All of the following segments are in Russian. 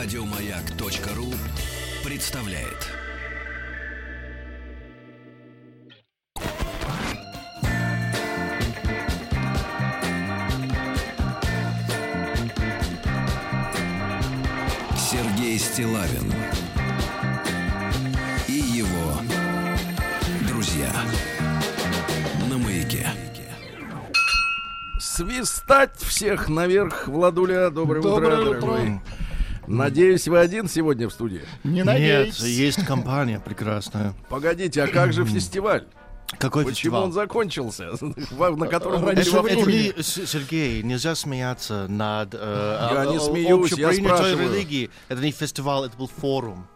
Радиомаяк.ру представляет. Сергей Стилавин и его друзья на маяке. Свистать всех наверх, Владуля. Доброе, Доброе утро, утро. дорогой. Надеюсь, вы один сегодня в студии. Не Нет, надейтесь. есть компания прекрасная. Погодите, а как же фестиваль? Какой Почему фестиваль? он закончился? На котором Раньше Это, это во не- Сергей, нельзя смеяться над э, Я а- не смеюсь, я спрашиваю. религией. Это не фестиваль, это был форум.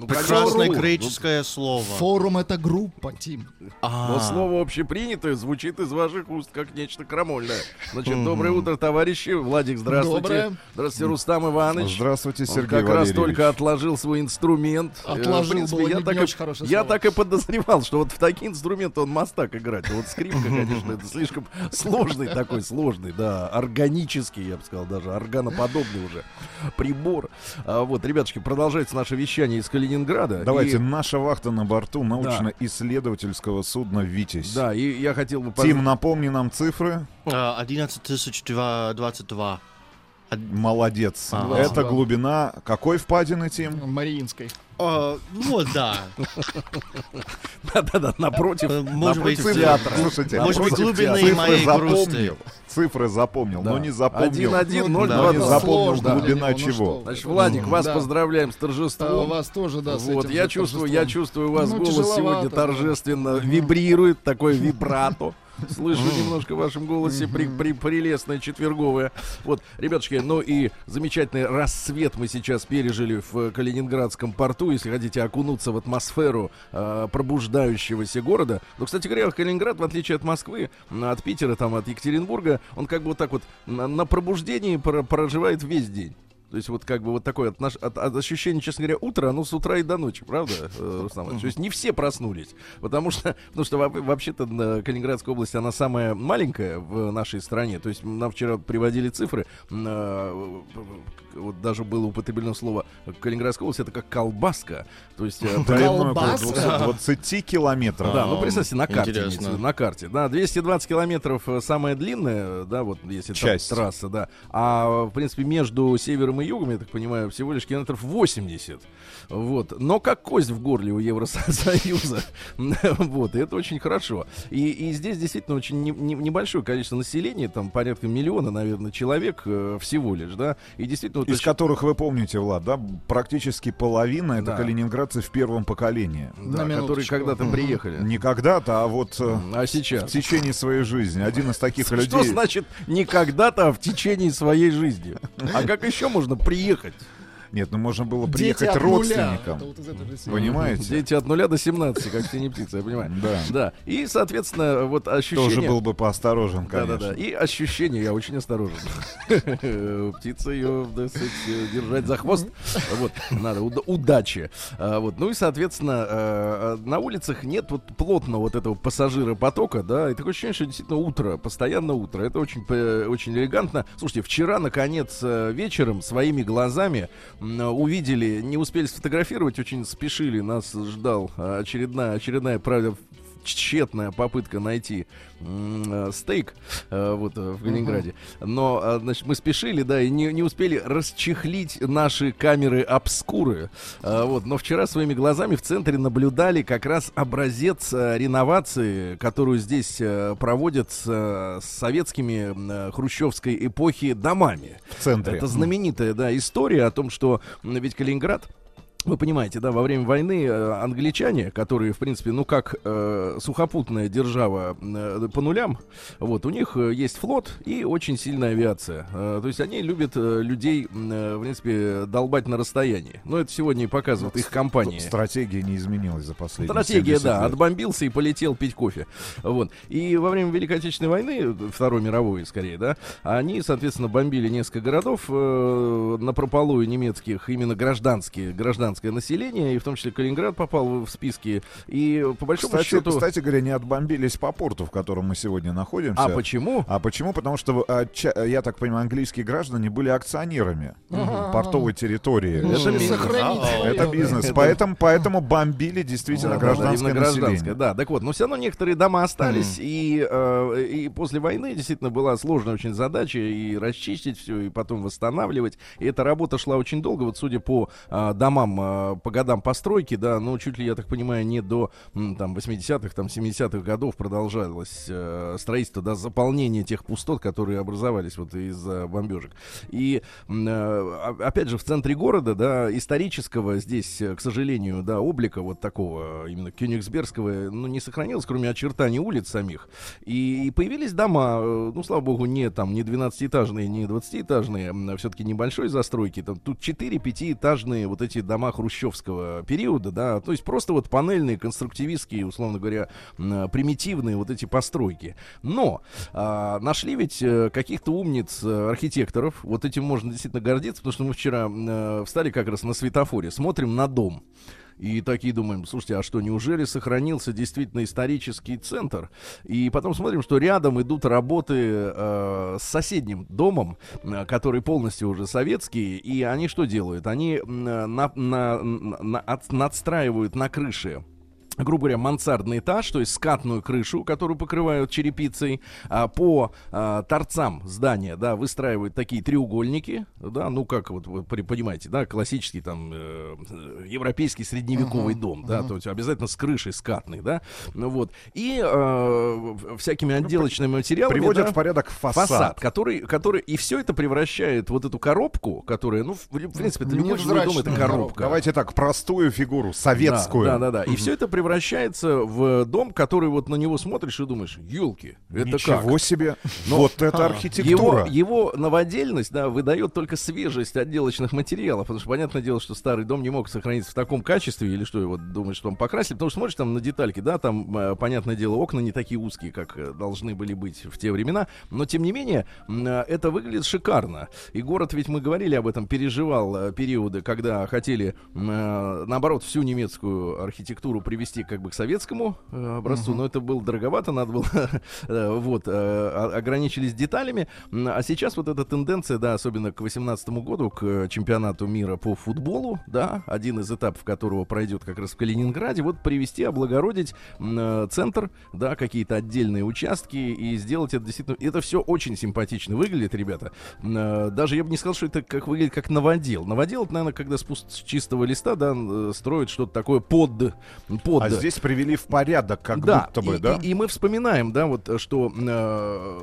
Ну, Прекрасное форум. греческое слово. Форум это группа, Тим. А, Но слово общепринятое звучит из ваших уст как нечто крамольное. Значит, доброе утро, товарищи. Владик, здравствуйте. Доброе. Здравствуйте, Рустам Иванович. Здравствуйте, Он Сергей как раз Валерьевич. только отложил свой инструмент. Э, Отложил, в принципе, было я не- так, не и, очень хорошее я слово. так и подозревал, что вот в такие инструменты он мастак играть. Вот скрипка, конечно, это слишком сложный такой, сложный, да, органический, я бы сказал, даже органоподобный уже прибор. А вот, ребятушки, продолжается наше вещание из Калининграда. Давайте, И- наша вахта на борту научно-исследовательского судна «Витязь». да, и я хотел бы... Тим, напомни нам цифры. а, 11 тысяч два- 22. Молодец. Ага. Это глубина какой впадины, Тим? Мариинской. А, вот, да. Да-да-да, напротив, Может быть, театра. Слушайте, Может быть, глубины моей цифры грусти. запомнил. Цифры запомнил, но не запомнил. 1-1, Ну, 0 да, Но не запомнил глубина него, ну чего. Значит, Владик, вас поздравляем с А торжеством. вас тоже, да, вот, я чувствую, я чувствую, у вас Ну, голос сегодня торжественно вибрирует, такой вибрато. Слышу немножко в вашем голосе при, при- прелестное четверговое. Вот, ребятушки, ну и замечательный рассвет мы сейчас пережили в э, Калининградском порту. Если хотите окунуться в атмосферу э, пробуждающегося города. Но, кстати говоря, Калининград, в отличие от Москвы, от Питера, там, от Екатеринбурга, он как бы вот так вот на, на пробуждении про- проживает весь день. То есть вот как бы вот такое отнош- от, от ощущение, честно говоря, утра, оно с утра и до ночи, правда, э, Рустам Иванович? То есть не все проснулись, потому что, потому что во- вообще-то Калининградская область, она самая маленькая в нашей стране. То есть нам вчера приводили цифры, э, вот даже было употреблено слово Калининградская область, это как колбаска. То есть э, Колбаска. 220 километров. да, ну представьте, на карте, на карте. Да, 220 километров самая длинная, да, вот если трасса, да. А, в принципе, между севером и югом, я так понимаю, всего лишь километров 80. Вот. Но как кость в горле у Евросоюза. вот, и это очень хорошо. И, и здесь действительно очень не- не- небольшое количество населения, там порядка миллиона, наверное, человек э, всего лишь, да. И действительно... вот Из очень- которых вы помните, Влад, да, практически половина это Да. калининградцы в первом поколении. да, На которые когда-то приехали. Не когда-то, а вот э, А в сейчас? течение своей жизни. Один из таких Что людей. значит не когда-то, а в течение своей жизни? А как еще можно приехать? Нет, ну можно было Дети приехать от нуля. родственникам. Это вот. Понимаете? Дети от нуля до 17, как синие птицы, я понимаю. Да. Да. И, соответственно, вот ощущение... Тоже был бы поосторожен, конечно. Да-да-да. И ощущение, я очень осторожен. Птица ее, держать за хвост. Вот, надо, уда- удачи. А, Вот. Ну и, соответственно, э, э, на улицах нет вот плотно вот этого пассажиропотока, да, и такое ощущение, что действительно утро, постоянно утро. Это очень, э, очень элегантно. Слушайте, вчера, наконец, э, вечером своими глазами увидели, не успели сфотографировать, очень спешили, нас ждал э, очередная, очередная, правда, тщетная попытка найти э, стейк э, вот э, в Калининграде. Но, значит, мы спешили, да, и не, не успели расчехлить наши камеры обскуры. Вот, но вчера своими глазами в центре наблюдали как раз образец реновации, которую здесь проводят с, советскими хрущевской эпохи домами. В центре. Это знаменитая, да, история о том, что ведь Калининград вы понимаете, да, во время войны э, англичане, которые, в принципе, ну как э, сухопутная держава э, по нулям, вот, у них э, есть флот и очень сильная авиация. Э, то есть они любят э, людей, э, в принципе, долбать на расстоянии. Но это сегодня и показывает их компании. Стратегия не изменилась за последние Стратегия, 70 да, лет. отбомбился и полетел пить кофе. Вот. И во время Великой Отечественной войны, Второй мировой скорее, да, они, соответственно, бомбили несколько городов э, на прополую немецких, именно гражданские, гражданских гражданское население, и в том числе Калининград попал в списки. И по большому Кстати, счету... кстати говоря, не отбомбились по порту, в котором мы сегодня находимся. А почему? А почему? Потому что, а, я так понимаю, английские граждане были акционерами портовой территории. Это Решили бизнес. Это бизнес. Это- Поэтому, поэтому бомбили действительно Да, да, да, гражданское население. да. Так вот, но все равно некоторые дома остались, и, э, и после войны действительно была сложная очень задача и расчистить все, и потом восстанавливать. И эта работа шла очень долго. Вот судя по э, домам, э, по годам постройки, да, ну, чуть ли, я так понимаю, не до там 80-х, там 70-х годов продолжалось э, строительство, да, заполнение тех пустот, которые образовались вот из-за бомбежек. И э, опять же, в центре города, да, исторического здесь, э, к сожалению, да, облика вот такого, именно кёнигсбергского, ну, не сохранилось, кроме очертаний улиц самих. И, и появились дома, ну, слава богу, не там, не 12-этажные, не 20-этажные, все-таки небольшой застройки. Там, тут 4-5-этажные вот эти дома хрущевского периода, да, то есть просто вот панельные, конструктивистские, условно говоря, примитивные вот эти постройки. Но а, нашли ведь э, каких-то умниц э, архитекторов, вот этим можно действительно гордиться, потому что мы вчера э, встали как раз на светофоре, смотрим на дом. И такие думаем, слушайте, а что, неужели сохранился действительно исторический центр? И потом смотрим, что рядом идут работы э, с соседним домом, э, который полностью уже советский. И они что делают? Они на, на- на- от- надстраивают на крыше грубо говоря, мансардный этаж, то есть скатную крышу, которую покрывают черепицей, а, по а, торцам здания, да, выстраивают такие треугольники, да, ну как вот вы понимаете, да, классический там э, европейский средневековый дом, да, то есть обязательно с крышей скатной, да, ну вот, и э, всякими отделочными материалами, Приводят да, в порядок фасад. фасад, который, который, и все это превращает вот эту коробку, которая, ну, в, в принципе, это любой дом это коробка. Давайте так, простую фигуру, советскую. Да, да, да. да. И все это превращается в дом, который вот на него смотришь и думаешь, елки, это Ничего как? себе. Но- вот это Его, архитектура. его новодельность, да, выдает только свежесть отделочных материалов, потому что понятное дело, что старый дом не мог сохраниться в таком качестве, или что, его думаешь, что он покрасили, потому что смотришь там на детальки, да, там, э, понятное дело, окна не такие узкие, как э, должны были быть в те времена, но тем не менее, э, это выглядит шикарно. И город, ведь мы говорили об этом, переживал периоды, когда хотели, наоборот, всю немецкую архитектуру привести как бы к советскому э, образцу, но это было дороговато, надо было, э, вот, э, ограничились деталями. А сейчас вот эта тенденция, да, особенно к 2018 году, к чемпионату мира по футболу, да, один из этапов которого пройдет как раз в Калининграде, вот привести, облагородить э, центр, да, какие-то отдельные участки и сделать это действительно... Это все очень симпатично выглядит, ребята. Э, Даже я бы не сказал, что это как выглядит как новодел. Новодел, это, наверное, когда с пуст- с чистого листа, да, э, строят что-то такое под... под А здесь привели в порядок, как да, будто бы, и, да? И, и мы вспоминаем, да, вот, что э,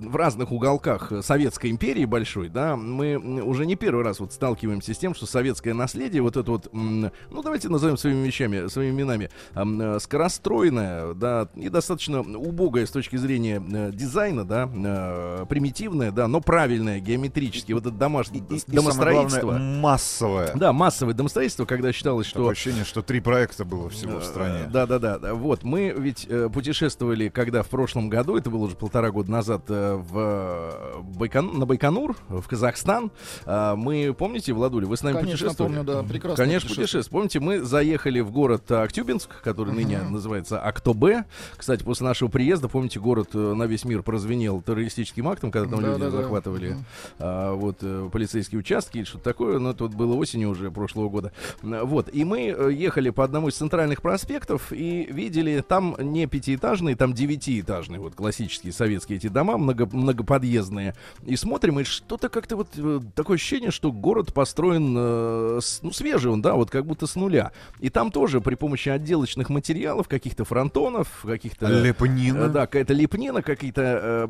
в разных уголках Советской империи большой, да, мы уже не первый раз вот сталкиваемся с тем, что советское наследие, вот это вот, ну, давайте назовем своими вещами, своими именами, ам, э, скоростройное, да, и достаточно убогое с точки зрения э, дизайна, да, э, примитивное, да, но правильное геометрически, вот это домашнее домостроительство. главное, массовое. Да, массовое домостроительство, когда считалось, Такое что ощущение, что три проекта было всего в стране. да, да, да, да. Вот мы ведь э, путешествовали, когда в прошлом году, это было уже полтора года назад, э, в э, Байкон- на Байконур, в Казахстан. Мы помните, Владуля, вы с нами Конечно, путешествовали? помню, да, прекрасно. Конечно, путешествие. Помните, мы заехали в город Актюбинск, который ныне называется Актобе. Кстати, после нашего приезда, помните, город э, на весь мир прозвенел террористическим актом, когда там люди Да-да-да. захватывали а, вот э, полицейские участки или что-то такое. Но это вот было осенью уже прошлого года. Вот. И мы э, ехали по одному из центральных проспектов и видели там не пятиэтажные, там девятиэтажные, вот классические советские эти дома, много, многоподъездные. И смотрим, и что-то как-то вот э, такое ощущение, что город построен, э, с- ну, свежий он, да, вот как будто с нуля. И там тоже при помощи отделочных материалов, каких-то фронтонов, каких-то... Лепнина. Э, Да, какая-то лепнина, какие-то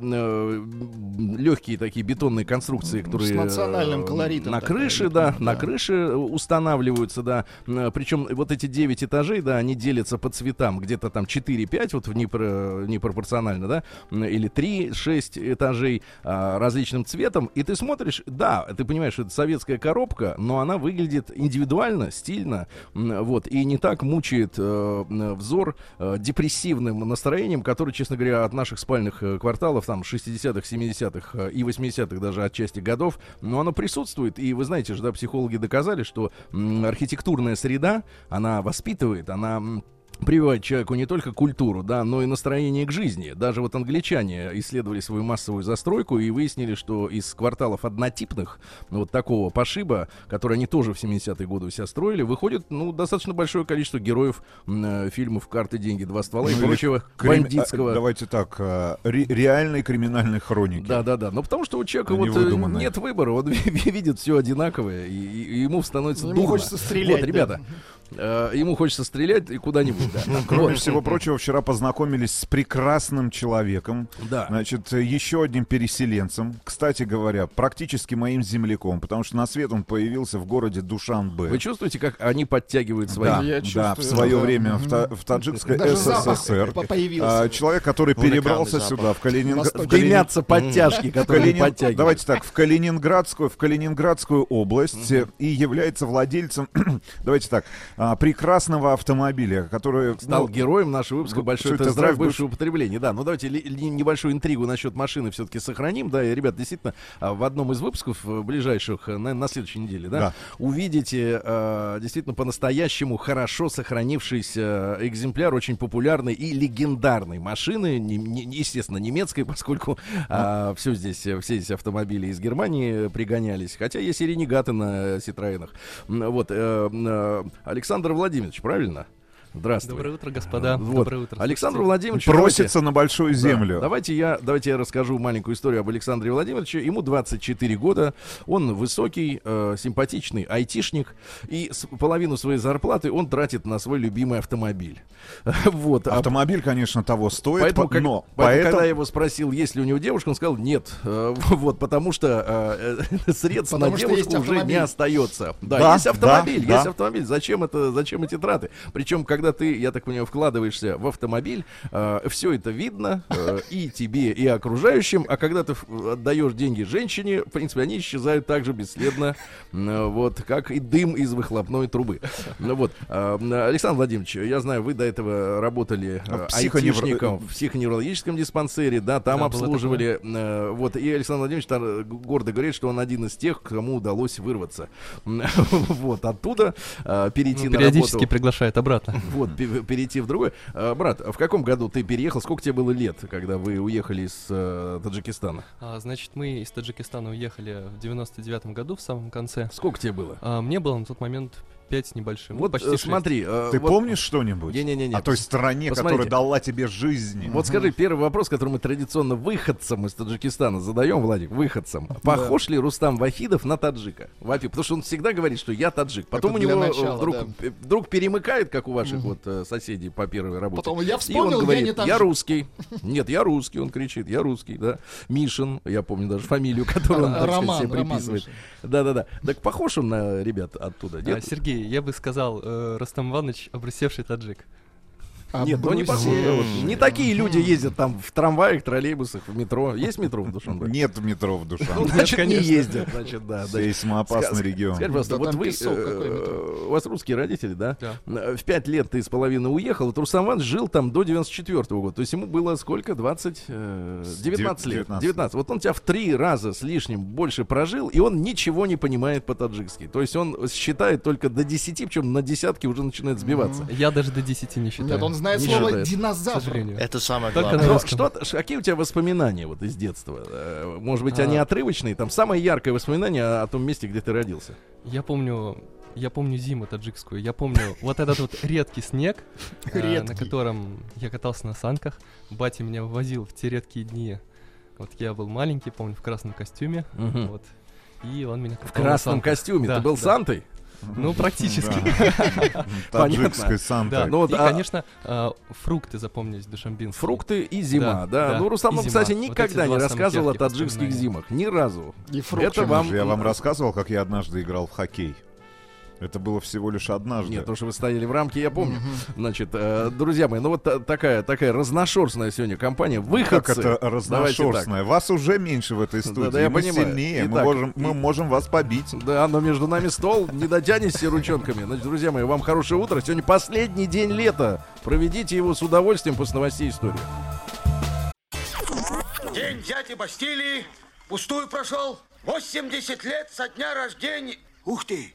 легкие такие бетонные конструкции, которые... национальным э, колоритом На такая крыше, лепнина, да, на да. крыше устанавливаются, да. Причем вот эти 9 этажей, да, они делятся по цветам, где-то там 4-5, вот в непро- непропорционально, да, или 3-6 этажей а, различным цветом, и ты смотришь, да, ты понимаешь, что это советская коробка, но она выглядит индивидуально, стильно, вот, и не так мучает э, взор э, депрессивным настроением, которое, честно говоря, от наших спальных э, кварталов, там, 60-х, 70-х э, и 80-х даже отчасти годов, но оно присутствует, и вы знаете же, да, психологи доказали, что архитектурная среда, она воспитывает, она м, прививает человеку не только культуру, да, но и настроение к жизни. Даже вот англичане исследовали свою массовую застройку и выяснили, что из кварталов однотипных, ну, вот такого пошиба, которые они тоже в 70-е годы у себя строили, выходит, ну, достаточно большое количество героев э, фильмов «Карты, деньги, два ствола» и Ну, прочего Крим- бандитского. а, Давайте так, а, ре- реальной криминальной хроники. Да, да, да. Но потому что у человека не вот э, нет выбора, он видит все одинаковое, и, и- ему становится Ему дурно. хочется стрелять, Вот, ребята, э, ему хочется стрелять и куда-нибудь, да. Кроме Вот. всего прочего, вчера познакомились с прекрасным человеком. Да. Значит, еще одним переселенцем. Кстати говоря, практически моим земляком, потому что на свет он появился в городе Душанбе. Вы чувствуете, как они подтягивают свои... Да, Я да, в свое да. время в, Та- в Таджикской Даже СССР. по- появился. а, человек, который Уникальный перебрался запах. сюда, в Калининград. Дымятся подтяжки, которые Калинин- подтягивают. Давайте так, в Калининградскую, в Калининградскую область и является владельцем, давайте так, а, прекрасного автомобиля, который Стал ну, героем нашего выпуска «Большой тест-драйв драйв бывшего употребления». Да, ну давайте небольшую интригу насчет машины все-таки сохраним. Да, и, ребят, действительно, а, в одном из выпусков э, ближайших, э, на, на следующей неделе, да, Да. увидите э, действительно по-настоящему хорошо сохранившийся экземпляр очень популярной и легендарной машины, не- не- естественно, немецкой, поскольку все здесь, э, все здесь автомобили из Германии э, пригонялись, хотя есть и ренегаты на э, Ситроенах. Вот, э, э, Александр Владимирович, правильно? Здравствуй. Доброе утро, господа. Вот. Доброе утро. Александр. Владимирович просится на большую давайте- землю. Да, давайте я, давайте я расскажу маленькую историю об Александре Владимировиче. Ему 24 года, он высокий, э, симпатичный айтишник, и с- половину своей зарплаты он тратит на свой любимый автомобиль. Вот. а Автомобиль, конечно, того стоит, Поэтому, по- как- но поэтому, поэтому- когда я его спросил, есть ли у него девушка, он сказал нет. Э, Вот, потому что э, средств Потому на что девушку уже не остается. Да, Да, есть автомобиль, да, есть да. автомобиль. Зачем это, зачем эти траты? Причем, когда ты, я так понимаю, вкладываешься в автомобиль, все это видно э, и тебе, и окружающим. А когда ты отдаешь деньги женщине, в принципе, они исчезают так же бесследно, м, вот, как и дым из выхлопной трубы. Ну вот, э, Александр Владимирович, я знаю, вы до этого работали э, Психоневро- айтишником в психоневрологическом диспансере, да, там Да, обслуживали. э, вот, и Александр Владимирович там, э, гордо говорит, что он один из тех, кому удалось вырваться. Вот, оттуда э, перейти Ну, на периодически работу. приглашает обратно. Вот, пе- перейти в другой. А, брат, а в каком году ты переехал? Сколько тебе было лет, когда вы уехали из э, Таджикистана? А, значит, мы из Таджикистана уехали в 99-м году, в самом конце. Сколько тебе было? Мне было на тот момент 5 с небольшим. ну, вот почти э, шесть. смотри. э, Ты вот- помнишь что-нибудь? Не-не-не. О той стране, Посмотрите. которая дала тебе жизнь. Вот скажи, первый вопрос, который мы традиционно выходцам из Таджикистана задаем, Владик, выходцам. Похож ли Рустам Вахидов на таджика? Во-первых, потому что он всегда говорит, что я таджик. Потом Это у него э, начала, вдруг, да. э, вдруг перемыкает, как у ваших вот э, соседей по первой работе. Потом я И он вспомнил, я говорит, не там я же». русский. Нет, я русский, он кричит, я русский, да. Мишин, я помню даже фамилию, которую он, так сказать, себе приписывает. Да-да-да. Так похож он на ребят оттуда, А, нет? Сергей, я бы сказал, э, Рустам Иванович, обрусевший таджик. А Нет, ну не, брось. похож, да, вот. не такие люди ездят там в трамваях, троллейбусах, в метро. Есть метро в Душанбе? Нет метро в Ну, душе. значит, не ездят, значит, да. да. Весьма опасный Ска- регион. Скажи, пожалуйста, Да вот вы, э, у вас русские родители, да? Да. Э, В пять лет ты с половиной уехал, вот Рустам Иванович жил там до 94 года. То есть ему было сколько? 20, э, 19 лет. 19. 19. Вот он тебя в три раза с лишним больше прожил, и он ничего не понимает по-таджикски. То есть он считает только до 10, причем на десятки уже начинает сбиваться. Я даже до 10 не считаю. Нет, он знает Не слово динозавр. Это самое главное. Но что, какие у тебя воспоминания вот из детства? Э, Может быть, они А. отрывочные? Там самое яркое воспоминание о, том месте, где ты родился. Я помню, я помню зиму таджикскую. Я помню вот этот вот редкий снег, э, на котором я катался на санках. Батя меня возил в те редкие дни. Вот я был маленький, помню, в красном костюме. Вот. И он меня В красном санках. костюме. Да, ты был да. Сантой? Ну, практически. Таджикской Да, Санта. Ну и, а- конечно, э, фрукты запомнились душамбинские. Фрукты и зима, да. Ну, Рустам, ну, кстати, никогда не рассказывал о таджикских зимах. Ни разу. И фрукты. Это вам- Я вам рассказывал, как я однажды играл в хоккей. Это было всего лишь однажды. Нет, то, что вы стояли в рамке, я помню. Значит, э, друзья мои, ну вот та- такая, такая разношерстная сегодня компания. Выходцы. как это разношерстная. Вас уже меньше в этой студии. да, я мы понимаю. сильнее. Мы Итак, можем, мы и- можем вас побить. Да, но между нами стол, не дотянешься ручонками. Значит, друзья мои, вам хорошее утро. Сегодня последний день лета. Проведите его с удовольствием после новостей истории. День дяди Бастилии пустую прошел. 80 лет со дня рождения. Ух ты,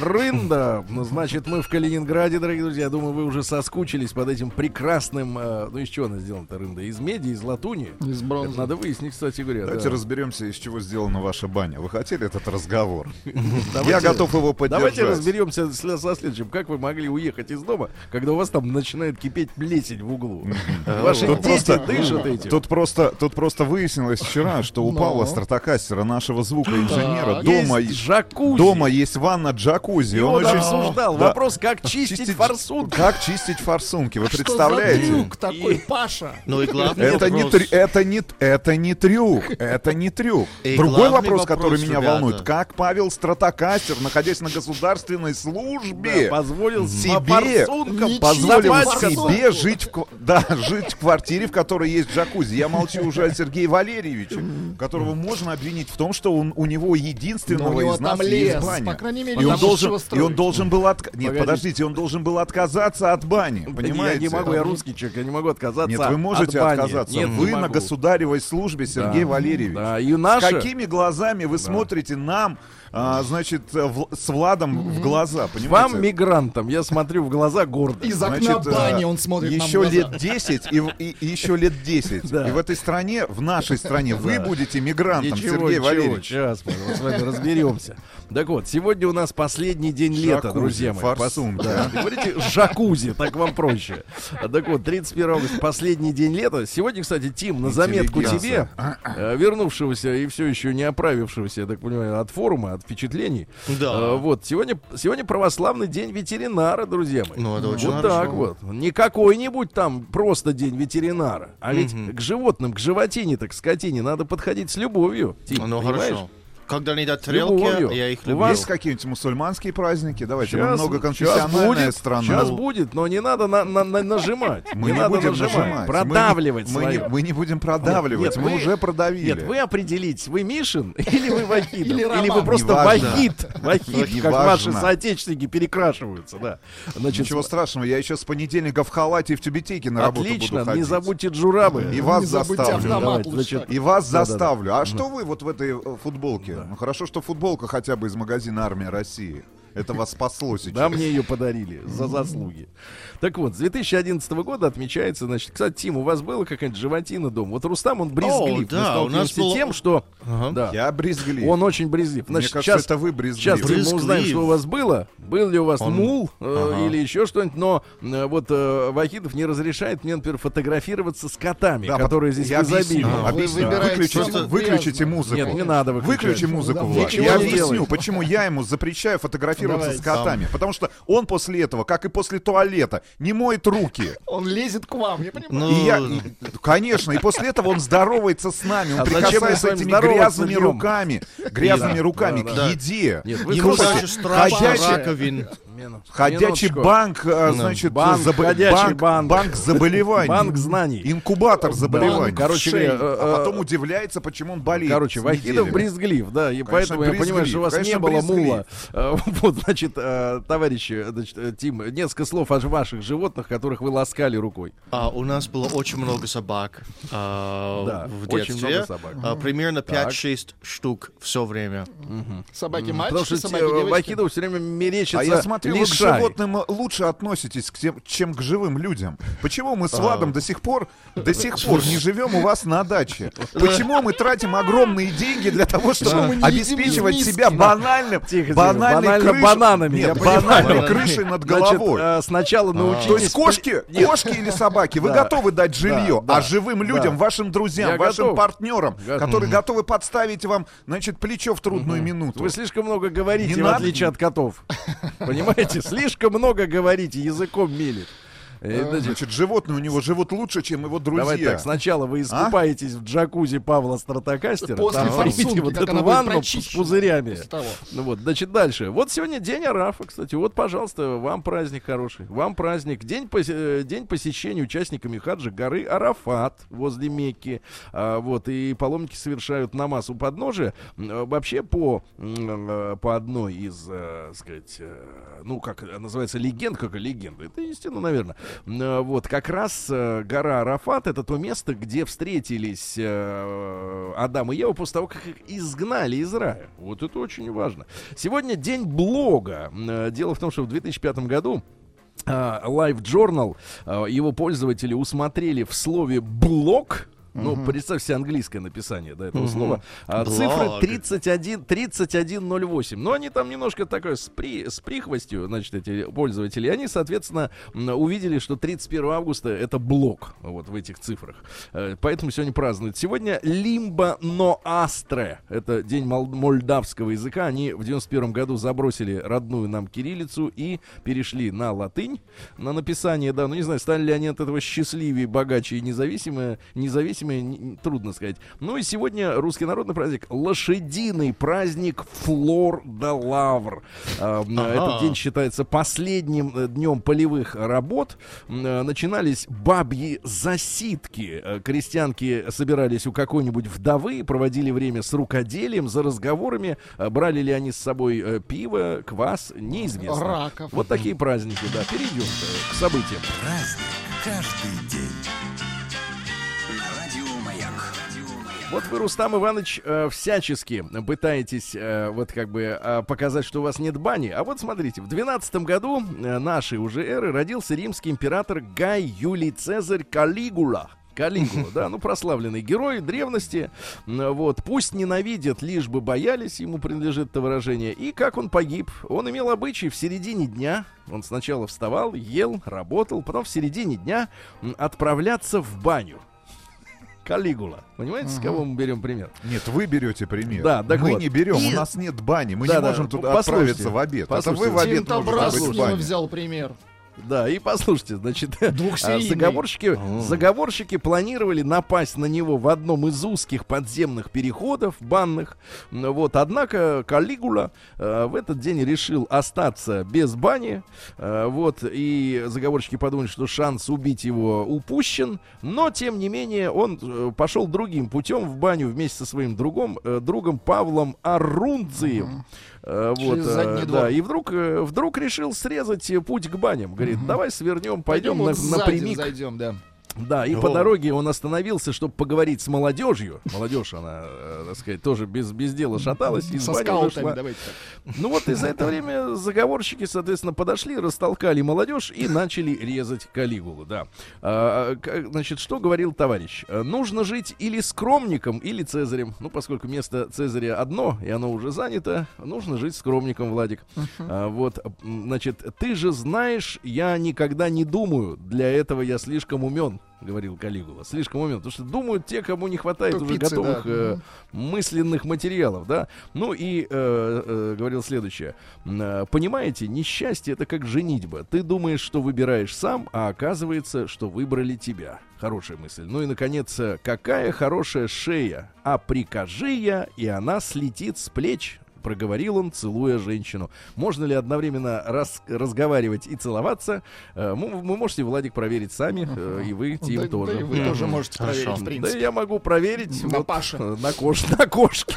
Рында. Ну, Значит, мы в Калининграде, дорогие друзья. Думаю, вы уже соскучились под этим прекрасным... э, ну, из чего она сделана-то, рында? Из меди, из латуни? Из Это бронзы. надо выяснить, кстати говоря. Давайте да. разберемся, из чего сделана ваша баня. Вы хотели этот разговор? Давайте- Я готов его поддержать. Давайте разберемся со следующим. Как вы могли уехать из дома, когда у вас там начинает кипеть плесень в углу? Ваши Тут дети просто- дышат этим. Тут просто, тут просто выяснилось вчера, что у Но. Павла Стратокастера, нашего звукоинженера, Так. дома, Есть джакузи. дома есть ванна джакузи. И Он он очень обсуждал Да. вопрос, как чистить форсунку. Как чистить форсунки? Вы Что за представляете? трюк такой, Паша? Ну и главный Это не, вопрос. трю- это, не, это не трюк, это не трюк. И Другой вопрос, вопрос, который меня ребята. волнует, как Павел Стратокастер, находясь на государственной службе, Да, позволил себе форсункам позволил себе жить в, да, жить в квартире, в которой есть джакузи. Я молчу уже о Сергее Валерьевиче, которого можно обвинить в том, что он, у него единственного Но у него из нас там есть лес, баня. по крайней мере, и, он нечего должен, и он должен был от... Нет, подождите, он должен был отказаться от бани, Да понимаете? Я не могу, я русский человек, я не могу отказаться Нет, вы можете от бани. отказаться. Нет, вы не на государевой службе, Сергей Да. Валерьевич. Да, и С наша... какими глазами вы смотрите нам, а, значит, э, в- с Владом в глаза, понимаете? Вам, мигрантам, я смотрю в глаза гордо. Из окна Значит, э, бани он смотрит еще лет 10 и, и- и еще лет 10. Да. И в этой стране, в нашей стране, вы Да. будете мигрантом, Ничего, Сергей ничего, Валерьевич. Сейчас мы с вами разберемся. Так вот, сегодня у нас последний день лета, друзья мои. форсунки, Да. Говорите жакузи, так вам проще. Так вот, 31 августа, последний день лета. Сегодня, кстати, Тим, на заметку тебе, э, вернувшегося и все еще не оправившегося, я так понимаю, от форума, от впечатлений. Да. Э, Вот, сегодня, сегодня православный день ветеринара, друзья мои. Ну, это очень вот хорошо. так вот. Не какой-нибудь там просто день ветеринара. А ведь к животным, к животине, так скотине надо подходить с любовью. Тим, Ну понимаешь? хорошо. Когда они едят любовью. тарелки, я их У люблю. вас- Есть какие-нибудь мусульманские праздники? Давайте, мы Щас- многоконфессиональная щас будет, страна. Сейчас будет, но не надо на- на- на- нажимать. Мы не, не, надо будем нажимать. нажимать. Продавливать мы, не, мы, не, мы не будем продавливать. Нет, мы вы- уже продавили. Нет, вы определитесь, вы Мишин или вы Вахидов. Или Или, вы просто. Вахид. Вахид, как ваши соотечественники перекрашиваются, да. Значит, Ничего страшного, я еще с понедельника в халате и в тюбетейке на работу отлично, буду не ходить. забудьте джурабы. И вас Не заставлю. И вас заставлю. А что вы вот в этой э, футболке? Ну хорошо, что футболка хотя бы из магазина «Армия России». Это вас спасло сейчас. Да, мне ее подарили за заслуги. Так вот, с 2011 года отмечается, значит, кстати, Тим, у вас была какая-нибудь животина дома? Вот Рустам, он брезглив. О, да, у нас было- тем, что... Ага. Да, Я брезглив. он очень брезглив. Мне Значит, кажется, сейчас, это вы брезглив. сейчас мы узнаем, что у вас было. Был ли у вас Он- мул э, Ага. или еще что-нибудь. Но э, вот э, Вахидов не разрешает мне, например, фотографироваться с котами, Да, которые здесь я объясню, А, объясню. выбираете Выключите, выключите музыку. Нет, не надо выключать. Выключи музыку, Да, Влад. ничего Я объясню, почему я ему запрещаю фотографироваться Давайте. с котами. Потому что он после этого, как и после туалета, не моет руки. Он лезет к вам, я понимаю. Ну, И я, и- конечно, и после этого он здоровается с нами, он А прикасается этими грязными руками, грязными Да, руками да, к да. еде. Нет, вы слушайте, ходячий- Ходячий минуточку. банк, а, значит, Банк, забо- ходячий банк, банк. банк заболеваний. Банк знаний. Инкубатор заболеваний. Короче Шеи. говоря, э, А э, потом удивляется, почему он болеет. Короче, Вахидов брезглив, да, и поэтому я брезглив, понимаю, что у вас конечно, не было брезглив. мула. Вот, значит, э, товарищи, значит, э, Тим, несколько слов о ваших животных, которых вы ласкали рукой. А, у нас было очень много собак а, Да, в очень детстве. много собак. А, примерно Так. 5-6 штук все время. Собаки Потому мальчики, что собаки э, девочки. Вахидов все время мерещится А я смотрю, вы к лишай. животным лучше относитесь, к тем, чем к живым людям. Почему мы с Владом до сих пор, до сих пор не живем у вас на даче? Почему мы тратим огромные деньги для того, чтобы мы не едим обеспечивать себя банальным, Тихо, тихо, банальной банально бананами, я Нет, понимаю. банальной Бананами. крышей над Значит, головой. э, сначала научитесь... То есть кошки, кошки или собаки, вы готовы дать жилье, а живым людям, вашим друзьям, Я вашим партнерам, которые готовы подставить вам, значит, плечо в трудную минуту. Вы слишком много говорите, Не в отличие от котов. Понимаете? Слишком много говорите, языком мелет. Э, значит, Значит, животные у него живут лучше, чем его друзья. Давай так, сначала вы искупаетесь в джакузи Павла Стратокастера, После форсунки, вот эту ванну с пузырями. Ну вот, значит, дальше. Вот сегодня день Арафа, кстати. Вот, пожалуйста, вам праздник хороший. Вам праздник. День, посе- э, день посещения участниками хаджа горы Арафат возле Мекки. А, вот, и паломники совершают намаз у подножия. Э, Вообще, по, э, по одной из, э, сказать, э, ну, как называется, легенд, как легенда. Это истина, наверное. Э, Вот, как раз э, гора Арафат это то место, где встретились э, Адам и Ева после того, как их изгнали из рая. Вот это очень важно. Сегодня день блога. Дело в том, что в 2005 году Live Journal, его пользователи усмотрели в слове блог. Ну, представь себе английское написание да, этого слова. А, цифры 31, 3108. Но они там немножко такое с, при- с прихвостью, значит, эти пользователи. Они, соответственно, увидели, что 31 августа это блок вот в этих цифрах. Э, Поэтому сегодня празднуют. Сегодня Лимба Ноастре. Это день мол- молдавского языка. Они в 91 году забросили родную нам кириллицу и перешли на латынь, на написание, да. Ну, не знаю, стали ли они от этого счастливее, богаче и независимые, независимые, н- трудно сказать. Ну и сегодня русский народный праздник, лошадиный праздник Флор да Лавр. М, Ага. Этот день считается последним э, днем полевых работ. Э, Начинались бабьи засидки. Э, Крестьянки собирались у какой-нибудь вдовы, проводили время с рукоделием, за разговорами. Брали ли они с собой пиво, квас, неизвестно. Раков. Вот такие праздники, да. Перейдем к событиям. Праздник каждый день. Вот вы, Рустам Иванович, э, всячески пытаетесь э, вот как бы э, показать, что у вас нет бани. А вот смотрите, в 12 году нашей уже эры родился римский император Гай Юлий Цезарь Калигула. Калигула, да, ну прославленный герой древности. Вот, пусть ненавидят, лишь бы боялись, ему принадлежит это выражение. И как он погиб? Он имел обычай в середине дня. Он сначала вставал, ел, работал, потом в середине дня отправляться в баню. Калигула. Понимаете, с кого мы берем пример? Нет, вы берете пример. Да, так мы вот. не берем, И- у нас нет бани, мы Да, не да, можем туда послушайте, отправиться в обед. Это вы послушайте. в обед можете быть в взял пример. Да, и послушайте, значит, а, заговорщики, заговорщики планировали напасть на него в одном из узких подземных переходов банных. Вот, однако Калигула э, в этот день решил остаться без бани. Э, вот, и заговорщики подумали, что шанс убить его упущен. Но, тем не менее, он э, пошел другим путем в баню вместе со своим другом, э, другом Павлом Арунцием. Э, вот, Через э, да, и вдруг, э, вдруг решил срезать э, путь к баням. Говорит, давай свернем, пойдем вот на, сзади напрямик. зайдем, да. Да, и О. по дороге он остановился, чтобы поговорить с молодежью. Молодежь, она, э, так сказать, тоже без, без дела шаталась. Из Со скаутами, давайте так. Ну вот и за это время заговорщики, соответственно, подошли, растолкали молодежь и начали резать Калигулу, да. А, значит, что говорил товарищ? Нужно жить или скромником, или Цезарем. Ну, поскольку место Цезаря одно, и оно уже занято, нужно жить скромником, Владик. А, вот, значит, ты же знаешь, я никогда не думаю, для этого я слишком умен. Говорил Калигула. Слишком умен. Потому что думают те, кому не хватает уже Тупицы, готовых да. э, мысленных материалов, да. Ну и э, э, говорил следующее. Э, Понимаете, несчастье это как женитьба. Ты думаешь, что выбираешь сам, а оказывается, что выбрали тебя. Хорошая мысль. Ну и, наконец, э, какая хорошая шея. А прикажи я, и она слетит с плеч. Проговорил он, целуя женщину. Можно ли одновременно раз- разговаривать и целоваться? Э, мы- Вы можете, Владик, проверить сами, э, и вы, Тим, да, тоже. да и вы тоже можете Хорошо. проверить, в Да принципе. я могу проверить На вот, Паше. на, кош, на кошке.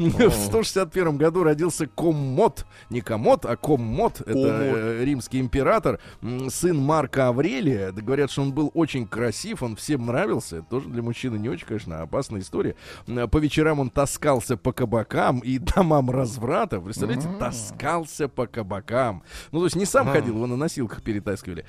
В 161 году родился Коммод. Не Комод, а Коммод. Это э, римский император, сын Марка Аврелия. Говорят, что он был очень красив, он всем нравился. Это тоже для мужчины не очень, конечно, опасная история. М, По вечерам он таскался по кабакам и домам разврата. Представляете, таскался по кабакам. Ну, то есть не сам ходил, его на носилках перетаскивали.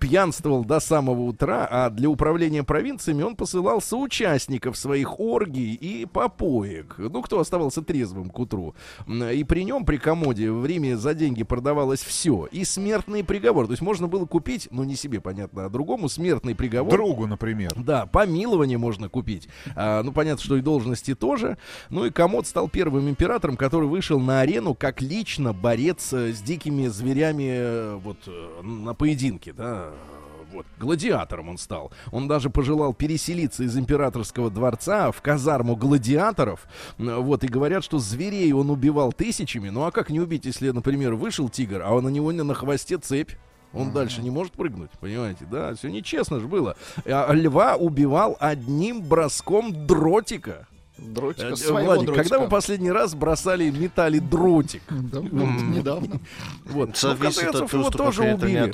Пьянствовал до самого утра, а для управления провинциями он посылал соучастников своих оргий и попоек. Ну, кто оставался трезвым к утру. И при нем, при комоде, в Риме за деньги продавалось все. И смертный приговор. То есть можно было купить, ну, не себе, понятно, а другому смертный приговор. Другу, например. Да, помилование можно купить. А, ну, понятно, что и должности тоже. Ну и Комод стал первым императором, который вышел на арену как лично борец э, с дикими зверями э, вот э, на поединке, да. Вот, гладиатором он стал. Он даже пожелал переселиться из императорского дворца в казарму гладиаторов. Вот, и говорят, что зверей он убивал тысячами. Ну а как не убить, если, например, вышел тигр, а на него на хвосте цепь? Он дальше не может прыгнуть, понимаете, да? Все нечестно же было. А льва убивал одним броском дротика. Дротика, Э, своего Владик, дротика. когда вы последний раз бросали метали дротик? Да, вот недавно. Вот. Зависит от его тоже убили.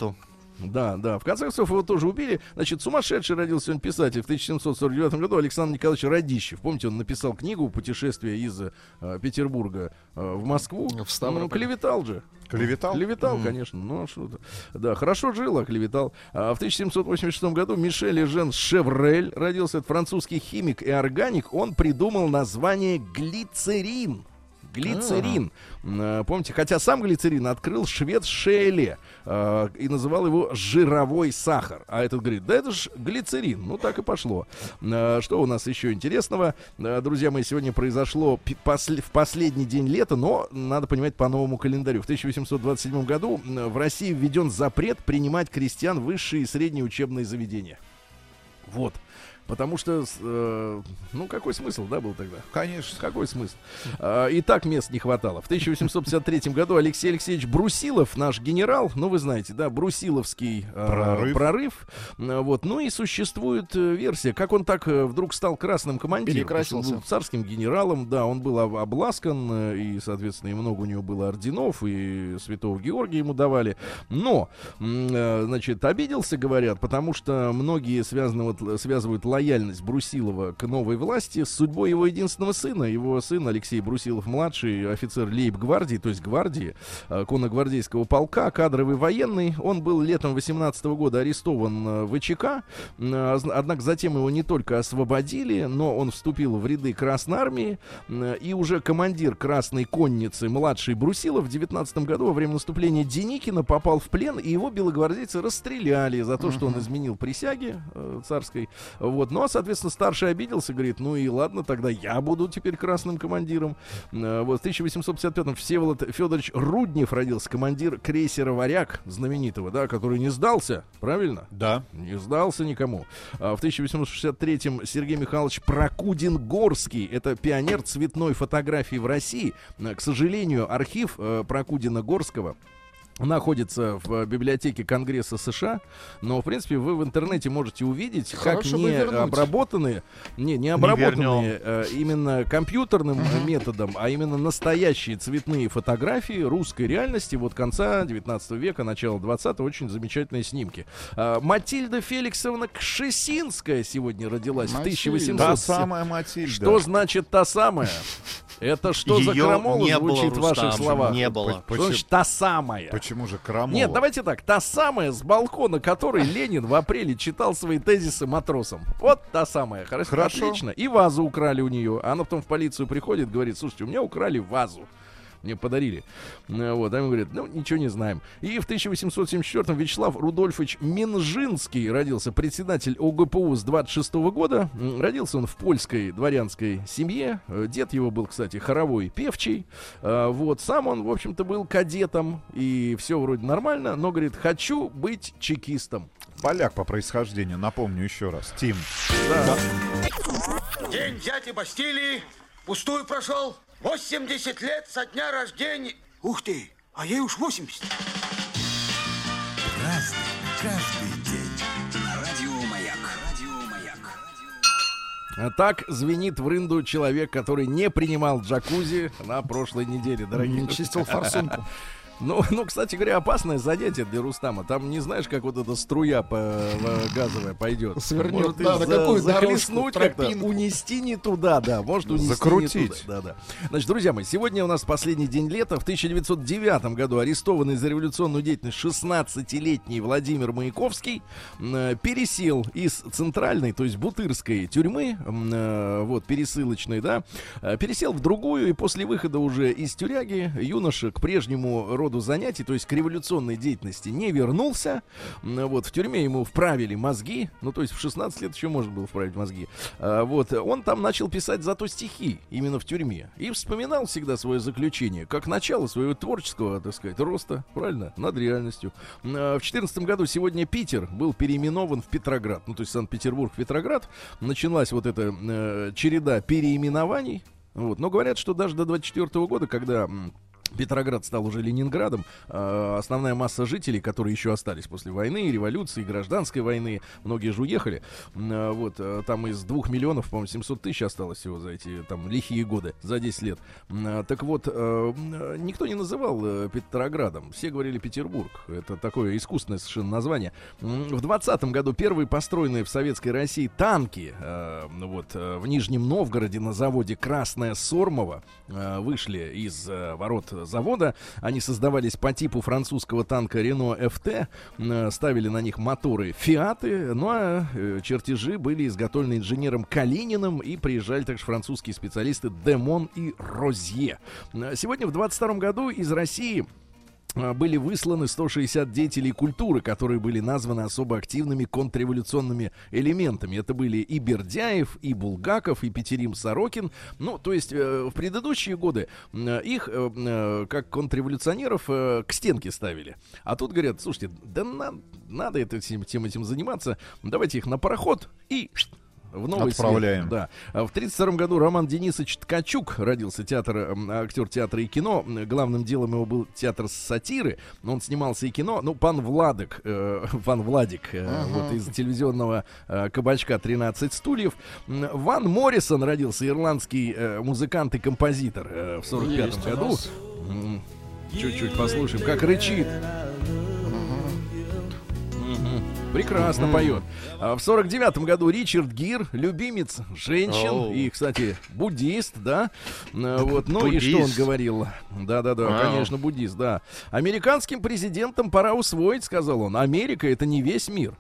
Да, да. В конце концов, его тоже убили. Значит, сумасшедший родился он писатель в 1749 году Александр Николаевич Радищев. Помните, он написал книгу «Путешествие из э, Петербурга э, в Москву». В Ставрополь. Ну, клеветал же. Клеветал? Клеветал, конечно. Ну, а что-то. Да, хорошо жил, а клеветал. А в 1786 году Мишель Жен Шеврель родился. Это французский химик и органик. Он придумал название глицерин. Глицерин. Э, Помните, хотя сам глицерин открыл швед Шейле э, и называл его жировой сахар. А этот говорит, да это ж глицерин. Ну так и пошло. Э, Что у нас еще интересного? Э, Друзья мои, сегодня произошло после- в последний день лета, но надо понимать по новому календарю. В 1827 году м, в России введен запрет принимать крестьян в высшие и средние учебные заведения. Вот. Потому что, э, ну, какой смысл, да, был тогда? Конечно. Какой смысл? А, и так мест не хватало. В 1853 году Алексей Алексеевич Брусилов, наш генерал, ну вы знаете, да, Брусиловский э, Прорыв. прорыв. Э, Вот, ну и существует э, версия, как он так э, вдруг стал красным командиром. Перекрасился. был царским генералом, да, он был об- обласкан, э, и, соответственно, и много у него было орденов, и святого Георгия ему давали. Но, э, значит, обиделся, говорят, потому что многие связаны, вот, связывают лояльность Брусилова к новой власти с судьбой его единственного сына. Его сын Алексей Брусилов-младший, офицер лейб-гвардии, то есть гвардии, э, конногвардейского полка, кадровый военный. Он был летом 18 года арестован э, в ВЧК, зн- однако затем его не только освободили, но он вступил в ряды Красной Армии, и уже командир Красной Конницы, младший Брусилов, в 19 году во время наступления Деникина попал в плен, и его белогвардейцы расстреляли за то, что он изменил присяге э, царской. Вот. Ну, а, соответственно, старший обиделся, говорит, ну и ладно, тогда я буду теперь красным командиром. Э, Вот в 1855-м Всеволод Федорович Руднев родился, командир крейсера «Варяг» знаменитого, да, который не сдался, правильно? Да. Не сдался никому. А В 1863-м Сергей Михайлович Прокудин-Горский. Это пионер цветной фотографии в России. Э, К сожалению, архив э, Прокудина-Горского находится в э, библиотеке Конгресса США, но в принципе вы в интернете можете увидеть, как Хорошо бы не вернуть. обработанные, не, не обработанные э, именно компьютерным э, методом, а именно настоящие цветные фотографии русской реальности вот конца 19 века, начала 20 очень замечательные снимки. А, Матильда Феликсовна Кшесинская сегодня родилась в Матильда. 1800. Та самая Матильда. Что значит та самая? Это что за крамола не звучит в ваших словах? не было. Что значит та самая? Почему же крамола? Нет, давайте так. Та самая, с балкона которой Ленин в апреле читал свои тезисы матросам. Вот та самая. Хорошо. Хорошо. Отлично. И вазу украли у нее. Она потом в полицию приходит, говорит, слушайте, у меня украли вазу. Мне подарили. Э, Вот, а ему говорят, ну, ничего не знаем. И в 1874-м Вячеслав Рудольфович Минжинский родился, председатель ОГПУ с 26 года. М, Родился он в польской дворянской семье. Э, Дед его был, кстати, хоровой певчий. Э, Вот, сам он, в общем-то, был кадетом, и все вроде нормально, но, говорит, хочу быть чекистом. Поляк по происхождению, напомню еще раз. Тим. День дяди Бастилии пустую прошел. 80 лет со дня рождения. Ух ты, а ей уж 80. Разный, каждый день. На радио Маяк. Радио Маяк. А Так звенит в рынду человек, который не принимал джакузи на прошлой неделе, дорогие. Не чистил форсунку. Ну, ну, кстати говоря, опасное занятие для Рустама. Там не знаешь, как вот эта струя по, газовая пойдет. Свернет, Может, да, на какую захлестнуть как-то, унести не туда, да. Может, унести Закрутить. не туда. Да, да. Значит, друзья мои, сегодня у нас последний день лета. В 1909 году арестованный за революционную деятельность 16-летний Владимир Маяковский э, пересел из центральной, то есть бутырской тюрьмы, э, вот, пересылочной, да, э, пересел в другую, и после выхода уже из тюряги юноша к прежнему роду роду занятий, то есть к революционной деятельности, не вернулся. Вот, в тюрьме ему вправили мозги, ну, то есть в 16 лет еще можно было вправить мозги. А, Вот, он там начал писать зато стихи, именно в тюрьме. И вспоминал всегда свое заключение, как начало своего творческого, так сказать, роста, правильно, над реальностью. А, В 14 году сегодня Питер был переименован в Петроград, ну, то есть Санкт-Петербург, Петроград. Началась вот эта э, череда переименований. Вот. Но говорят, что даже до 24 года, когда Петроград стал уже Ленинградом. э, Основная масса жителей, которые еще остались после войны, революции, гражданской войны, многие же уехали. Э, Вот, э, там из двух миллионов, по-моему, 700 тысяч осталось всего за эти там лихие годы, за 10 лет. Э, Так вот, э, э, никто не называл Петроградом. Все говорили Петербург. Это такое искусственное совершенно название. В 20 году первые построенные в Советской России танки э, вот, в Нижнем Новгороде на заводе Красная Сормова вышли из ворот завода. Они создавались по типу французского танка Рено. Э, Ставили на них моторы Фиаты. Ну а э, чертежи были изготовлены инженером Калининым. И приезжали также французские специалисты Демон и Розье. Сегодня в 22 году из России были высланы 160 деятелей культуры, которые были названы особо активными контрреволюционными элементами. Это были и Бердяев, и Булгаков, и Петерим Сорокин. Ну, то есть э, в предыдущие годы э, их, э, э, как контрреволюционеров, э, к стенке ставили. А тут говорят, слушайте, да на- надо всем, всем этим заниматься, давайте их на пароход и в новый свет. Отправляем. Да. А В 1932 году Роман Денисович Ткачук родился театр, актер театра и кино. Главным делом его был театр сатиры. но Он снимался и кино. Ну, пан Владик, э, пан Владик, э, вот из телевизионного э, кабачка «13 стульев». Ван Моррисон родился, ирландский э, музыкант и композитор э, в 45 Есть у году. Чуть-чуть послушаем, как рычит. Мгм. Прекрасно поет. А в сорок девятом году Ричард Гир, любимец женщин Оу. и, кстати, буддист, да. А, Вот, ну и что он Буддист. говорил? Да-да-да, конечно, буддист, да. Американским президентам пора усвоить, сказал он. Америка это не весь мир.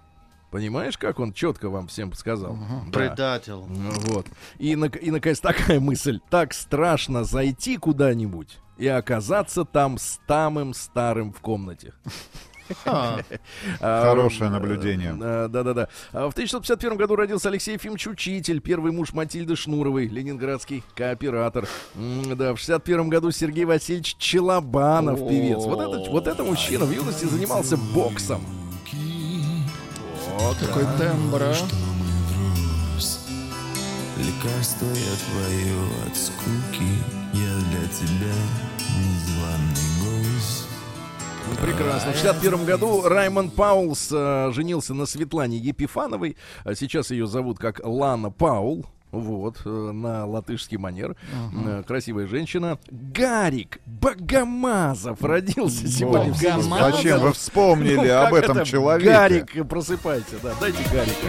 Понимаешь, как он четко вам всем сказал? Да. Предатель. Ну Вот. И, нак- и, наконец, такая мысль. Так страшно зайти куда-нибудь и оказаться там с самым старым в комнате. А, А, Хорошее наблюдение. э, Да-да-да. А В 1951 году родился Алексей Ефимович Учитель, первый муж Матильды Шнуровой, ленинградский кооператор. Да, в 61 году Сергей Васильевич Челобанов, певец. Вот это, вот это мужчина в юности занимался боксом. Вот, Такой тембр, а? Лекарство я твое от скуки Я для тебя незваный Прекрасно. В 61 году Раймонд Паулс э, женился на Светлане Епифановой. А Сейчас ее зовут как Лана Паул. Вот, э, на латышский манер. Э, Красивая женщина. Гарик Богомазов родился сегодня в Богомазов? Зачем вы вспомнили Ну, об этом это? человеке? Гарик, просыпайся, да, дайте Гарика.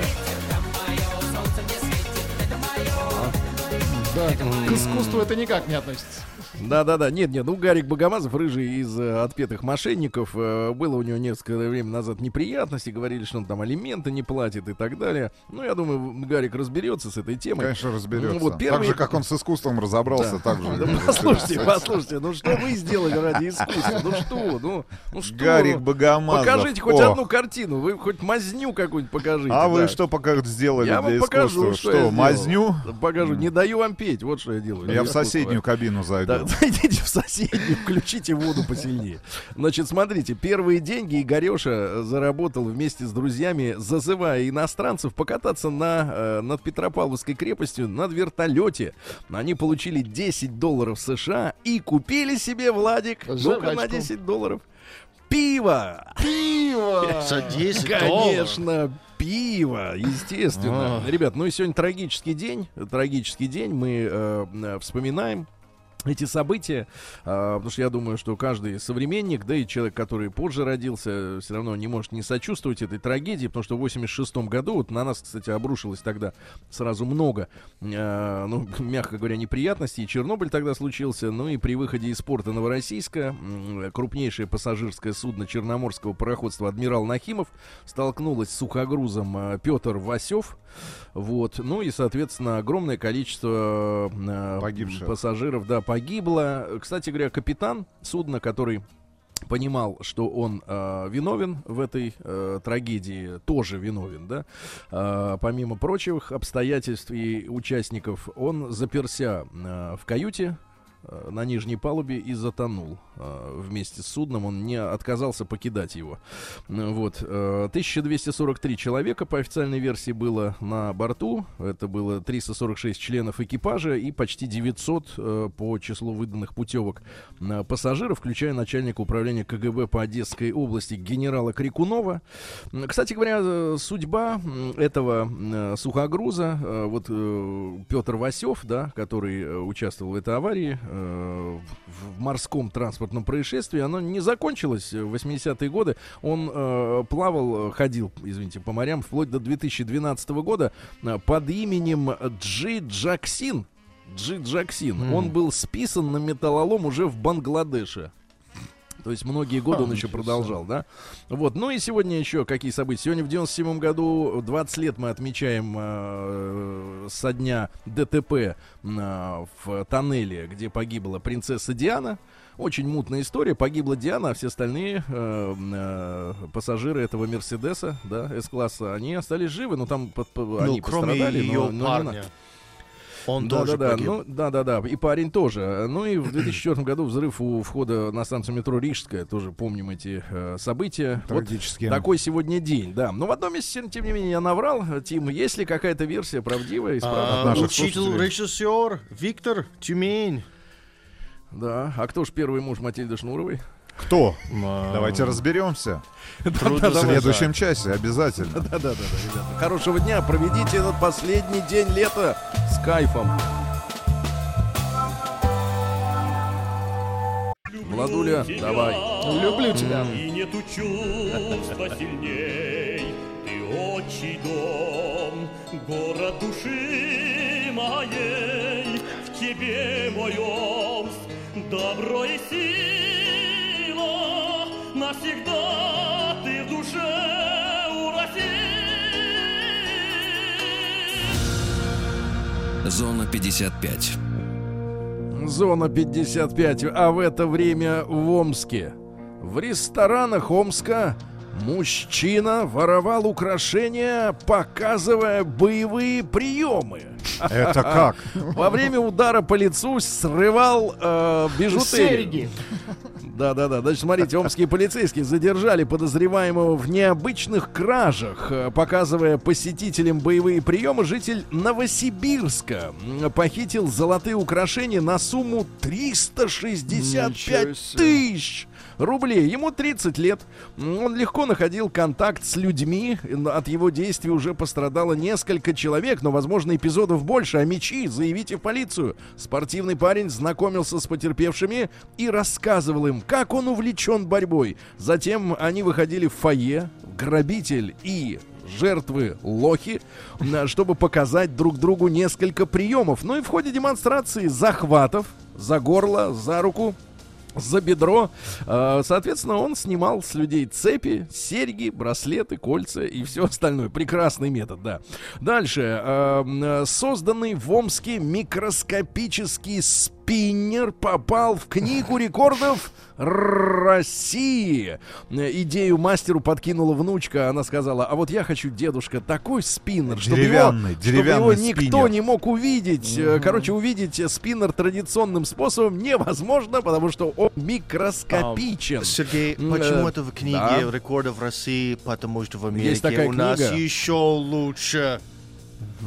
Да, к искусству это никак не относится. Да-да-да, нет-нет, ну Гарик Богомазов, рыжий из э, отпетых мошенников, э, было у него несколько время назад неприятности, говорили, что он там алименты не платит и так далее. Ну, я думаю, Гарик разберется с этой темой. Конечно, разберется. Ну, вот Так первый- же, как он с искусством разобрался, Да. так же. Да послушайте, послушайте, ну что вы сделали ради искусства? Ну что, ну, ну что? Гарик ну, Богомазов. Покажите хоть О. одну картину, вы хоть мазню какую-нибудь покажите. А вы да. что пока сделали Я для вам покажу, искусства? что, Что, мазню? Покажу, не даю вам петь, вот что я делаю. Я в искусства. соседнюю кабину зайду. Да, зайдите в соседнюю, включите воду посильнее. Значит, смотрите, первые деньги Игореша заработал вместе с друзьями, зазывая иностранцев покататься на, э, над Петропавловской крепостью над вертолете. Они получили 10 долларов США и купили себе, Владик, ну-ка на Жвачку. 10 долларов, пиво. Пиво! за 10 долларов. Конечно, пиво, естественно. Ах. Ребят, ну и сегодня трагический день. Трагический день. Мы э, э, вспоминаем эти события, а, потому что я думаю, что каждый современник, да и человек, который позже родился, все равно не может не сочувствовать этой трагедии, потому что в 86 году, вот на нас, кстати, обрушилось тогда сразу много, э, ну, мягко говоря, неприятностей. Чернобыль тогда случился, ну и при выходе из порта Новороссийска крупнейшее пассажирское судно черноморского пароходства «Адмирал Нахимов» столкнулось с сухогрузом э, Петр Васев, вот, ну и, соответственно, огромное количество э, Погибших. пассажиров, да, погибло. Кстати говоря, капитан судна, который понимал, что он э, виновен в этой э, трагедии, тоже виновен, да, Э, помимо прочих обстоятельств и участников, он заперся э, в каюте на нижней палубе и затонул э, вместе с судном. Он не отказался покидать его. Ну, Вот. э, 1243 человека по официальной версии было на борту. Это было 346 членов экипажа и почти 900 э, по числу выданных путевок э, пассажиров, включая начальника управления КГБ по Одесской области генерала Крикунова. Кстати говоря, э, судьба этого э, сухогруза, э, вот Петр Васев, да, который э, участвовал в этой аварии, э, в морском транспортном происшествии, оно не закончилось в 80-е годы. Он э, плавал, э, ходил, извините, по морям вплоть до 2012 года э, под именем Джи Джаксин. Джи Джаксин. Он был списан на металлолом уже в Бангладеше. То есть многие годы он еще продолжал, да? Вот. Ну и сегодня еще какие события? Сегодня в 97 году 20 лет мы отмечаем э, со дня ДТП э, в тоннеле, где погибла принцесса Диана. Очень мутная история. Погибла Диана, а все остальные э, э, пассажиры этого Мерседеса, да, С-класса, они остались живы, но там под- по- Ну, они кроме пострадали. ее но- но не парня. Он да, тоже да, да, погиб. ну, да, да, да, и парень тоже. Ну и в 2004 году взрыв у входа на станцию метро Рижская, тоже помним эти э, события. Вот Трагически. такой сегодня день, да. Но в одном месте, тем не менее, я наврал. Тим, есть ли какая-то версия правдивая? А, наших Учитель, режиссер Виктор Тюмень. Да. А кто ж первый муж Матильды Шнуровой? Кто? А, Давайте разберемся. В следующем часе обязательно. Да, да, да, да, ребята. Хорошего дня. Проведите этот последний день лета с кайфом. Владуля, давай. Люблю тебя. И нету чувства сильней Ты отчий дом, город души моей В тебе мой Омск, добро и сила Навсегда ты в душе у России Зона 55. Зона 55. А в это время в Омске. В ресторанах Омска мужчина воровал украшения, показывая боевые приемы. Это как? Во время удара по лицу срывал э, бижутерию. Да, да, да. Значит, смотрите, омские полицейские задержали подозреваемого в необычных кражах, э, показывая посетителям боевые приемы. Житель Новосибирска похитил золотые украшения на сумму 365 тысяч рублей. Ему 30 лет. Он легко находил контакт с людьми. От его действий уже пострадало несколько человек, но, возможно, эпизодов больше. А мечи заявите в полицию. Спортивный парень знакомился с потерпевшими и рассказывал им, как он увлечен борьбой. Затем они выходили в фойе. Грабитель и жертвы лохи, чтобы показать друг другу несколько приемов. Ну и в ходе демонстрации захватов за горло, за руку, за бедро. Э, Соответственно, он снимал с людей цепи, серьги, браслеты, кольца и все остальное. Прекрасный метод, да. Дальше. м, Созданный в Омске микроскопический спиннер попал в книгу рекордов России. Идею мастеру подкинула внучка. Она сказала, а вот я хочу, дедушка, такой спиннер, чтобы его, Деревянный, чтобы его никто спиннер. не мог увидеть. Э, Короче, увидеть спиннер традиционным способом невозможно, потому что он микроскопичен. Сергей, М, почему э, это в книге да. рекордов России? Потому что в Америке Есть такая у нас книга. еще лучше.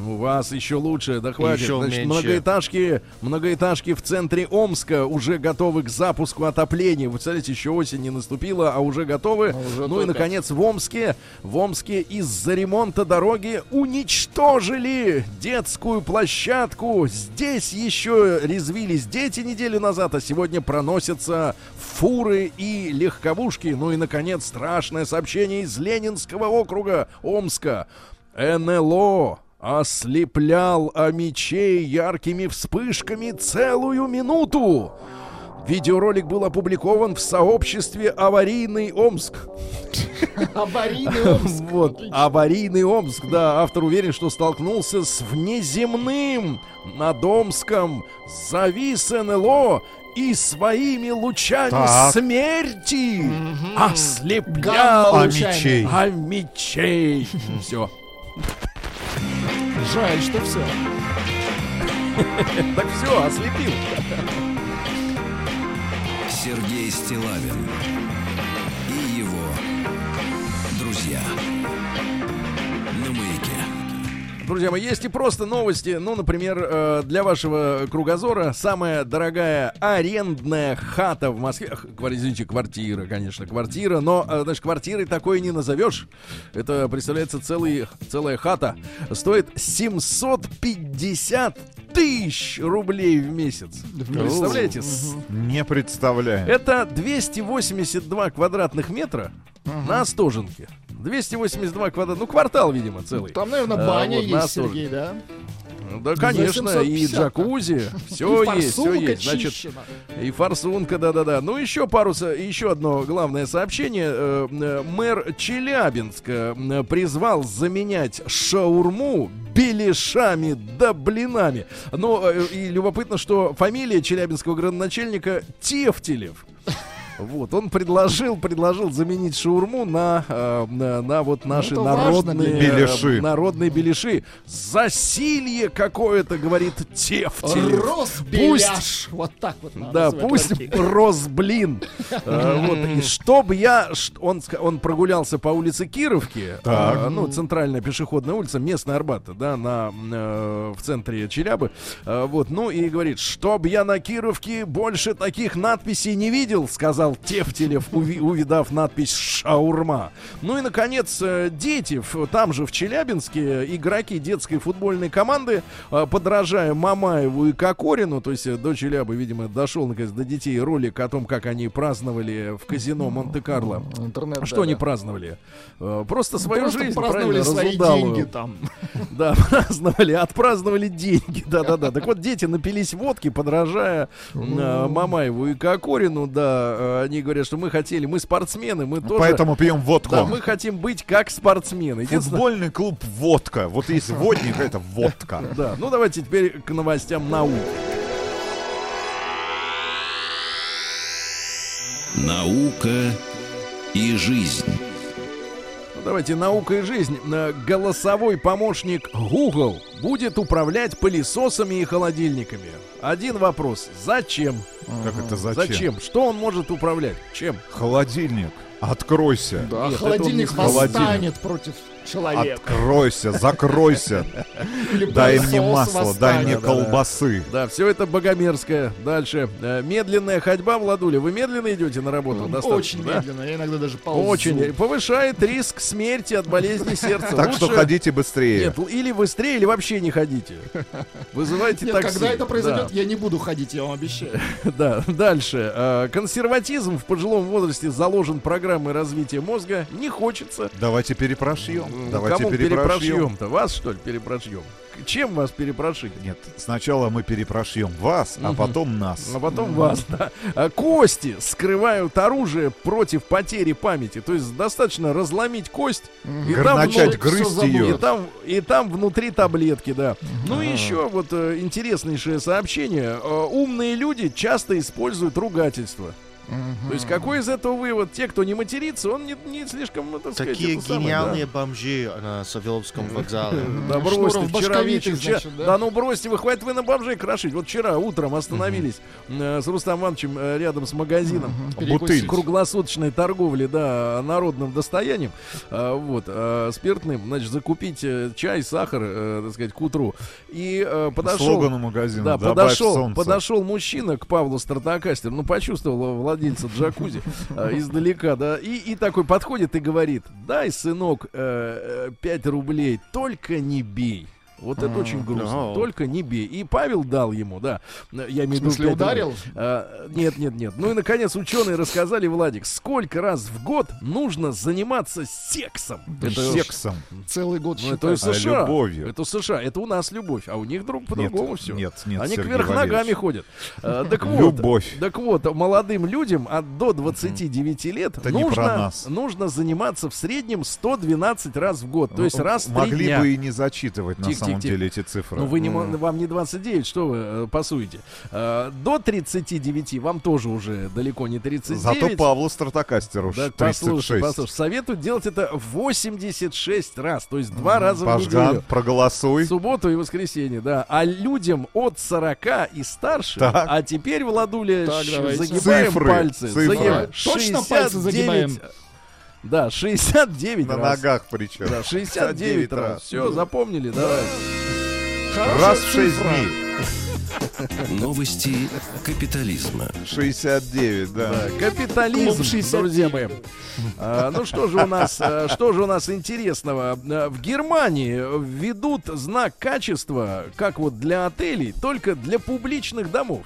У вас еще лучше, да хватит. Еще Значит, меньше. многоэтажки, многоэтажки в центре Омска уже готовы к запуску отопления. Вы представляете, еще осень не наступила, а уже готовы. А уже ну и, топят. наконец, в Омске, в Омске из-за ремонта дороги уничтожили детскую площадку. Здесь еще резвились дети неделю назад, а сегодня проносятся фуры и легковушки. Ну и, наконец, страшное сообщение из Ленинского округа Омска. НЛО ослеплял о мечей яркими вспышками целую минуту. Видеоролик был опубликован в сообществе «Аварийный Омск». Аварийный Омск. Вот, аварийный Омск, да, автор уверен, что столкнулся с внеземным над Омском. Завис НЛО и своими лучами Так. смерти ослеплял Гамма А мечей? а мечей. Все. Жаль, что все. Так все, ослепил. Друзья мои, есть и просто новости. Ну, например, э, для вашего кругозора самая дорогая арендная хата в Москве. Извините, квартира, конечно, квартира. Но, э, знаешь, квартирой такой не назовешь. Это, представляется, целый, целая хата. Стоит 750 тысяч рублей в месяц. Представляете? Не представляю. Это 282 квадратных метра на Остоженке. 282 квадрат, ну квартал, видимо, целый. Там, наверное, А, баня вот на есть. Сергей, да? Да, конечно, и 750, джакузи, все И есть, все есть. Значит, чищена. и форсунка, да-да-да. Ну, еще пару, еще одно главное сообщение. Э, э, Мэр Челябинска э, призвал заменять шаурму беляшами да блинами. Ну, и любопытно, что фамилия челябинского градоначальника Тефтелев. Вот, он предложил, предложил заменить шаурму на, э, на, на вот наши это важно народные, Беляши. э, народные беляши. Засилье какое-то, говорит Тефтелев. Росбеляш. Вот так вот надо Да, пусть. Росблин. Э, Вот, и чтобы я... Он, он прогулялся по улице Кировки, Так. ну, центральная пешеходная улица, местная Арбата, да, на, в центре Челябы. Вот, ну и говорит, чтоб я на Кировке больше таких надписей не видел, сказал Тефтелев, уви- увидав надпись «Шаурма». Ну и, наконец, э, дети, там же в Челябинске, игроки детской футбольной команды, э, подражая Мамаеву и Кокорину, то есть э, до Челябы, видимо, дошел, наконец, до детей ролик о том, как они праздновали в казино Монте-Карло. Интернет, Что да, они да. праздновали? Просто свою Просто жизнь, праздновали свои разудалую. деньги там. Да, праздновали, отпраздновали деньги. Да-да-да. Так вот, дети напились водки, подражая э, Мамаеву и Кокорину. Да, они говорят, что мы хотели, мы спортсмены, мы тоже... Поэтому пьем водку. Да, мы хотим быть как спортсмены. Единственное- Футбольный клуб «Водка». Вот водник, а это водка. Да, ну давайте теперь к новостям науки. Наука и жизнь. Давайте наука и жизнь. Э, Голосовой помощник Google будет управлять пылесосами и холодильниками. Один вопрос. Зачем? Как это зачем? Зачем? Что он может управлять? Чем? Холодильник. Откройся. Да, Нет, холодильник восстанет против человека. Откройся, закройся. Дай мне масло, дай мне колбасы. Да, все это богомерзкое. Дальше. Э, Медленная ходьба, Владуля. Вы медленно идете на работу? Достаточно, Очень да? медленно, я иногда даже ползу. Очень. Повышает риск смерти от болезни сердца. Так что ходите быстрее. Нет, или быстрее, или вообще не ходите. Вызывайте Нет, такси. когда это произойдет, Да. я не буду ходить, я вам обещаю. Да, дальше. Э, Консерватизм в пожилом возрасте заложен программой развития мозга. Не хочется. Давайте перепрошьем. Давайте Кому перепрошьем. перепрошьем-то? Вас, что ли, перепрошьем? Чем вас перепрошить? Нет, сначала мы перепрошьем вас, а потом нас. А потом вас, да. А Кости скрывают оружие против потери памяти. То есть достаточно разломить кость и там, начать грызть и ее. там, и там внутри таблетки, да. Ну и еще вот э, интереснейшее сообщение. Э, умные люди часто используют ругательство. То есть какой из этого вывод? Те, кто не матерится, он не, не слишком, ну, так сказать, Такие это самое, гениальные бомжи на Савеловском вокзале. да, Шнуров бросьте, вчера значит, да? да? ну бросьте, вы хватит вы на бомжей крошить. Вот вчера утром остановились э, с Рустам Ивановичем э, рядом с магазином. Бутыль. Круглосуточной торговли, да, народным достоянием, э, вот, спиртным, значит, закупить чай, сахар, так сказать, к утру. И По подошел... магазина Да, «Добавь подошел, солнца». подошел мужчина к Павлу Стратокастеру, ну, почувствовал владельца джакузи э, издалека, да, и, и такой подходит и говорит, дай, сынок, 5 рублей, только не бей. Вот это очень грустно. Только не бей. И Павел дал ему, да. э, Я имею в смысле, ударил? А, нет, нет, нет. Ну и наконец ученые рассказали, Владик, сколько раз в год нужно заниматься сексом. Это Сексом. Целый год ну, это А США. любовью? Это США. Это у нас любовь, а у них друг по-другому все. нет, нет, Они Сергей кверх Валерьевич. ногами ходят. А, так вот, Любовь. Так вот, молодым людям от до 29 лет Это нужно, нужно заниматься в среднем 112 раз в год. То есть Ну, раз в Могли дня. бы и не зачитывать, на Тихо, самом деле эти цифры. Ну, вы не, мо- вам не 29, что вы э, пасуете? Э, до 39 вам тоже уже далеко не 39. Зато Павлу Стратокастеру Да, 36. послушай, послушай, советую делать это 86 раз, то есть два раза в Пашган, неделю. проголосуй. Субботу и воскресенье, да. А людям от 40 и старше, Так. а теперь, Владуля, Так, загибаем Цифры, пальцы. цифры. Загибаем. Точно пальцы 69 загибаем? Да, 69 На раз. ногах причем. Да, 69 раз. Все, запомнили, давай. Раз в 6 дней. Новости капитализма. 69, да. Да, капитализм, Клуб 67. друзья мои. А, ну что же у нас, а, что же у нас интересного? А, В Германии введут знак качества, как вот для отелей, только для публичных домов.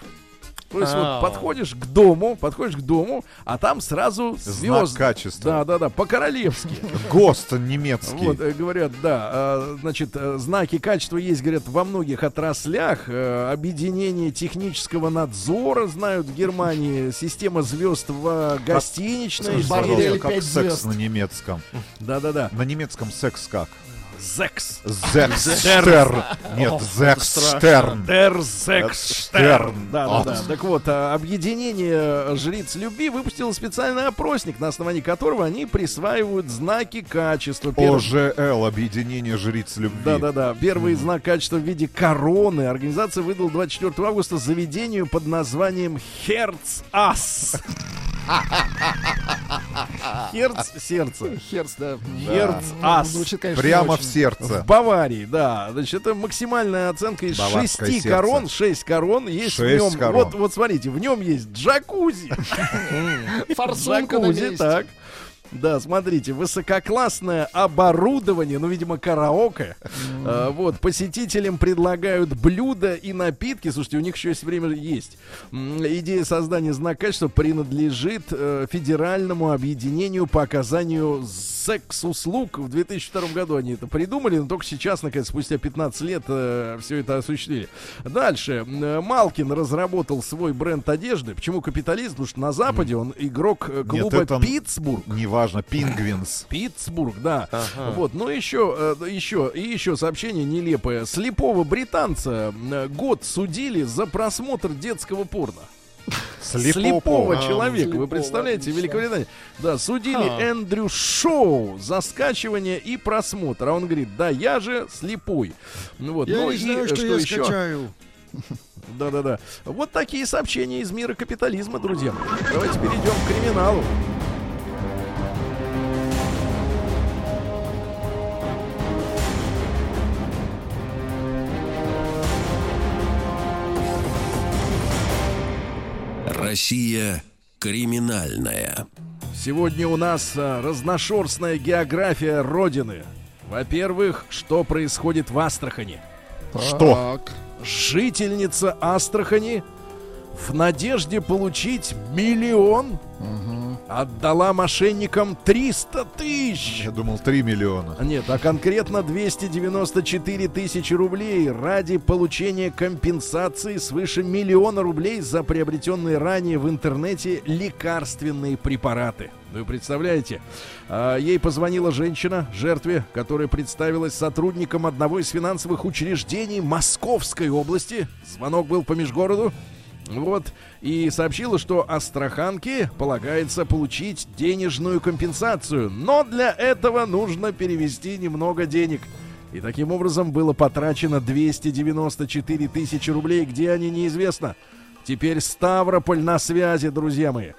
То есть А. вот подходишь к дому, подходишь к дому, а там сразу звезд. качества. Да, да, да, по-королевски. ГОСТ немецкий. Вот, э, говорят, да, э, значит, э, знаки качества есть, говорят, во многих отраслях. Объединение технического надзора знают в Германии. Система звезд в гостиничной как пять секс звезд. на немецком. Да-да-да. На немецком секс как? Зекс. Зексштерн. Нет, Зексштерн. Дер Зексштерн. Да-да-да. Вот. Так вот, а, объединение жриц любви выпустило специальный опросник, на основании которого они присваивают знаки качества. ОЖЛ, объединение жриц любви. Да-да-да. Первый знак качества в виде короны организация выдала 24 августа заведению под названием Херц Ас. Херц сердце. Херц, да. Херц Ну, Ас. Звучит, конечно, не Прямо в сердце. В Баварии, да. Значит, это максимальная оценка из Баварское шести сердце. корон. Шесть корон. Есть Шесть в нем. корон. Вот, вот смотрите, в нем есть джакузи. Форсунка на Джакузи, месте. так. Да, смотрите, высококлассное оборудование, ну, видимо, караоке. А, вот, посетителям предлагают блюда и напитки. Слушайте, у них еще есть время есть. Идея создания знака качества принадлежит э, Федеральному объединению по оказанию секс-услуг. В 2002 году они это придумали, но только сейчас, наконец, спустя 15 лет все это осуществили. Дальше. М, Малкин разработал свой бренд одежды. Почему капитализм? Потому что на Западе он игрок э, Нет, клуба это Питтсбург. Неважно, Пингвинс. Питтсбург, да. Вот, ну еще, э, еще, и еще сообщение нелепое. Слепого британца э, год судили за просмотр детского порно. Слепого А, человека, вы слепого, представляете, отлично. Великобритания. Да, судили Ха. Эндрю Шоу за скачивание и просмотр. А он говорит, да, я же слепой. Ну вот, ну и э, что еще? скачаю. Да-да-да. Вот такие сообщения из мира капитализма, друзья. Давайте перейдем к криминалу. Россия криминальная. Сегодня у нас а, разношерстная география Родины. Во-первых, что происходит в Астрахани? Что? Так. Жительница Астрахани в надежде получить миллион отдала мошенникам 300 тысяч. Я думал, 3 миллиона. Нет, а конкретно 294 тысячи рублей ради получения компенсации свыше миллиона рублей за приобретенные ранее в интернете лекарственные препараты. Вы представляете? А, Ей позвонила женщина, жертве, которая представилась сотрудником одного из финансовых учреждений Московской области. Звонок был по межгороду. Вот, и сообщила, что Астраханке полагается получить денежную компенсацию, но для этого нужно перевести немного денег. И таким образом было потрачено 294 тысячи рублей, где они неизвестно. Теперь Ставрополь на связи, друзья мои.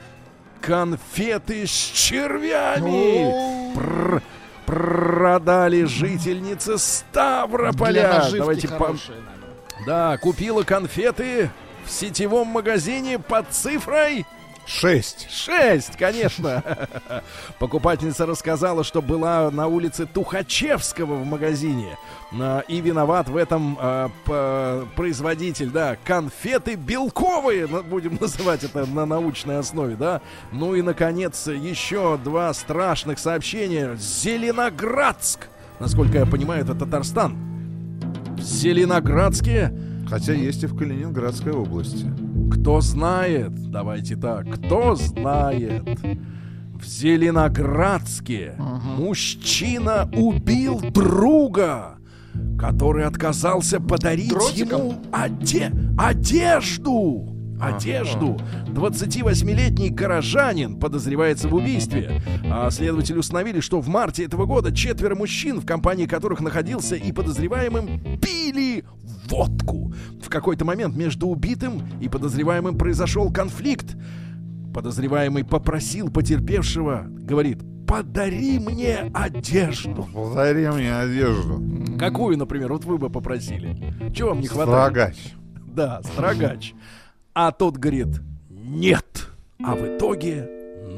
Конфеты с червями! Пр- продали жительнице Для Ставрополя. Давайте по- да, купила конфеты в сетевом магазине под цифрой 6. 6, конечно. Покупательница рассказала, что была на улице Тухачевского в магазине. А, И виноват в этом а, производитель, да, конфеты белковые, будем называть это на научной основе, да. Ну и, наконец, еще два страшных сообщения. Зеленоградск, насколько я понимаю, это Татарстан. В Зеленоградске Хотя есть и в Калининградской области. кто знает, давайте так, кто знает, в Зеленоградске мужчина убил друга. который отказался подарить Дротиком? ему оде- одежду. Одежду. 28-летний горожанин подозревается в убийстве. А следователи установили, что в марте этого года четверо мужчин, в компании которых находился и подозреваемым, пили водку. В какой-то момент между убитым и подозреваемым произошел конфликт. Подозреваемый попросил потерпевшего, говорит, подари мне одежду. Подари мне одежду. Какую, например, вот вы бы попросили? Чего вам не хватает? Строгач. Да, строгач. А тот говорит, нет. А в итоге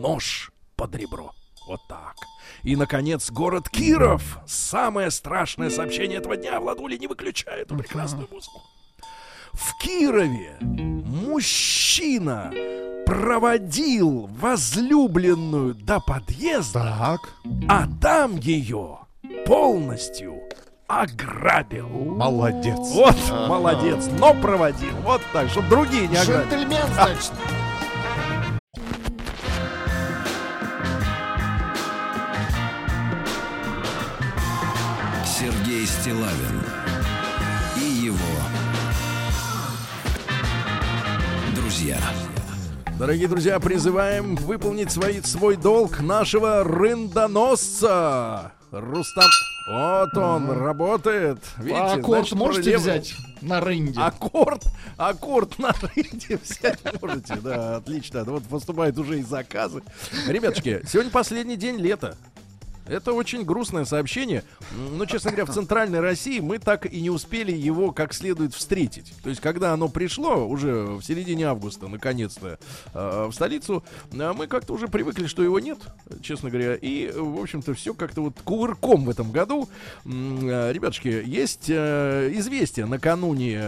нож под ребро. Вот так. И, наконец, город Киров. Самое страшное сообщение этого дня. Владули не выключает эту прекрасную музыку. В Кирове мужчина проводил возлюбленную до подъезда, Так. а там ее полностью ограбил. Молодец. Вот, молодец, но проводил. Вот так, чтобы другие не ограбили. Джентльмен, значит. Стилавин и его друзья. Дорогие друзья, призываем выполнить свои, свой долг нашего рындоносца. Рустам. Вот он, работает. Видите, А аккорд значит, можете проблем- взять на рынде? Аккорд, аккорд на рынке взять можете, да, отлично. Вот поступают уже и заказы. Ребятушки, сегодня последний день лета. Это очень грустное сообщение. Но, честно говоря, в центральной России мы так и не успели его как следует встретить. То есть, когда оно пришло уже в середине августа, наконец-то, э, в столицу, э, мы как-то уже привыкли, что его нет, честно говоря. И, в общем-то, все как-то вот кувырком в этом году. Э, Ребятушки, есть известие накануне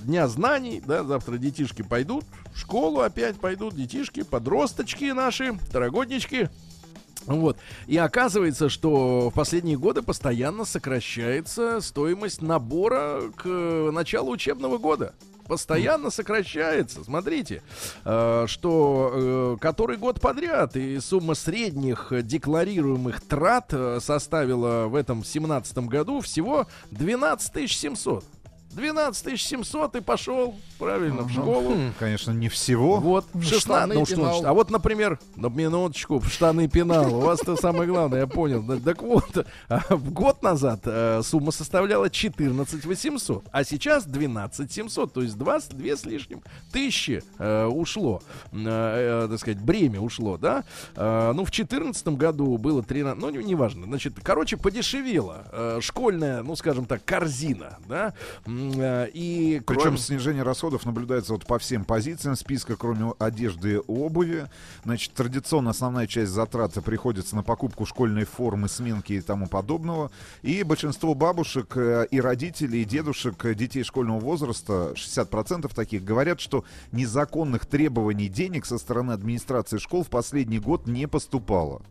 Дня знаний, да, завтра детишки пойдут в школу опять пойдут, детишки, подросточки наши, второгоднички. Вот. И оказывается, что в последние годы постоянно сокращается стоимость набора к э, началу учебного года. Постоянно сокращается. Смотрите, э, что э, который год подряд и сумма средних декларируемых трат составила в этом 17 году всего 12 700. 12 700 и пошел правильно в школу. Конечно, не всего. Вот, в 16, штаны ну, что пенал. а вот, например, на минуточку, в штаны пенал. У вас-то самое главное, я понял. Так вот, а, год назад э, сумма составляла 14 800, а сейчас 12 700, то есть 22 с лишним тысячи э, ушло, э, так сказать, бремя ушло, да? Ну, в 2014 году было 13, ну, не- неважно. Значит, короче, подешевела э, школьная, ну, скажем так, корзина, да? Э, и Причем кроме- снижение расходов наблюдается вот по всем позициям списка, кроме одежды и обуви. Значит, традиционно основная часть затрат приходится на покупку школьной формы, сменки и тому подобного. И большинство бабушек э, и родителей, и дедушек э, детей школьного возраста, 60% таких, говорят, что незаконных требований денег со стороны администрации школ в последний год не поступало.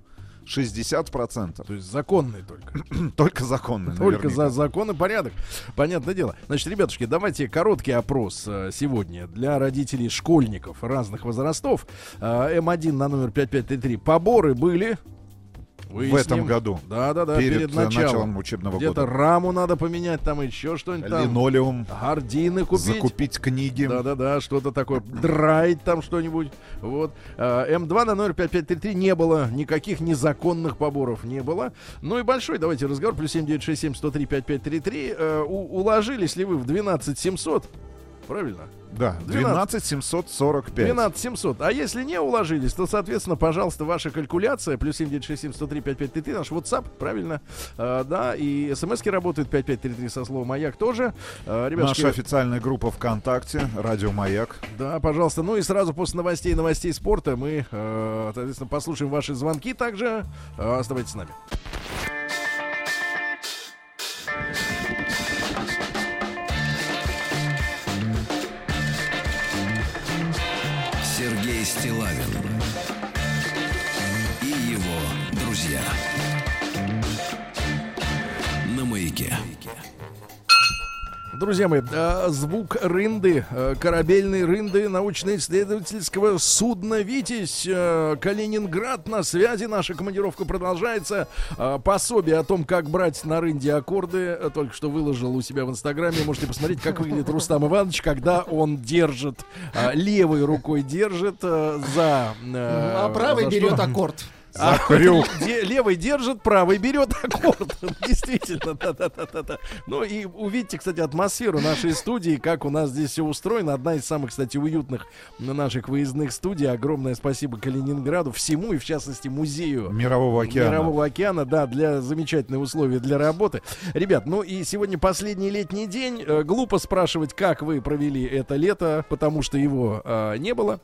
60%. То есть законный только. Только законные. Только наверняка. за закон и порядок. Понятное дело. Значит, ребятушки, давайте короткий опрос э, сегодня для родителей школьников разных возрастов. Э, М1 на номер 5533. Поборы были. В этом году. Да, да, да. Перед, Перед, э, началом. началом учебного Где-то года. раму надо поменять, там еще что-нибудь там. Линолеум. Гардины купить. Закупить книги. Да-да-да, что-то такое. Драйт там что-нибудь. Вот. А, М2 на номер 5533 не было. Никаких незаконных поборов не было. Ну и большой, давайте разговор. Плюс 7967 103 5533. Э, у- уложились ли вы в 12 700? Правильно? Да, 12. 12 745. 12 700. А если не уложились, то, соответственно, пожалуйста, ваша калькуляция. Плюс 7967 103 5533. Наш WhatsApp, правильно? А, да, и смски работают 5533 со словом «Маяк» тоже. А, ребятушки, Наша официальная группа ВКонтакте, Радио Маяк. Да, пожалуйста. Ну и сразу после новостей новостей спорта мы, э, соответственно, послушаем ваши звонки также. Э, оставайтесь с нами. Друзья мои, э, звук рынды, э, корабельной рынды научно-исследовательского судна «Витязь». э, Калининград на связи. Наша командировка продолжается. Пособие о том, как брать на рынде аккорды, только что выложил у себя в Инстаграме. Можете посмотреть, как выглядит Рустам Иванович, когда он держит, левой рукой держит за... А правый за берет что? А, де- левый держит, правый берет аккорд. Действительно, да-да-да-да. Ну и увидите, кстати, атмосферу нашей студии, как у нас здесь все устроено. Одна из самых, кстати, уютных наших выездных студий. Огромное спасибо Калининграду, всему и в частности музею. Мирового океана. Мирового океана, да, для замечательных условий для работы. Ребят, ну и сегодня последний летний день. Э, Глупо спрашивать, как вы провели это лето, потому что его э, не было.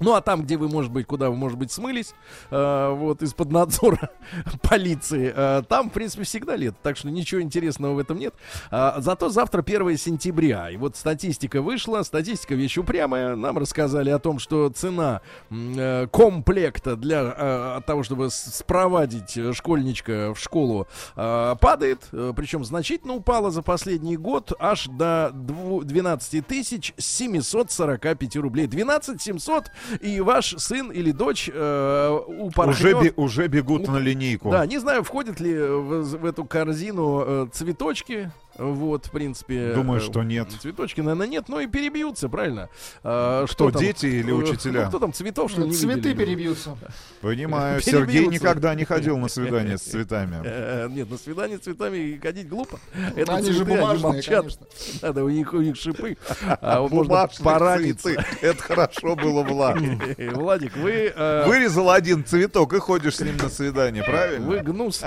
Ну а там, где вы, может быть, куда вы, может быть, смылись, э, вот из-под надзора полиции, э, там, в принципе, всегда лето, так что ничего интересного в этом нет. А, зато завтра 1 сентября, и вот статистика вышла, статистика вещь упрямая, нам рассказали о том, что цена э, комплекта для э, того, чтобы спровадить э, школьничка в школу, э, падает, э, причем значительно упала за последний год, аж до дву- 12 тысяч 745 рублей. 12 700 и ваш сын или дочь э, упорхнет. Уже, бе- уже бегут на линейку. Да, не знаю, входят ли в, в эту корзину э, цветочки. Вот, в принципе. Думаю, э, что нет. Цветочки, наверное, нет, но и перебьются, правильно. А, Кто, там? дети или Э, учителя? ну, кто там цветов, что ли, не Цветы видели? перебьются. Понимаю, Перебьются. Сергей никогда не ходил на свидание с цветами. Э, Нет, на свидание с цветами ходить глупо. Это Они же цветы, они бумажные, молчат. конечно. Надо, у них, у них шипы. А можно Бумажные пораниться. цветы. Это хорошо было, Влад. Владик, вы... э, Вырезал один цветок и ходишь с ним на свидание, правильно? Вы гнус.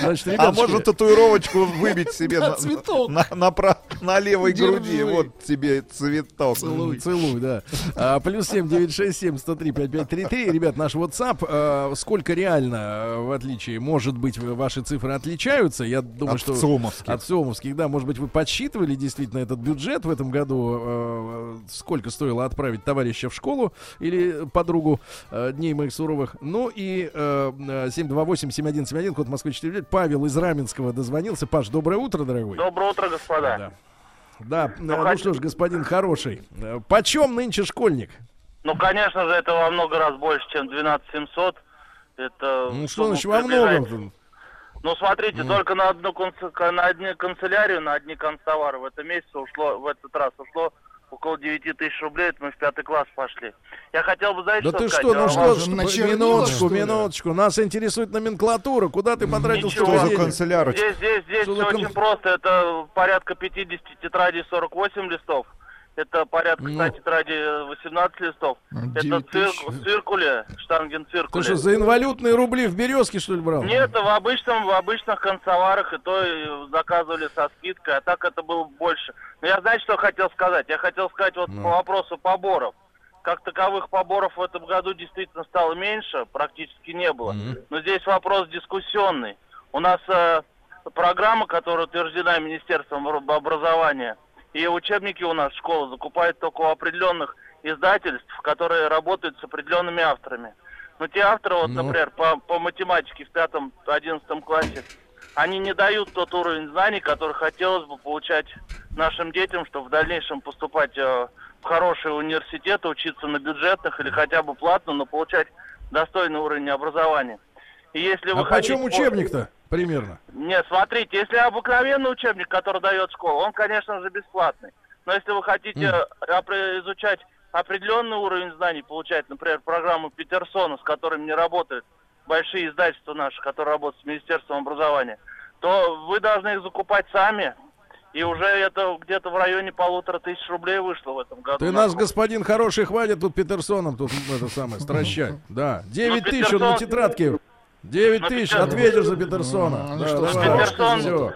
Значит, А может татуировочку выбить себе на, цветок. на, на пра- на левой Держи. груди? Вот тебе цветок. Целуй, целуй, да. А, плюс семь девять шесть семь сто три пять пять три три. Ребят, наш WhatsApp. а, сколько реально, а, в отличие, может быть, ваши цифры отличаются? Я думаю, От что ЦИОМовских. от ЦИОМовских, да. Может быть, вы подсчитывали действительно этот бюджет в этом году? э, сколько стоило отправить товарища в школу или подругу э, дней моих суровых? Ну и э, 728-7171, код Москвы 4 Павел из Раменского дозвонился. Паш, доброе утро, дорогой. Доброе утро, господа. Да. Да, ну, хоть- что ж, господин хороший, э, почем нынче школьник? Ну, конечно же, это во много раз больше, чем 12 700. Это... Ну что значит во многом? Ну, смотрите, только на одну канц- на одни канцелярию, на одни канцтовары в этом месяце ушло, в этот раз ушло около 9 тысяч рублей, это мы в пятый класс пошли. Я хотел бы, знаете, Да что ты сказать? что, ну А что, чернила, минуточку, что минуточку, нас интересует номенклатура, куда ты потратил Ничего. Что за денег? канцелярочка? Здесь, здесь, здесь Что все за очень кон- просто. Это порядка 50 тетрадей 48 листов. Это порядка Ну. 100 тетрадей 18 листов. Ну, Это 9 тысяч. цирк- циркуле, штанген Ты циркуле. что, за инвалютные рубли в березке, что ли, брал? Нет, в обычном, в обычных концоварах и то и заказывали со скидкой, а так это было больше. Но я знаете, что хотел сказать? Я хотел сказать вот Ну. по вопросу поборов. Как таковых поборов в этом году действительно стало меньше, практически не было. Но здесь вопрос дискуссионный. У нас э, программа, которая утверждена Министерством об- образования, и учебники у нас школа закупает только у определенных издательств, которые работают с определенными авторами. Но те авторы, вот, Ну. например, по, по математике в пятом-одиннадцатом классе, они не дают тот уровень знаний, который хотелось бы получать нашим детям, чтобы в дальнейшем поступать э, в хорошие университеты, учиться на бюджетных или хотя бы платно, но получать достойный уровень образования. И если А по- учебник-то примерно? нет, смотрите, если обыкновенный учебник, который дает школа, он, конечно же, бесплатный. Но если вы хотите опре- изучать определенный уровень знаний, получать, например, программу Петерсона, с которыми не работают большие издательства наши, которые работают с Министерством образования, то вы должны их закупать сами. И уже это где-то в районе полутора тысяч рублей вышло в этом году. Ты на нас, господин хороший, хватит тут Петерсоном тут это самое, стращать. Да, 9 Ну, тысяч он на тетрадке. 9 Ну, тысяч, ответишь за Петерсона. Ну, Да, что ж, давай. Петерсон- Все,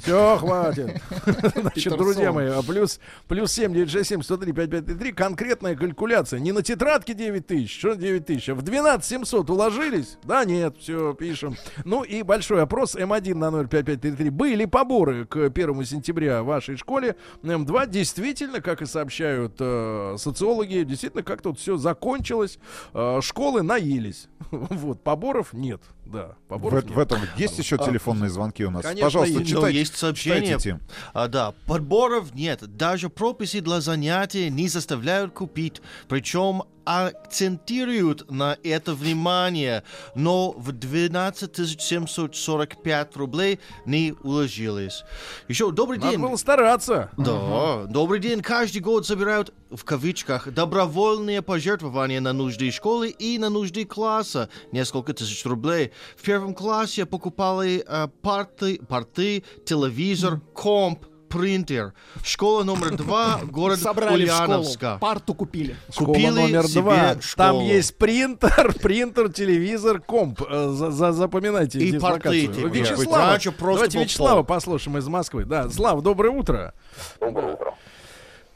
все, хватит. Значит, друзья мои, а плюс, плюс 7, 9, 6, 7, 103, 5, 5, 3, конкретная калькуляция. Не на тетрадке 9 тысяч, что 9 тысяч, а в 12 700 уложились? Да, нет, все, пишем. Ну и большой опрос М1 на 05533. Были поборы к 1 сентября в вашей школе. М2 действительно, как и сообщают э, социологи, действительно как тут все закончилось. Э, школы наелись. Вот, поборов нет. Да, В, поборов в нет. этом есть еще А, телефонные звонки у нас? конечно, Пожалуйста, есть. Ну, читайте. Есть сообщение. читайте. А, да, подборов нет. Даже прописи для занятий не заставляют купить. Причем акцентируют на это внимание, но в 12 745 рублей не уложились. Еще добрый Надо день. было стараться. Да, добрый день. Каждый год собирают, в кавычках, добровольные пожертвования на нужды школы и на нужды класса. Несколько тысяч рублей. В первом классе покупали э, парты, порты, телевизор, комп, принтер. Школа номер два, город Собрали Ульяновска. парту купили. Школа Купили номер себе два. Там школу. есть принтер, принтер, телевизор, комп. Э, за- за- запоминайте И дислокацию. порты теперь. Вячеслава. Раньше просто Давайте был Вячеслава послушаем из Москвы. Да, Слав, доброе утро. Доброе утро.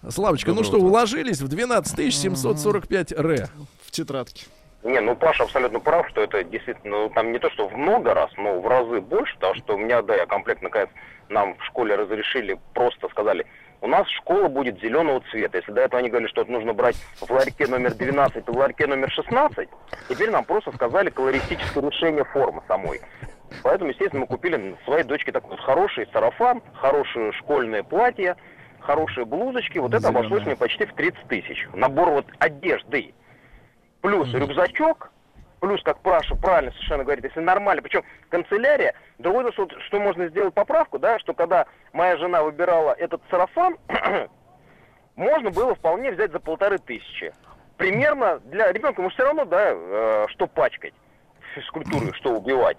Славочка, ну что, уложились в 12 745 ре. В тетрадке. Не, ну Паша абсолютно прав, что это действительно, ну, там не то, что в много раз, но в разы больше, потому что у меня, да, я комплект, наконец, нам в школе разрешили, просто сказали, у нас школа будет зеленого цвета. Если до этого они говорили, что это нужно брать в ларьке номер 12 и в ларьке номер 16, теперь нам просто сказали колористическое решение формы самой. Поэтому, естественно, мы купили своей дочке такой хороший сарафан, хорошее школьное платье, хорошие блузочки. Вот это обошлось мне почти в 30 тысяч. Набор вот одежды. Плюс рюкзачок, плюс, как Праша правильно совершенно говорит, если нормально, причем канцелярия, другое дело, что, что можно сделать поправку, да, что когда моя жена выбирала этот сарафан, можно было вполне взять за полторы тысячи. Примерно для ребенка, мы все равно, да, э, что пачкать физкультуры, что убивать.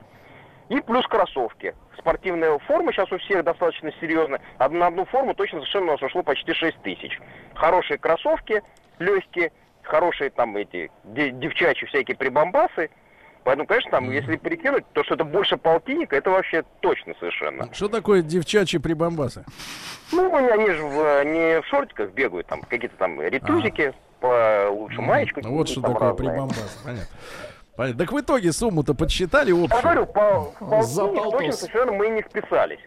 И плюс кроссовки. Спортивная форма сейчас у всех достаточно серьезная. На одну форму точно совершенно у нас ушло почти 6 тысяч. Хорошие кроссовки, легкие, хорошие там эти де- девчачьи всякие прибамбасы. Поэтому, конечно, там, если прикинуть, то, что это больше полтинника, это вообще точно совершенно. Что такое девчачьи прибамбасы? Ну, они, же в- не в шортиках бегают, там какие-то там ретузики, по лучше маечку. Ну, Вот что такое разные. прибамбасы. Понятно. Понятно. Так в итоге сумму-то подсчитали Я общую? говорю, по, полтинник точно совершенно мы не вписались.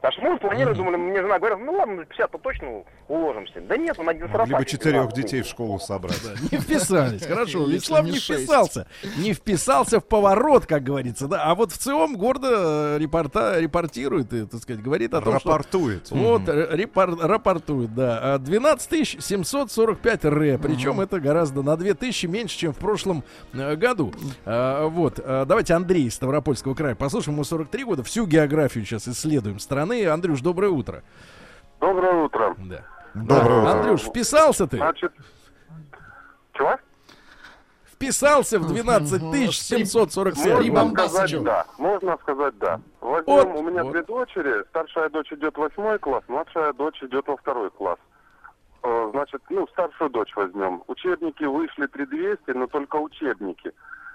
Так что мы планировали, думали, мне жена говорит, ну ладно, 50-то точно уложимся. Да нет, он один сарафан. бы четырех детей в школу собрать. Не вписались, хорошо. Вячеслав не вписался. Не вписался в поворот, как говорится, да. А вот в ЦИОМ гордо э, репорта, репортирует и, так сказать, говорит о том, что... Рапортует. Вот, э, репор- рапортует, да. А 12 745 ре. Причем это гораздо на 2000 меньше, чем в прошлом э, году. А, вот. А, давайте Андрей из Ставропольского края. Послушаем, ему 43 года. Всю географию сейчас исследуем страны. Андрюш, доброе утро. Доброе утро. Да. Доброе утро. Андрюш, вписался ты? Значит, чего? Вписался в 12 745. Можно сказать да. Можно сказать да. Возьмем, Вот, у меня вот. две дочери. Старшая дочь идет в восьмой класс, младшая дочь идет во второй класс. Э, Значит, ну, старшую дочь возьмем. Учебники вышли 3200, но только учебники.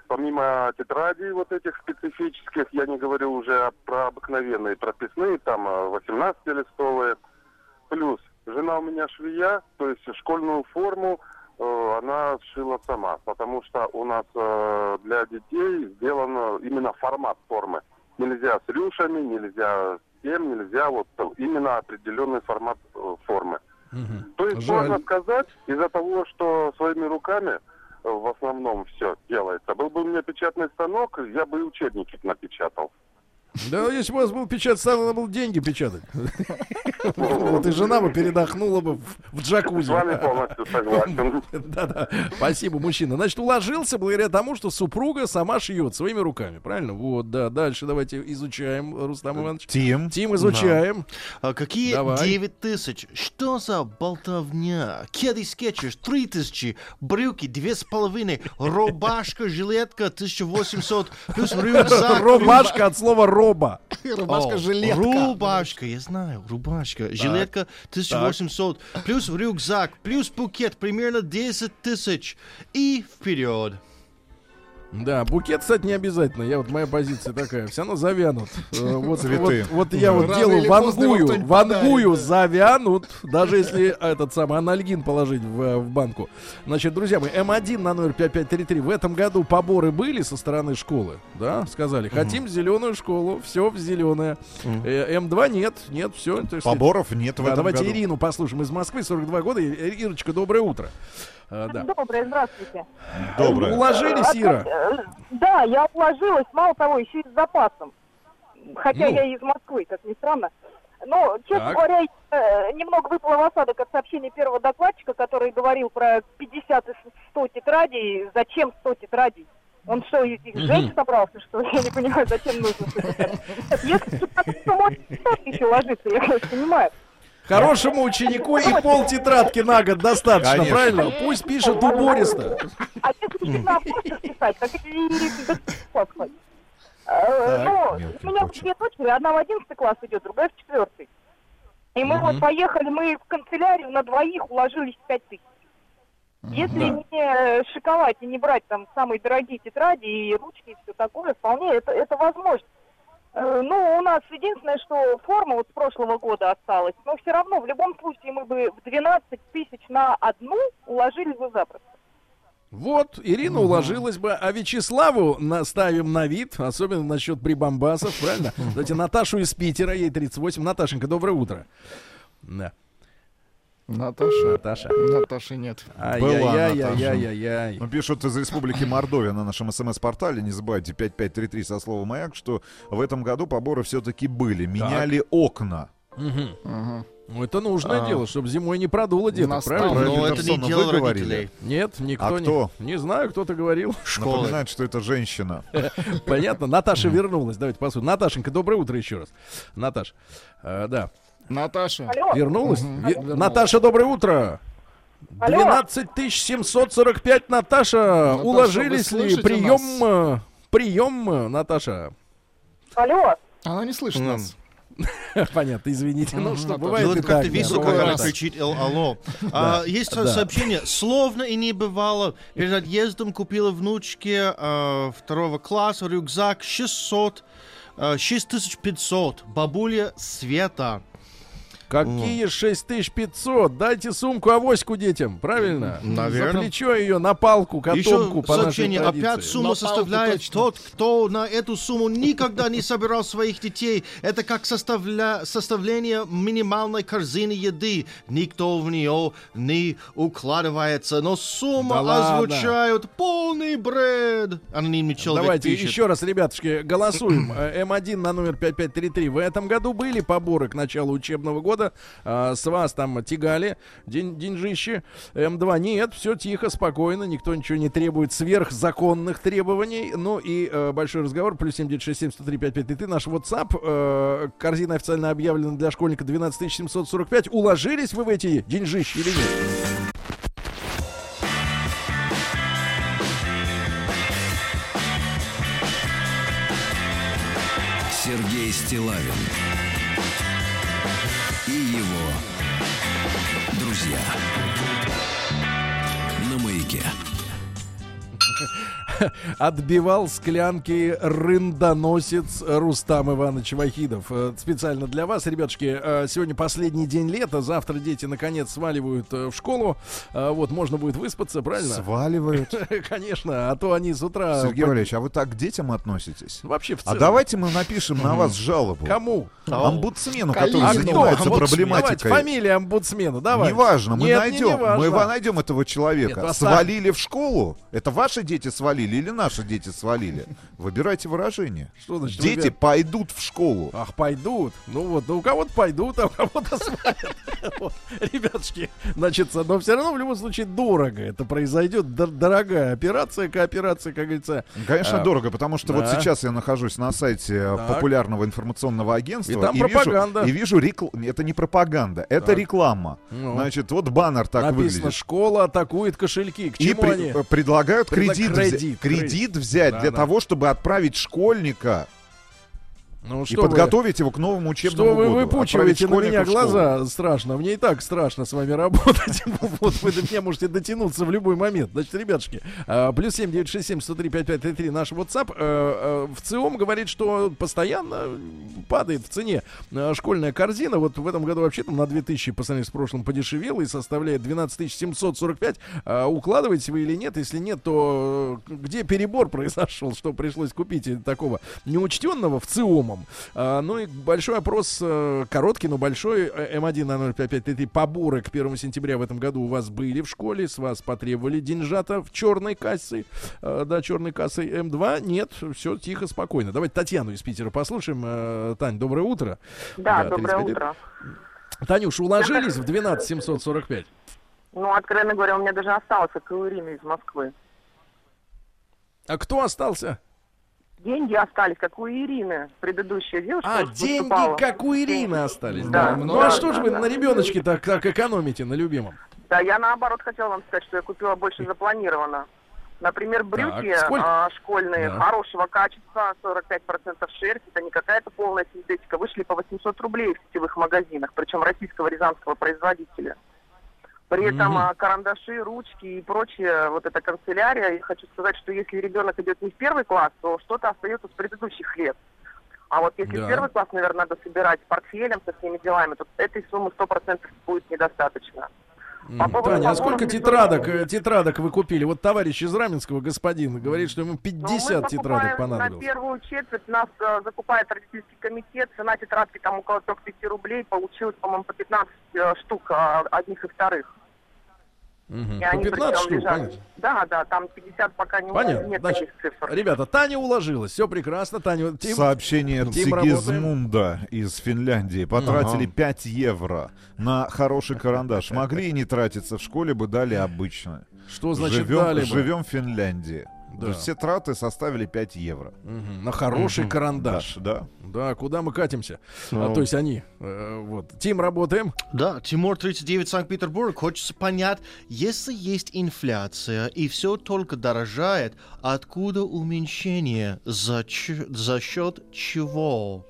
Помимо тетрадей вот этих специфических, я не говорю уже про обыкновенные прописные, там 18-листовые. Плюс жена у меня швея, то есть школьную форму э, она сшила сама, потому что у нас э, для детей сделан именно формат формы. Нельзя с рюшами, нельзя с тем, нельзя вот э, именно определенный формат э, формы. То есть Жаль. можно сказать, из-за того, что своими руками э, в основном все делается. Был бы у меня печатный станок, я бы и учебники напечатал. Да, если бы у вас был печатный станок, надо было деньги печатать. Вот и жена бы передохнула бы в- джакузи. С вами полностью согласен. Да-да, спасибо, мужчина. Значит, уложился благодаря тому, что супруга сама шьет своими руками, правильно? Вот, да, дальше давайте изучаем, Рустам Иванович. Тим. Тим, изучаем. А какие Давай. 9 тысяч? Что за болтовня? Кеды скетчерс 3 тысячи, брюки 2,5, рубашка, жилетка 1800, плюс рюкзак. Рубашка от слова роба. О, Рубашка-жилетка. Рубашка, я знаю, рубашка. Жилетка 1800, плюс рюкзак, плюс букет примерно 10 тысяч. И вперед. Да, букет, кстати, не обязательно. Я вот моя позиция такая. Все равно завянут. Э, Вот, Цветы. вот, вот я вот Рано делаю вангую. Вангую да. завянут. Даже если этот самый анальгин положить в, э, в банку. Значит, друзья мои, М1 на номер 5533. В этом году поборы были со стороны школы. Да, сказали. Хотим зеленую школу. Все в зеленое. Э, М2 нет. Нет, все. Поборов нет в Да, этом давайте году. Ирину послушаем из Москвы, 42 года. Ирочка, доброе утро. А, да. Доброе, здравствуйте. Доброе. Уложились, Э, Ира? э, Да, я уложилась, мало того, еще и с запасом. Хотя Ну. я из Москвы, как ни странно. Но, честно Так. говоря, э, немного выпало в осадок от сообщения первого докладчика, который говорил про 50 и 100 тетрадей. Зачем 100 тетрадей? Он что, их их сжечь собрался, что ли? Я не понимаю, зачем нужно 100 тетрадей. Нет, Если 15, то может 100 еще ложиться, я, конечно, понимаю. Хорошему ученику и пол тетрадки на год достаточно, Конечно. правильно? Пусть пишет убористо. А если еще на писать, так и и- до класс хватит. Э, Ну, у меня две дочери, одна в одиннадцатый класс идет, другая в четвертый. И мы вот поехали, мы в канцелярию на двоих уложились в пять тысяч. Если Да. не шиковать и не брать там самые дорогие тетради и ручки и все такое, вполне это, это возможно. Э, Ну, у нас единственное, что форма вот с прошлого года осталась, но все равно в любом случае мы бы в 12 тысяч на одну уложились бы запросто. Вот, Ирина уложилась бы, а Вячеславу наставим на вид, особенно насчет прибамбасов, правильно? Давайте Наташу из Питера, ей 38. Наташенька, доброе утро. Да. Наташа. Наташа. Наташи нет. Ай-яй-яй-яй-яй-яй. Ну, пишут из Республики Мордовия на нашем смс-портале, не забывайте, 5533 со словом «Маяк», что в этом году поборы все-таки были. Меняли окна. Мгм. Ага. Ну, это нужное А. дело, чтобы зимой не продуло деток, Настал. правильно? Но Правильно, это не Персона, дело вы говорили. родителей. Нет, никто А не... кто? Не знаю, кто-то говорил. Школы. Напоминает, что это женщина. Понятно. Наташа вернулась. Давайте посмотрим. Наташенька, доброе утро еще раз. Наташ, э, да. Наташа. Алло, Вернулась? Мгм. Ве-. Наташа, доброе утро. Алло. 12 745, Наташа. Наташа, Уложились ли? Прием, нас? э, прием, э, Наташа. алло, Она не слышит нас. Понятно, извините. Ну что, бывает Ну, и это как-то весело, когда она кричит «Эл, алло». А, Есть да. сообщение. Словно и не бывало. Перед отъездом купила внучке а, второго класса рюкзак 600, а, 6500. Бабуля Света. Какие 6500? Дайте сумку авоську детям, правильно? Наверно. За плечо ее, на палку, Еще котомку по нашей сообщение. традиции. Опять сумма составляет тот, кто на эту сумму никогда не собирал своих детей. Это как составля... составление минимальной корзины еды. Никто в нее не укладывается. Но сумма Да озвучают полный бред. Анонимный человек Давайте пишет. еще раз, ребятушки, голосуем. Э, М1 на номер 5533. В этом году были поборы к началу учебного года. А, С вас там тягали день, деньжище. М2 нет, все тихо, спокойно. Никто ничего не требует сверхзаконных требований. Ну и э, большой разговор. Плюс 7967 103 5533. Наш WhatsApp. э, корзина официально объявлена для школьника 12 745. Уложились вы в эти деньжищи или нет? Сергей Стилавин друзья на маяке. отбивал склянки рындоносец Рустам Иванович Вахидов. Э, Специально для вас, ребятушки, э, сегодня последний день лета, завтра дети наконец сваливают э, в школу, вот, можно будет выспаться, правильно? Сваливают. Конечно, а то они с утра... Сергей Валерьевич, а вы так к детям относитесь? Вообще в А целом. давайте мы напишем на вас жалобу. Кому? Омбудсмену, который А занимается проблематикой. Фамилия омбудсмена, давай. Неважно, мы найдем, мы найдем этого человека. А свалили в школу? Это ваши дети свалили или наши дети свалили? Выбирайте выражение. Что значит Дети выбирать? пойдут в школу. Ах, пойдут. Ну вот, ну у кого-то пойдут, а у кого-то свалят. Ребятушки, значит, но все равно в любом случае дорого это произойдет. Дор- дорогая операция, кооперация, как говорится. Конечно, А, дорого, потому что вот сейчас я нахожусь на сайте э, популярного информационного агентства. И там вижу- пропаганда. и вижу, рекл- это не пропаганда, это реклама. Ну. Значит, вот баннер так Написано, выглядит. школа атакует кошельки. К чему они? предлагают Предла- кредит, кредит, взять, Да, для да. того, чтобы отправить школьника Ну, и что вы- подготовить его к новому учебному Что вы году. выпучиваете на меня глаза? Страшно. Мне и так страшно с вами работать. Вот вы до меня можете дотянуться в любой момент. Значит, ребятушки, а, плюс семь девять шесть семь сто три пять пять три три наш WhatsApp. Э, э, В ЦИОМ говорит, что постоянно падает в цене э, школьная корзина. Вот в этом году вообще там на 2000 по сравнению с прошлым подешевела и составляет 12 745. А, Укладываете вы или нет? Если нет, то где перебор произошел, что пришлось купить такого неучтенного в ЦИОМом? По-моему. А, ну и большой опрос, э, короткий, но большой, э, М1 на 05533. Поборы к 1 сентября в этом году у вас были в школе, с вас потребовали деньжата в черной кассе, э, да, черной кассой М2. Нет, все тихо, спокойно. Давайте Татьяну из Питера послушаем. Тань, доброе утро. Да, Да, доброе 35 лет. утро. Танюш, уложились в 12 745? Ну, откровенно говоря, у меня даже у Ирины из Москвы. А кто остался? Деньги остались, как у Ирины, предыдущая девушка. А, деньги, выступала. как у Ирины остались. Да, Да. Ну да, а что же да, вы да. на ребеночке так, так экономите, на любимом? Да, я наоборот хотела вам сказать, что я купила больше запланировано. Например, брюки сколько? а, школьные Да. хорошего качества, 45% шерсть, это не какая-то полная синтетика, вышли по 800 рублей в сетевых магазинах, причем российского рязанского производителя. При этом а, карандаши, ручки и прочее, вот эта канцелярия, я хочу сказать, что если ребенок идет не в первый класс, то что-то остается с предыдущих лет. А вот если Да. первый класс, наверное, надо собирать портфелем, со всеми делами, то этой суммы 100% будет недостаточно. По поводу Таня, а сколько тетрадок, э, тетрадок вы купили? Вот товарищ из Раменского, господин, говорит, что ему Ну, 50 мы тетрадок покупаем На понадобилось. первую четверть нас э, закупает родительский комитет. Цена тетрадки там около 3-5 рублей. Получилось, по-моему, по 15 э, штук а, одних и вторых. И По они 15 причем штук, лежат. понятно. Да, да, там 50 пока не Понятно. нет Значит, таких цифр. ребята, Таня уложилась, все прекрасно. Таня, Тим, Сообщение от. Сигизмунда из Финляндии. Потратили Ага. 5 евро на хороший карандаш. Могли и не тратиться в школе, бы дали обычно. Что значит живем, дали бы? Живем в Финляндии. Да. То есть все траты составили 5 евро. Мгм. На хороший Мгм. карандаш. Да, Да, куда мы катимся? Ну. А, то есть они. э, вот. Тим, работаем. Да, Тимур 39, Санкт-Петербург. Хочется понять, если есть инфляция и все только дорожает, откуда уменьшение? За, ч- за счет чего?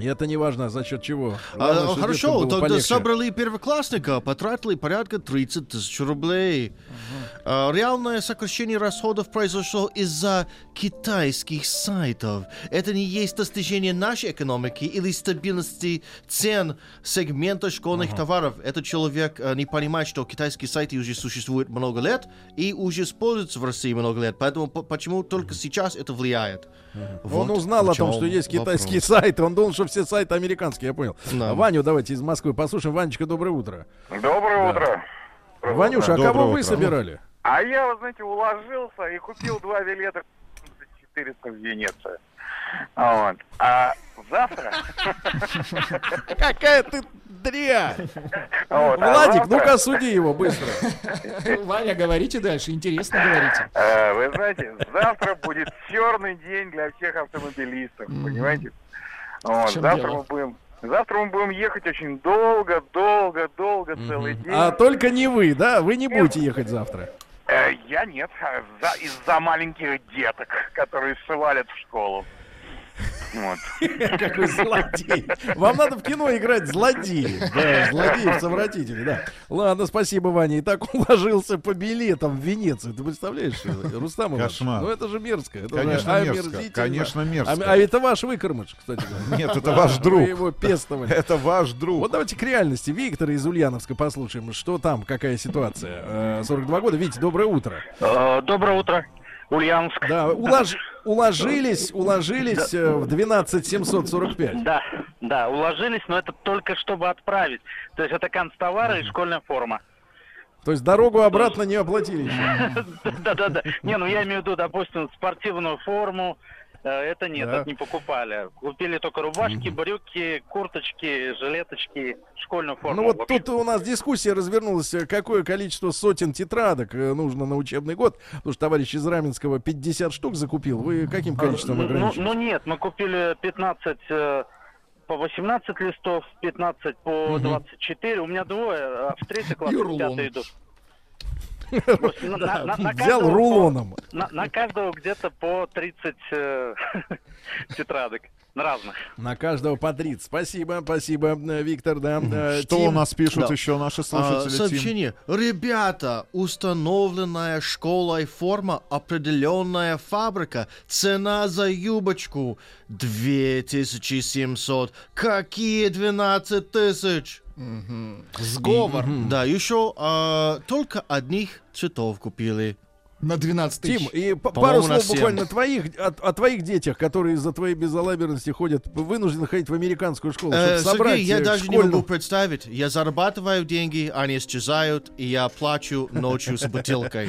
И это не важно, за счет чего. А, Главное, что хорошо, тогда полегче. собрали первоклассника, потратили порядка 30 тысяч рублей. А, реальное сокращение расходов произошло из-за китайских сайтов. Это не есть достижение нашей экономики или стабильности цен сегмента школьных товаров. Этот человек э, не понимает, что китайские сайты уже существуют много лет и уже используются в России много лет. Поэтому по- почему только сейчас это влияет? Вот он узнал о том, что есть китайские вопрос. сайты. Он думал, что все сайты американские, я понял. Да. Ваню давайте из Москвы послушаем. Ванечка, доброе утро. Доброе утро. Ванюша, а Доброе кого вы утро. собирали? А я, вы знаете, уложился и купил два билета 400 в Венецию. Вот. А завтра... Какая ты дрянь! Вот, а Владик, ну-ка суди его быстро. Ваня, говорите дальше, интересно говорите. Э, Вы знаете, завтра будет черный день для всех автомобилистов, понимаете? Вот, завтра дело? мы будем... Завтра мы будем ехать очень долго, долго, долго, целый день. А только не вы, да? Вы не будете ехать завтра. Э, я нет, а за- из-за маленьких деток, которые свалят в школу. Вот. Какой злодей. Вам надо в кино играть злодеев. Да, злодеев совратителей, да. Ладно, спасибо, Ваня. И так уложился по билетам в Венецию. Ты представляешь, Рустам Иванович? Кошмар. Ну это же мерзко. Это Конечно, же мерзко. Конечно, мерзко. А, а это ваш выкормыш, кстати говоря. Нет, это ваш друг. Вы его пестовали. Это ваш друг. Вот давайте к реальности. Виктора из Ульяновска послушаем. Что там, какая ситуация? Э, 42 года. Витя, доброе утро. Э, Доброе утро, Ульяновск. Да, улож- уложились, уложились э, в 12 745. Да, да, уложились, но это только чтобы отправить. То есть это канцтовары и школьная форма. То есть дорогу обратно не оплатили. Да-да-да. Не, ну я имею в виду, допустим, спортивную форму. Э, Это нет, Да. это не покупали. Купили только рубашки, брюки, курточки, жилеточки, школьную форму. Ну вот тут у нас дискуссия развернулась, э, какое количество сотен тетрадок э, нужно на учебный год. Потому что товарищ из Раменского 50 штук закупил. Вы каким количеством Ну, ну, ну нет, мы купили 15 э, по 18 листов, 15 по Мгм. 24. У меня двое, а в третий класс пятый идут. То есть на- Да, на- на взял каждого по- рулоном. На, каждого где-то по 30 э, тетрадок. На разных. На каждого по 30. Спасибо, спасибо, э, Виктор, да. Э, Что Тим? у нас пишут Да. еще наши А, слушатели? Тим? сообщение. Ребята, установленная школой форма, определенная фабрика, цена за юбочку 2700. Какие 12 тысяч? Сговор. Да, еще а, только одних цветов купили. На 12 Тим, тысяч. и п- По-моему, пару слов буквально твоих, о, о твоих детях, которые из-за твоей безалаберности ходят, вынуждены ходить в американскую школу, чтобы Э, собрать Сергей, я э, даже не школьную- могу представить. Я зарабатываю деньги, они исчезают, и я плачу ночью с бутылкой.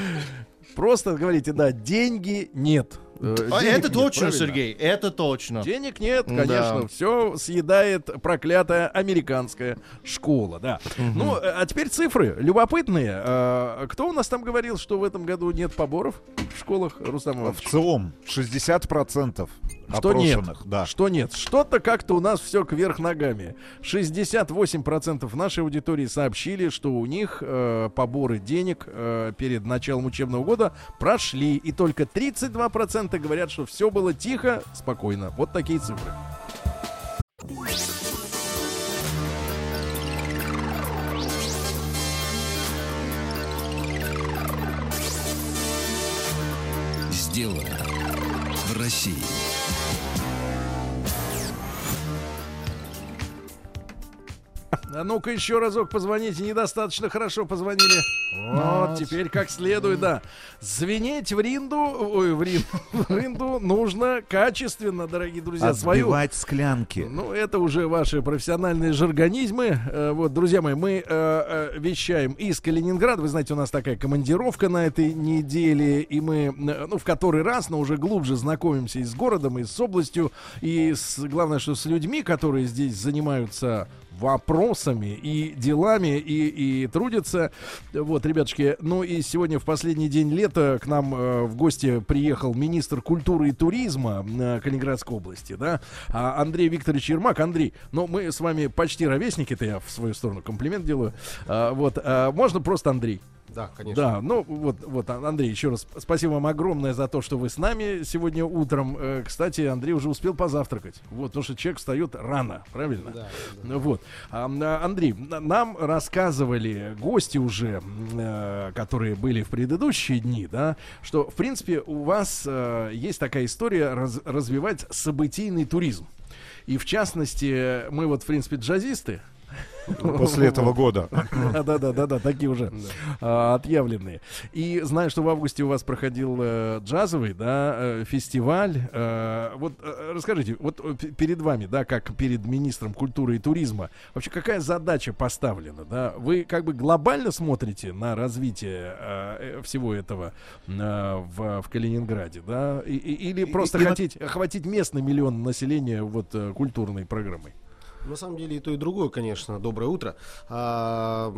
Просто говорите, да, деньги нет. Э, А, Это точно, правильно? Сергей, это точно. Денег нет, Да. конечно, все съедает проклятая американская школа, да. Ну, э, а теперь цифры любопытные. Э, Кто у нас там говорил, что в этом году нет поборов в школах, Рустам В? ЦИОМ 60% Что нет? Да. Что нет? Что-то как-то у нас все кверх ногами. 68% нашей аудитории сообщили, что у них э, поборы денег э, перед началом учебного года прошли. И только 32% говорят, что все было тихо, спокойно. Вот такие цифры. Сделано в России. А ну-ка еще разок позвоните. Недостаточно хорошо позвонили. Вот, теперь как следует, да. Звенеть в ринду, ой, в ринду, в ринду нужно качественно, дорогие друзья. Свою Отбивать склянки. Ну, это уже ваши профессиональные жаргонизмы. Э, Вот, друзья мои, мы э, э, вещаем из Калининграда. Вы знаете, у нас такая командировка на этой неделе, и мы, ну, в который раз, но уже глубже знакомимся и с городом, и с областью, и с, главное, что с людьми, которые здесь занимаются вопросами и делами и, и трудятся. Вот, ребятушки, ну и сегодня в последний день лета к нам э, в гости приехал министр культуры и туризма э, Калининградской области, да, а Андрей Викторович Ермак. Андрей, ну мы с вами почти ровесники, это я в свою сторону комплимент делаю. А, вот, а, можно просто Андрей? Да, конечно. Да, ну вот, вот, А- Андрей, еще раз спасибо вам огромное за то, что вы с нами сегодня утром. Э, Кстати, Андрей уже успел позавтракать. Вот, потому что человек встает рано, правильно? Да, Ну Вот. А, а, Андрей, нам рассказывали гости уже, э, которые были в предыдущие дни, да, что, в принципе, у вас э, есть такая история раз- развивать событийный туризм. И в частности, мы вот, в принципе, джазисты. После этого года. Да, да, да, да, да, такие уже а, отъявленные. И знаю, что в августе у вас проходил э, джазовый, да, э, фестиваль. Э, вот расскажите, вот перед вами, да, как перед министром культуры и туризма, вообще какая задача поставлена, да? Вы как бы глобально смотрите на развитие всего этого в, Калининграде, да? Или просто хотеть охватить местный миллион населения вот культурной программой? На самом деле и то, и другое, конечно. Доброе утро. А,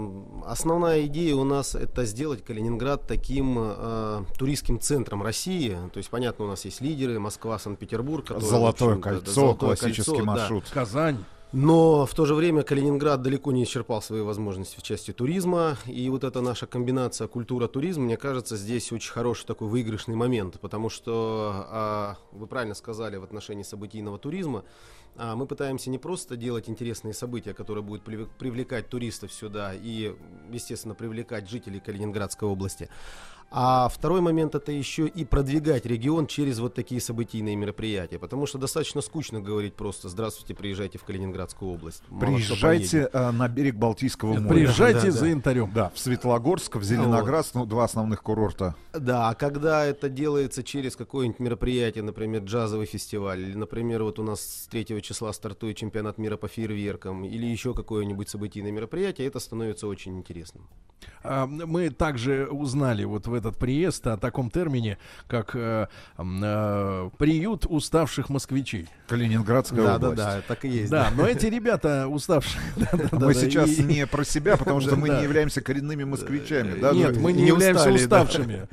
основная идея у нас это сделать Калининград таким а, туристским центром России. То есть, понятно, у нас есть лидеры, Москва, Санкт-Петербург. которые, Золотое да, кольцо, Золотое классический кольцо, да. маршрут. Казань. Но в то же время Калининград далеко не исчерпал свои возможности в части туризма. И вот эта наша комбинация культура-туризм, мне кажется, здесь очень хороший такой выигрышный момент. Потому что, а, вы правильно сказали в отношении событийного туризма, мы пытаемся не просто делать интересные события, которые будут привлек- привлекать туристов сюда и, естественно, привлекать жителей Калининградской области. А второй момент это еще и продвигать регион через вот такие событийные мероприятия. Потому что достаточно скучно говорить просто «Здравствуйте, приезжайте в Калининградскую область». Мало Приезжайте э, на берег Балтийского моря. Приезжайте Да, за да. янтарем. Да, в Светлогорск, в Зеленоградск, ну, два основных курорта. Да, а когда это делается через какое-нибудь мероприятие, например, джазовый фестиваль, или, например, вот у нас с 3 числа стартует чемпионат мира по фейерверкам, или еще какое-нибудь событийное мероприятие, это становится очень интересным. А, Мы также узнали вот в этот приезд о таком термине, как э, э, приют уставших москвичей. Калининградская Да, область. да, да, так и есть. Да, но эти ребята уставшие. да, да, да, Мы да, сейчас не про себя, потому что мы Да. не являемся коренными москвичами. да, Нет, мы не являемся да. уставшими.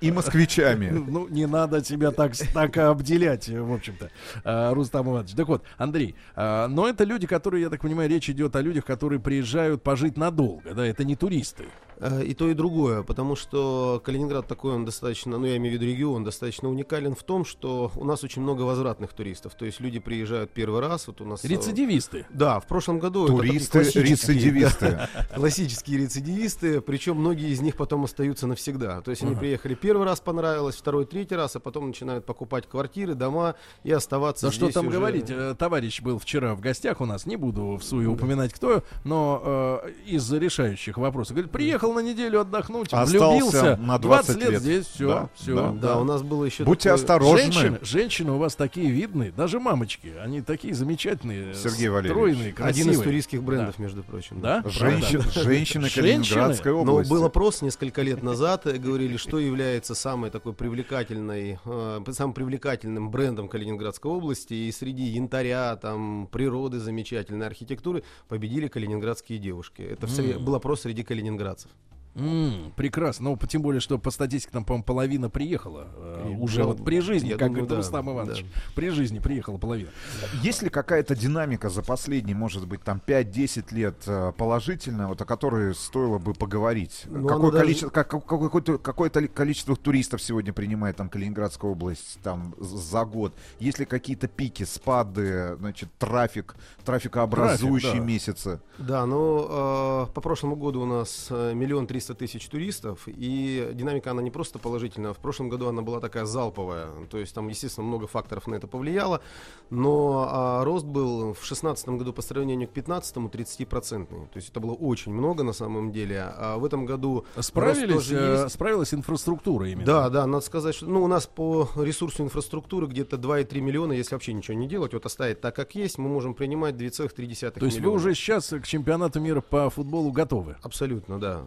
И москвичами. Ну, не надо себя так, так обделять, в общем-то, а, Рустам Иванович. Так вот, Андрей, а, но это люди, которые, я так понимаю, речь идет о людях, которые приезжают пожить надолго, да, это не туристы. Э, И то, и другое, потому что Калининград такой, он достаточно, ну я имею в виду регион, достаточно уникален в том, что у нас очень много возвратных туристов. То есть люди приезжают первый раз, вот у нас... э, Рецидивисты. Да, в прошлом году... Туристы, классические, рецидивисты. да, классические рецидивисты, причем многие из них потом остаются навсегда. То есть они приехали первый раз, понравилось, второй, третий раз, а потом начинают покупать квартиры, дома и оставаться Да что там уже. говорить, э, товарищ был вчера в гостях у нас, не буду в суе упоминать кто, но э, из решающих вопросов. Говорит, приехал приехал на неделю отдохнуть, Остался влюбился, на 20 20 лет, лет. здесь, все, Да, все. да. Да, у нас было еще Будьте такое- осторожны. Женщины, женщины у вас такие видные, даже мамочки, они такие замечательные, Сергей Валерьевич. стройные, красивые. Один из туристских брендов, между прочим. Да? Женщин- Правда? женщины Женщины? Калининградской Но области. был опрос несколько лет назад, говорили, что является самой такой привлекательной, э, самым привлекательным брендом Калининградской области. И среди янтаря, там, природы замечательной, архитектуры победили калининградские девушки. Это в сре- М. был опрос среди калининградцев. М, прекрасно. Ну, тем более, что по статистике там, по-моему, половина приехала. э, уже ну, вот при жизни, я как думаю, говорит да, Рустам Иванович. При жизни приехала половина. Есть ли какая-то динамика за последние, может быть, там 5-10 лет э, положительная, вот о которой стоило бы поговорить? Ну, Какое оно даже- количество, как- как- какое-то, какое-то ли- количество туристов сегодня принимает там Калининградская область там за год? Есть ли какие-то пики, спады, значит, трафик, трафикообразующие Трафик, да. месяцы? Да, но э, по прошлому году у нас э, миллион триста тысяч туристов, и динамика она не просто положительная. В прошлом году она была такая залповая, то есть там, естественно, много факторов на это повлияло, но а, рост был в шестнадцатом году по сравнению к пятнадцатому 30-процентный. То есть это было очень много на самом деле. А в этом году рост Справились, э, есть. справилась инфраструктура именно. Да, да, надо сказать, что ну, у нас по ресурсу инфраструктуры где-то 2,3 миллиона, если вообще ничего не делать, вот оставить так, как есть, мы можем принимать 2,3 То есть вы миллиона. уже сейчас к чемпионату мира по футболу готовы? Абсолютно, да.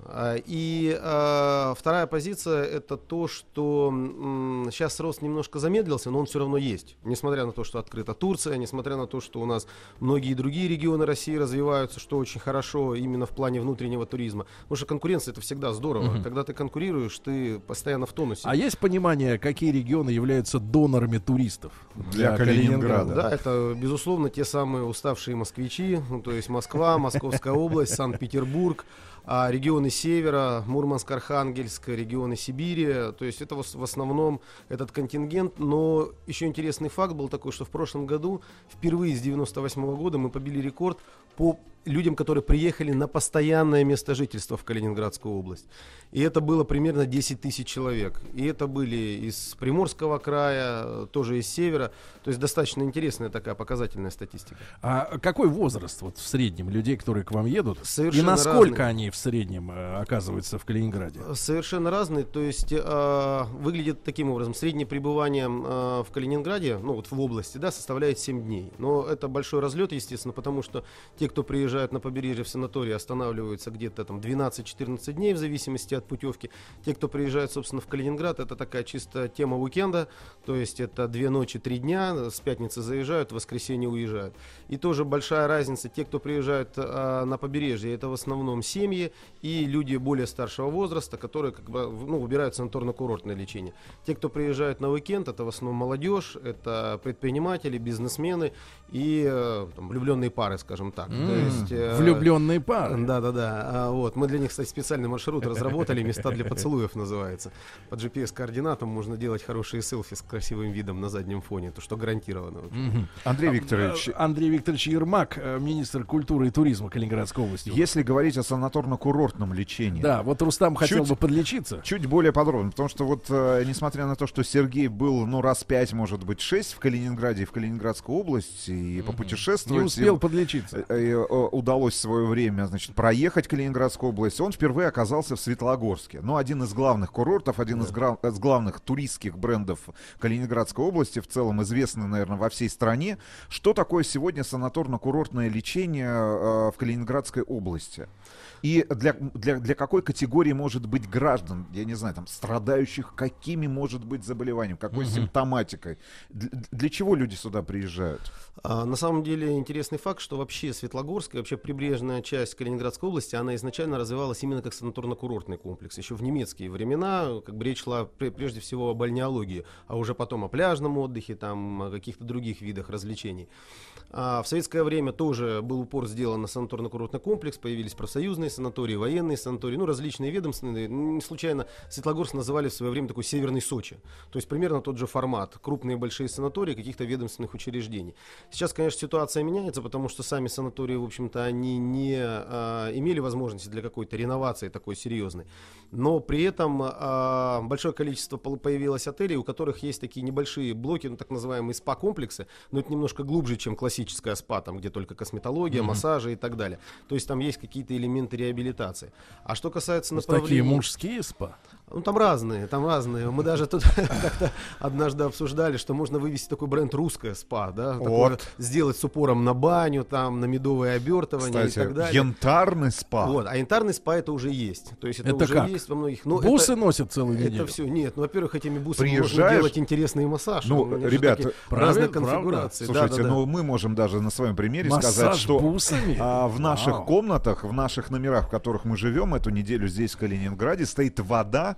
И а, вторая позиция это то, что м, сейчас рост немножко замедлился, но он все равно есть. Несмотря на то, что открыта Турция, несмотря на то, что у нас многие другие регионы России развиваются, что очень хорошо именно в плане внутреннего туризма. Потому что конкуренция это всегда здорово. Мгм. Когда ты конкурируешь, ты постоянно в тонусе. А есть понимание, какие регионы являются донорами туристов Для Калининграда? Да, это, безусловно, те самые уставшие москвичи, ну, то есть Москва, Московская область, Санкт-Петербург, а регионы севера, Мурманск, Архангельск, регионы Сибири. То есть это в ос- в основном этот контингент. Но еще интересный факт был такой, что в прошлом году впервые с 98 года мы побили рекорд по людям, которые приехали на постоянное место жительства в Калининградскую область. И это было примерно 10 тысяч человек. И это были из Приморского края, тоже из севера. То есть достаточно интересная такая показательная статистика. А какой возраст вот в среднем людей, которые к вам едут? Совершенно и насколько разный. они в среднем э, оказываются в Калининграде? Совершенно разные. То есть э, выглядит таким образом. Среднее пребывание э, в Калининграде, ну вот в области, да, составляет 7 дней. Но это большой разлет, естественно, потому что те, кто приезжают на побережье в санатории, останавливаются где-то там 12-14 дней в зависимости от путевки. Те, кто приезжает, собственно, в Калининград, это такая чисто тема уикенда. То есть это две ночи, три дня. С пятницы заезжают, в воскресенье уезжают. И тоже большая разница. Те, кто приезжают э, на побережье, это в основном семьи и люди более старшего возраста, которые как бы, ну, выбирают санаторно-курортное лечение. Те, кто приезжает на уикенд, это в основном молодежь, это предприниматели, бизнесмены и э, там, влюбленные пары, скажем так. То М, есть, э, влюбленные пары. Да, да, да. А, вот. Мы для них, кстати, специальный маршрут разработали, места для поцелуев называется. По GPS-координатам можно делать хорошие селфи с красивым видом на заднем фоне, то что гарантированно. Мгм. Андрей А, Викторович. э, Андрей Викторович Ермак, э, министр культуры и туризма Калининградской области. Если говорить о санаторно-курортном лечении. Да, вот Рустам хотел Чуть- бы подлечиться. Чуть более подробно, потому что вот, э, несмотря на то, что Сергей был, ну, раз пять, может быть, шесть в Калининграде и в Калининградской области, и попутешествовать... Не успел подлечиться. Э, э, э, удалось в свое время, значит, проехать Калининградскую область, он впервые оказался в Светлогорске. Ну, один из главных курортов, один из, гра- из главных туристских брендов Калининградской области, в целом известный, наверное, во всей стране. Что такое сегодня санаторно-курортное лечение э, в Калининградской области? И для, для, для какой категории может быть граждан, я не знаю, там, страдающих какими может быть заболеванием, какой Мгм. симптоматикой? Для, для чего люди сюда приезжают? А, на самом деле интересный факт, что вообще Светлогорская, вообще прибрежная часть Калининградской области, она изначально развивалась именно как санаторно-курортный комплекс. Еще в немецкие времена, как бы речь шла пре- прежде всего о бальнеологии, а уже потом о пляжном отдыхе, там, о каких-то других видах развлечений. А в советское время тоже был упор сделан на санаторно-курортный комплекс, появились профсоюзные санатории, военные санатории, ну, различные ведомственные. Не случайно Светлогорск называли в свое время такой северный Сочи. То есть примерно тот же формат. Крупные большие санатории каких-то ведомственных учреждений. Сейчас, конечно, ситуация меняется, потому что сами санатории, в общем общем-то, они не а, имели возможности для какой-то реновации такой серьезной. Но при этом а, большое количество появилось отелей, у которых есть такие небольшие блоки, ну, так называемые спа-комплексы, но это немножко глубже, чем классическая спа, там, где только косметология, Мгм. массажи и так далее. То есть там есть какие-то элементы реабилитации. А что касается есть такие мужские спа? Ну, там разные, там разные. Мы даже тут как-то однажды обсуждали, что можно вывести такой бренд «Русская спа», да? такое Вот. сделать с упором на баню, там, на медовое обертывание Кстати, и так далее. янтарный спа. Вот, а янтарный спа это уже есть. То есть это, Это уже как? есть во многих. Ну, Бусы это- носят целую Это неделю? все. Нет, ну, во-первых, этими бусами можно Приезжаешь- делать интересный массаж. Ну, ребята, разные правда. конфигурации. Слушайте, Да-да-да. ну мы можем даже на своем примере Массаж сказать, что бусами? а, в наших Вау. комнатах, в наших номерах, в которых мы живем эту неделю здесь, в Калининграде, стоит вода,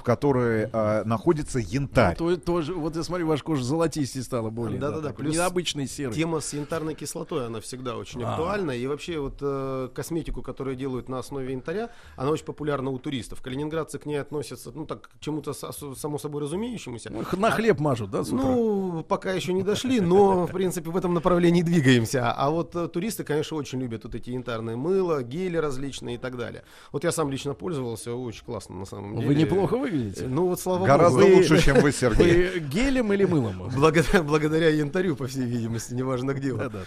в которой а, находится янтарь. Ну, то- тоже, вот я смотрю, ваша кожа золотистее стала более. Да-да-да, такой плюс необычный серый. Тема с янтарной кислотой, она всегда очень А. актуальна. И вообще вот э, косметику, которую делают на основе янтаря, она очень популярна у туристов. Калининградцы к ней относятся, ну так, к чему-то само собой разумеющемуся. Ну, на хлеб мажут, да, с утра? Ну, пока еще не дошли, но, в принципе, в этом направлении двигаемся. А вот э, туристы, конечно, очень любят вот эти янтарные мыла, гели различные и так далее. Вот я сам лично пользовался, очень классно на самом деле. Вы неплохо выглядите. Э, Ну вот слава Гораздо богу. лучше, чем вы, Сергей. Вы гелем или мылом? Благодаря, благодаря янтарю, по всей видимости, неважно где. он. Да-да.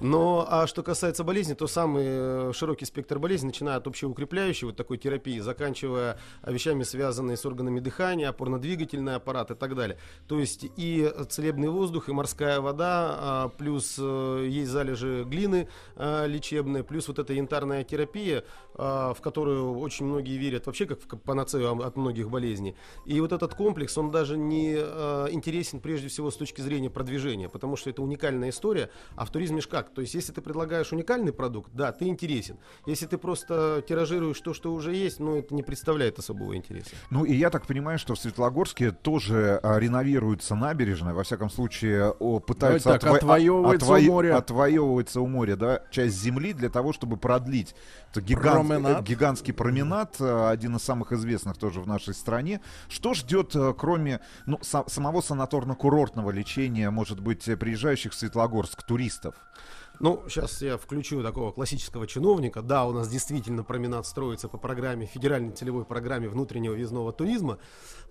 Но а что касается болезни, то самый э, широкий спектр болезней, начиная от общеукрепляющей вот такой терапии, заканчивая вещами, связанные с органами дыхания, опорно-двигательный аппарат и так далее. То есть и целебный воздух, и морская вода, а, плюс э, есть залежи глины а, лечебные, плюс вот эта янтарная терапия, а, в которую очень многие верят вообще как в панацею от многих болезней. И вот этот комплекс, он даже не э, интересен прежде всего с точки зрения продвижения, потому что это уникальная история, а в туризме ж как? То есть если ты предлагаешь уникальный продукт, да, ты интересен. Если ты просто тиражируешь то, что уже есть, ну это не представляет особого интереса. Ну и я так понимаю, что в Светлогорске тоже а, реновируется набережная, во всяком случае о, пытаются Давайте так, отво- отвоевывается у моря. отвоевывается у моря, да, часть земли для того, чтобы продлить это гигант- Променад. гигантский променад, э, один из самых известных тоже в нашей стране. Что ждет, э, кроме ну, са- самого санаторно-курортного лечения, может быть, э, приезжающих в Светлогорск туристов? Ну, сейчас я включу такого классического чиновника. Да, у нас действительно променад строится по программе, федеральной целевой программе внутреннего въездного туризма.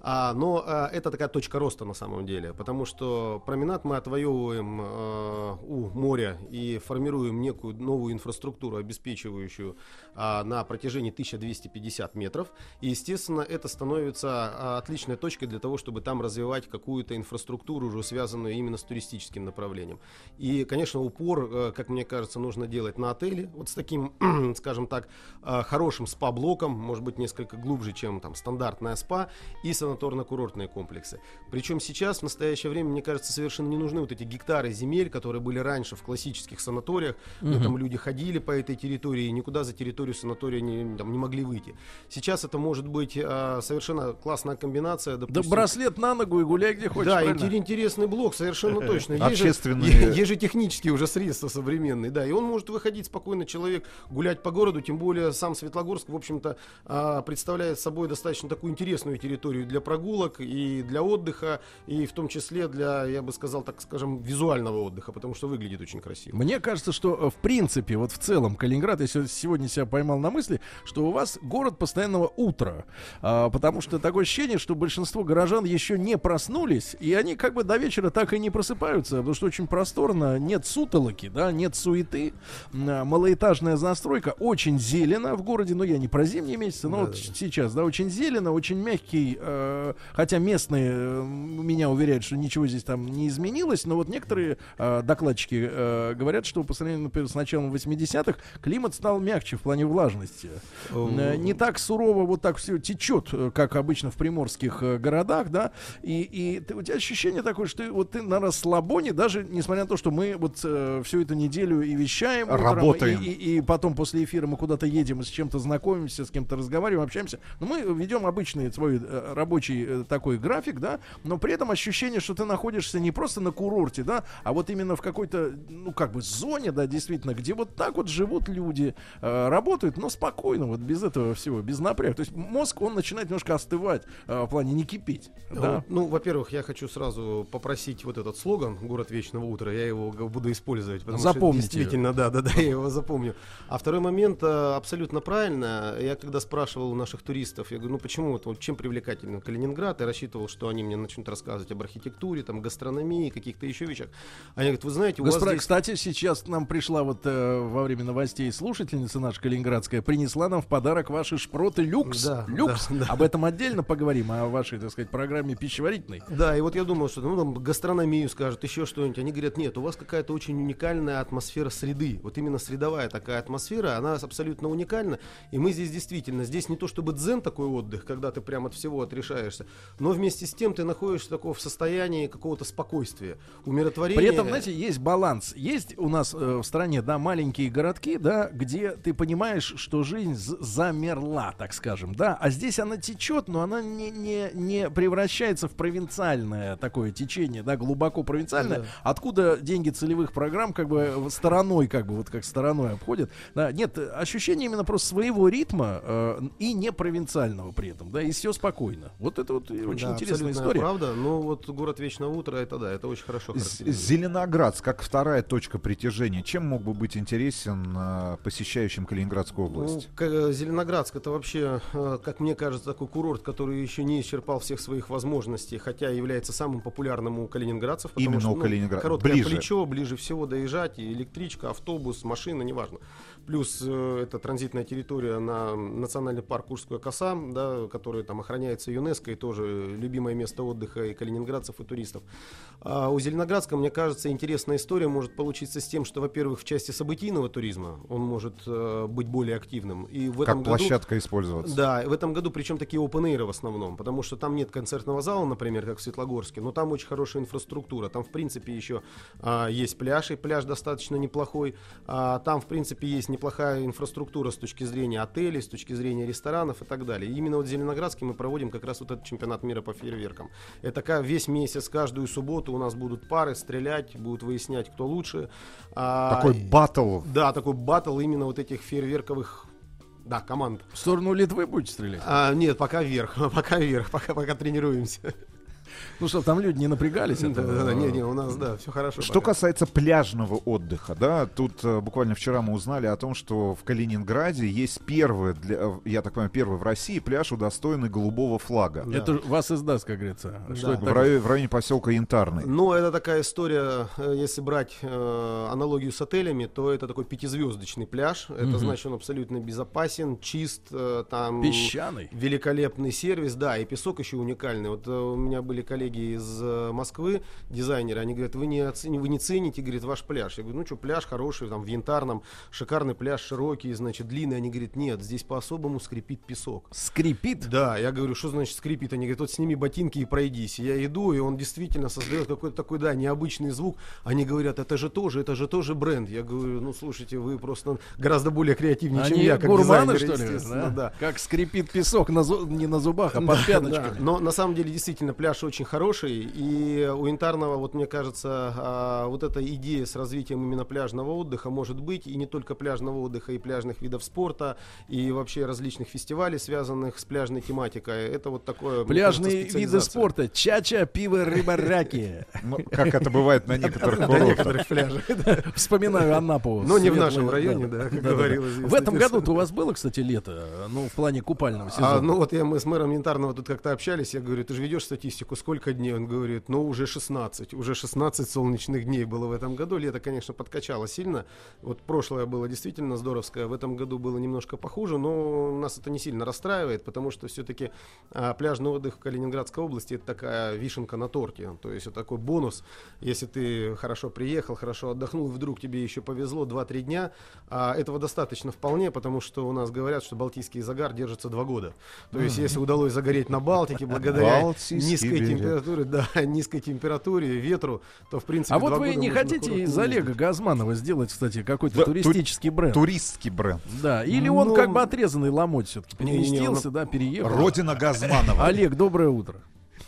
А, но а, это такая точка роста на самом деле, потому что променад мы отвоевываем а, у моря и формируем некую новую инфраструктуру, обеспечивающую а, на протяжении 1250 метров. И, естественно, это становится отличной точкой для того, чтобы там развивать какую-то инфраструктуру, уже связанную именно с туристическим направлением. И, конечно, упор, как мне кажется, нужно делать на отеле, вот с таким, скажем так, э, хорошим спа-блоком, может быть, несколько глубже, чем там стандартная спа, и санаторно-курортные комплексы. Причем сейчас, в настоящее время, мне кажется, совершенно не нужны вот эти гектары земель, которые были раньше в классических санаториях, Мгм. там люди ходили по этой территории и никуда за территорию санатория не, там, не могли выйти. Сейчас это может быть э, совершенно классная комбинация. Да допустим, браслет на ногу и гуляй где хочешь. да, правильно? интер- интересный блок, совершенно точно. Есть же- Общественные- Есть же технические уже средства современные, да, и он может выходить спокойно, человек, гулять по городу, тем более сам Светлогорск, в общем-то, а, представляет собой достаточно такую интересную территорию для прогулок и для отдыха, и в том числе для, я бы сказал, так скажем, визуального отдыха, потому что выглядит очень красиво. Мне кажется, что э, в принципе, вот в целом Калининград, я се- сегодня себя поймал на мысли, что у вас город постоянного утра. А, потому что такое ощущение, что большинство горожан еще не проснулись, и они как бы до вечера так и не просыпаются, потому что очень просторно, нет сутолоки, да, нет суеты, а, малоэтажная застройка, очень зелено в городе, но я не про зимние месяцы, но вот Да-да-да. сейчас, да, очень зелено, очень мягкий, э, хотя местные э, меня уверяют, что ничего здесь там не изменилось, но вот некоторые э, докладчики э, говорят, что по сравнению, например, с началом 80-х климат стал мягче в плане влажности. Э, не так сурово вот так все течет, э, как обычно в приморских э, городах, да, и, и ты- у тебя ощущение такое, что ты, вот ты на расслабоне, даже несмотря на то, что мы вот э, всю эту неделю и вещаем, утром, Работаем. и, и- и потом после эфира мы куда-то едем и с чем-то знакомимся, с кем-то разговариваем, общаемся. Но мы ведем обычный свой э, рабочий э, такой график, да, но при этом ощущение, что ты находишься не просто на курорте, да, а вот именно в какой-то, ну, как бы зоне, да, действительно, где вот так вот живут люди, э, работают, но спокойно, вот без этого всего, без напряга. То есть мозг, он начинает немножко остывать э, в плане не кипеть, да. Ну, ну, во-первых, я хочу сразу попросить вот этот слоган «Город вечного утра», я его буду использовать. потому что запомните. Действительно, да, да, да, я его запомню. А второй момент э, абсолютно правильно. Я когда спрашивал у наших туристов, я говорю, ну почему, вот, вот чем привлекательный Калининград, я рассчитывал, что они мне начнут рассказывать об архитектуре, там, гастрономии, каких-то еще вещах. Они говорят, вы знаете, у Господа, вас здесь... кстати, сейчас нам пришла вот э, во время новостей слушательница наша калининградская, принесла нам в подарок ваши шпроты люкс. Да, люкс. да, да. Об этом отдельно поговорим, о вашей, так сказать, программе пищеварительной. Да, и вот я думал, что ну, там гастрономию скажут, еще что-нибудь. Они говорят, нет, у вас какая-то очень уникальная атмосфера среды. Вот именно средовая такая атмосфера, она абсолютно уникальна. И мы здесь действительно, здесь не то чтобы дзен такой отдых, когда ты прям от всего отрешаешься, но вместе с тем ты находишься такого в состоянии какого-то спокойствия, умиротворения. При этом, знаете, есть баланс. Есть у нас э, в стране, да, маленькие городки, да, где ты понимаешь, что жизнь замерла, так скажем, да, а здесь она течет, но она не, не, не превращается в провинциальное такое течение, да, глубоко провинциальное, Да. откуда деньги целевых программ как бы стороной, как бы вот как стороной обходят. Да, нет, ощущение именно просто своего ритма э, и не провинциального при этом, да, и все спокойно. Вот это вот очень Да, интересная история. правда. Ну вот город Вечного утра, это да, это очень хорошо. Зеленоградск, как вторая точка притяжения, чем мог бы быть интересен э, посещающим Калининградскую область? Ну, к- Зеленоградск это вообще, э, как мне кажется, такой курорт, который еще не исчерпал всех своих возможностей, хотя является самым популярным у калининградцев. Именно что, у ну, Калининграда. Короткое Ближе. плечо, ближе всего доезжать, и электричка, автобус, машина, неважно. Плюс э, это транзитная территория на национальный парк Курская коса, да, который там охраняется ЮНЕСКО и тоже любимое место отдыха и калининградцев, и туристов. А у Зеленоградска, мне кажется, интересная история может получиться с тем, что, во-первых, в части событийного туризма он может э, быть более активным. И в Как этом году- площадка использоваться. да, в этом году причем такие open в основном, потому что там нет концертного зала, например, как в Светлогорске, но там очень хорошая инфраструктура. Там, в принципе, еще а, есть пляж, и пляж достаточно неплохой. А, там, в принципе, есть неплохая инфраструктура с точки зрения отелей, с точки зрения ресторанов и так далее. И именно вот в Зеленоградске мы проводим как раз вот этот чемпионат мира по фейерверкам. Это весь месяц, каждую субботу у нас будут пары стрелять, будут выяснять, кто лучше. А, Такой баттл. Да, такой батл именно вот этих фейерверковых да, команд. В сторону Литвы будете стрелять? А, нет, пока вверх, пока вверх, пока, пока тренируемся. Ну что, там люди не напрягались? Да, это, да, да, не, не, у нас, да, все хорошо. Что пока. касается пляжного отдыха, да, тут э, буквально вчера мы узнали о том, что в Калининграде есть первый, для, э, я так понимаю, первый в России пляж, удостоенный голубого флага. Это вас издаст, как говорится. Что это в, районе, в районе поселка Янтарный. Ну, это такая история, э, если брать э, аналогию с отелями, то это такой пятизвездочный пляж. Это Мгм. значит, он абсолютно безопасен, чист, э, там... Песчаный. Великолепный сервис, да, и песок еще уникальный. Вот э, у меня были коллеги из э, Москвы, дизайнеры, они говорят, вы не, оцени- вы не цените, говорит, ваш пляж. Я говорю, ну что, пляж хороший, там, в Янтарном, шикарный пляж, широкий, значит, длинный. Они говорят, нет, здесь по-особому скрипит песок. Скрипит? Да, я говорю, что значит скрипит? Они говорят, вот сними ботинки и пройдись. Я иду, и он действительно создает какой-то такой, да, необычный звук. Они говорят, это же тоже, это же тоже бренд. Я говорю, ну слушайте, вы просто гораздо более креативнее, чем Они я, как гурманы, дизайнер, что ли? да? да. Как скрипит песок на зу- не на зубах, а под пяточками. да. Но на самом деле действительно пляж очень хороший. И у Янтарного, вот мне кажется, а, вот эта идея с развитием именно пляжного отдыха может быть. И не только пляжного отдыха, и пляжных видов спорта, и вообще различных фестивалей, связанных с пляжной тематикой. Это вот такое... Пляжные кажется, виды спорта. Чача, пиво, рыба, раки. Ну, как это бывает на некоторых На некоторых пляжах. Вспоминаю Анапу. Но не в нашем районе, да, как говорилось, В этом году-то у вас было, кстати, лето? Ну, в плане купального сезона. А, ну вот я, мы с мэром Янтарного тут как-то общались, я говорю, ты же ведешь статистику, сколько дней? Он говорит, ну уже 16, уже 16 солнечных дней было в этом году. Лето, конечно, подкачало сильно. Вот прошлое было действительно здоровское, в этом году было немножко похуже, но нас это не сильно расстраивает, потому что все-таки пляжный отдых в Калининградской области это такая вишенка на торте. То есть это такой бонус, если ты хорошо приехал, хорошо отдохнул, вдруг тебе еще повезло 2-3 дня, а этого достаточно вполне, потому что у нас говорят, что балтийский загар держится 2 года. То есть, если удалось загореть на Балтике благодаря Балтийский низкой температуре, да, низкой температуре, ветру, то в принципе. А вот вы не хотите из. Олега Газманова сделать, кстати, какой-то Да, туристический бренд? Туристский бренд. Да, или он Ну, как бы отрезанный ломоть все-таки переместился, да, переехал. Родина Газманова. Олег, доброе утро.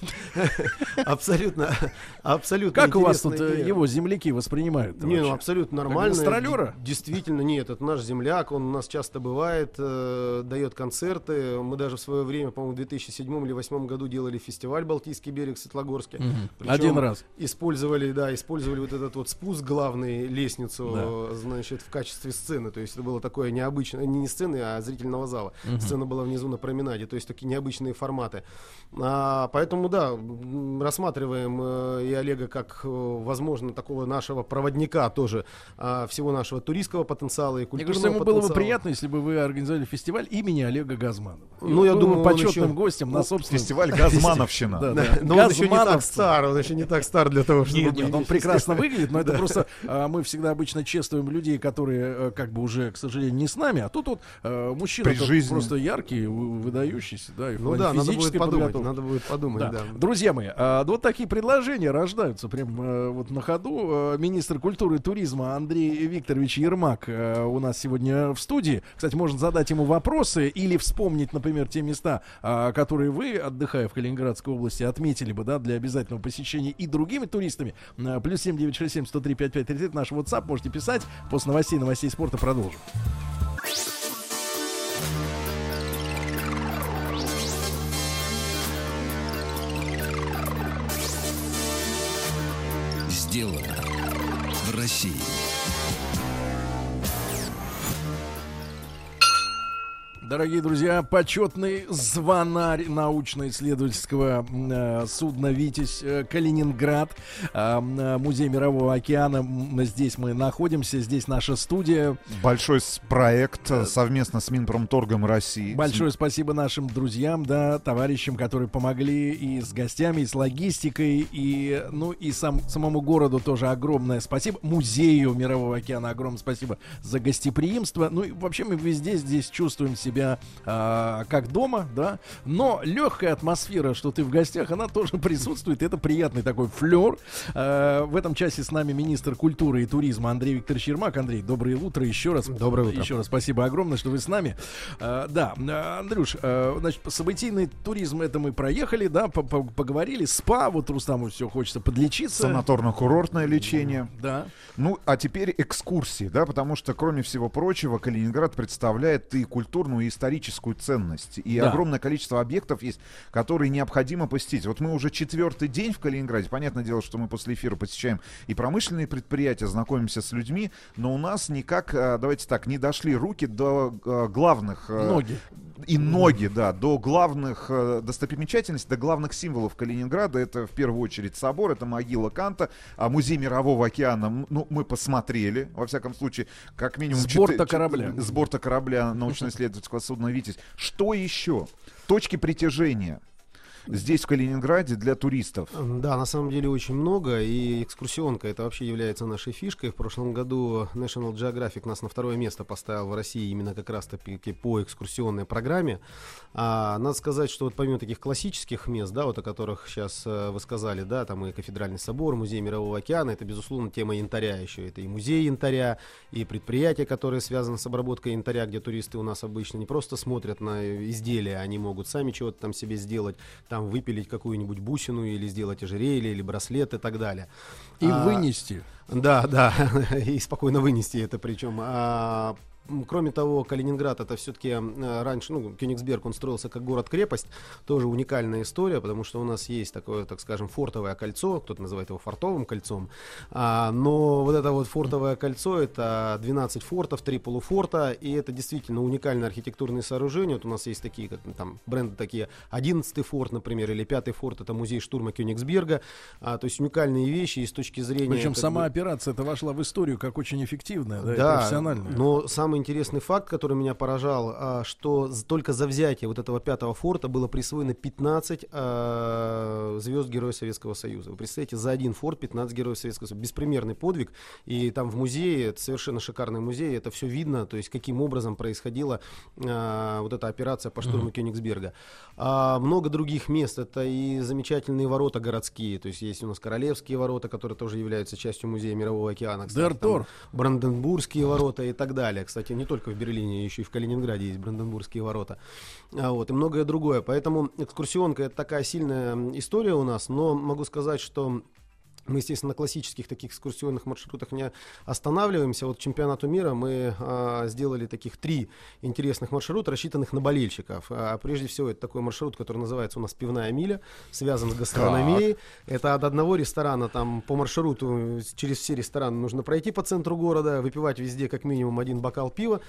Абсолютно, абсолютно. Как у вас тут э, его земляки воспринимают? Не, ну абсолютно нормально. гастролера? Действительно, нет, это наш земляк, он у нас часто бывает, э, дает концерты. Мы даже в свое время, по-моему, в 2007 или 2008 году делали фестиваль «Балтийский берег» в Светлогорске. Один раз. Использовали, да, использовали вот этот вот спуск главный, лестницу, значит, в качестве сцены. То есть это было такое необычное, не сцены, а зрительного зала. Сцена была внизу на променаде, то есть такие необычные форматы. А, поэтому, да, рассматриваем э, и Олега как, э, возможно, такого нашего проводника тоже а, всего нашего туристского потенциала и Мне культурного кажется, ему было бы потенциала. приятно, если бы вы организовали фестиваль имени Олега Газманова. И Ну, я думаю, почетным еще- гостем на собственном фестиваль Газмановщина. Да, Да. Но он еще не так стар, он еще не так стар для того, чтобы... Нет, нет, он прекрасно выглядит, но это просто а, мы всегда обычно чествуем людей, которые э, как бы уже, к сожалению, не с нами, а тут вот мужчина просто яркий, вы- выдающийся, да, и Ну да, надо будет подумать, надо будет подумать, да. Друзья мои, а, вот такие предложения рождаются прям э, вот на ходу. Э, Министр культуры и туризма Андрей Викторович Ермак э, у нас сегодня в студии. Кстати, можно задать ему вопросы или вспомнить, например, те места, а, которые вы, отдыхая в Калининградской области, отметили бы, да, для обязательного посещения и другими туристами. Э, Плюс семь девять шесть семь сто три пять пять тридцать наш WhatsApp можете писать. После новостей, новостей спорта продолжим. Сделано в России. Дорогие друзья, почетный звонарь научно-исследовательского э, судна «Витязь» э, Калининград, э, э, Музей Мирового океана. Здесь мы находимся, здесь наша студия. Большой проект совместно с Минпромторгом России. Большое спасибо нашим друзьям, да, товарищам, которые помогли и с гостями, и с логистикой, и, ну, и сам, самому городу тоже огромное спасибо. Музею Мирового океана огромное спасибо за гостеприимство. Ну и вообще мы везде здесь чувствуем себя а, как дома, да. Но легкая атмосфера, что ты в гостях, она тоже присутствует. Это приятный такой флер. А, в этом часе с нами министр культуры и туризма Андрей Викторович Ермак. Андрей, доброе утро еще раз. Доброе утро. Еще раз спасибо огромное, что вы с нами. А, да, Андрюш, а, значит, событийный туризм это мы проехали, да, по- по- поговорили. СПА, вот Рустаму все хочется подлечиться. Санаторно-курортное лечение. Да. Ну, а теперь экскурсии, да, потому что, кроме всего прочего, Калининград представляет и культурную, и историческую ценность. И Да. огромное количество объектов есть, которые необходимо посетить. Вот мы уже четвертый день в Калининграде. Понятное дело, что мы после эфира посещаем и промышленные предприятия, знакомимся с людьми, но у нас никак, э, давайте так, не дошли руки до э, главных... э, Ноги. И ноги, да, до главных э, достопримечательностей, до главных символов Калининграда. Это в первую очередь собор, это могила Канта, а музей Мирового океана, ну, мы посмотрели, во всяком случае, как минимум... С борта корабля. С борта корабля научно-исследовательского судна «Витязь». Что еще? Точки притяжения здесь, в Калининграде, для туристов. Да, на самом деле очень много, и экскурсионка это вообще является нашей фишкой. В прошлом году National Geographic нас на второе место поставил в России именно как раз-таки по экскурсионной программе. А, надо сказать, что вот помимо таких классических мест, да, вот о которых сейчас э, вы сказали, да, там и Кафедральный собор, Музей Мирового океана, это, безусловно, тема янтаря еще. Это и музей янтаря, и предприятия, которые связаны с обработкой янтаря, где туристы у нас обычно не просто смотрят на изделия, они могут сами чего-то там себе сделать, там выпилить какую-нибудь бусину или сделать ожерелье или браслет и так далее. И А, вынести. Да, да, и спокойно вынести это причем. А, Кроме того, Калининград это все-таки раньше, ну, Кёнигсберг, он строился как город-крепость, тоже уникальная история, потому что у нас есть такое, так скажем, фортовое кольцо, кто-то называет его фортовым кольцом, а, но вот это вот фортовое кольцо, это 12 фортов, 3 полуфорта, и это действительно уникальное архитектурное сооружение, вот у нас есть такие, как там, бренды такие, 11 форт, например, или 5 форт, это музей штурма Кёнигсберга, а, то есть уникальные вещи и с точки зрения... Причем сама бы- операция это вошла в историю как очень эффективная, да, и да, профессиональная. но самый интересный факт, который меня поражал, а, что только за взятие вот этого пятого форта было присвоено 15 а, звезд Героя Советского Союза. Вы представляете, за один форт 15 Героев Советского Союза. Беспримерный подвиг. И там в музее, это совершенно шикарный музей, это все видно, то есть каким образом происходила а, вот эта операция по штурму Мгм. Кёнигсберга. А, много других мест, это и замечательные ворота городские, то есть есть у нас Королевские ворота, которые тоже являются частью музея Мирового океана. кстати, Д'Артур. Бранденбургские ворота и так далее. Кстати, кстати, не только в Берлине, еще и в Калининграде есть Бранденбургские ворота. А, вот, и многое другое. Поэтому экскурсионка это такая сильная история у нас, но могу сказать, что мы, естественно, на классических таких экскурсионных маршрутах не останавливаемся. Вот чемпионату мира мы а, сделали таких три интересных маршрута, рассчитанных на болельщиков. А, прежде всего, это такой маршрут, который называется у нас «Пивная миля», связан с гастрономией. Это от одного ресторана там по маршруту через все рестораны нужно пройти по центру города, выпивать везде как минимум один бокал пива,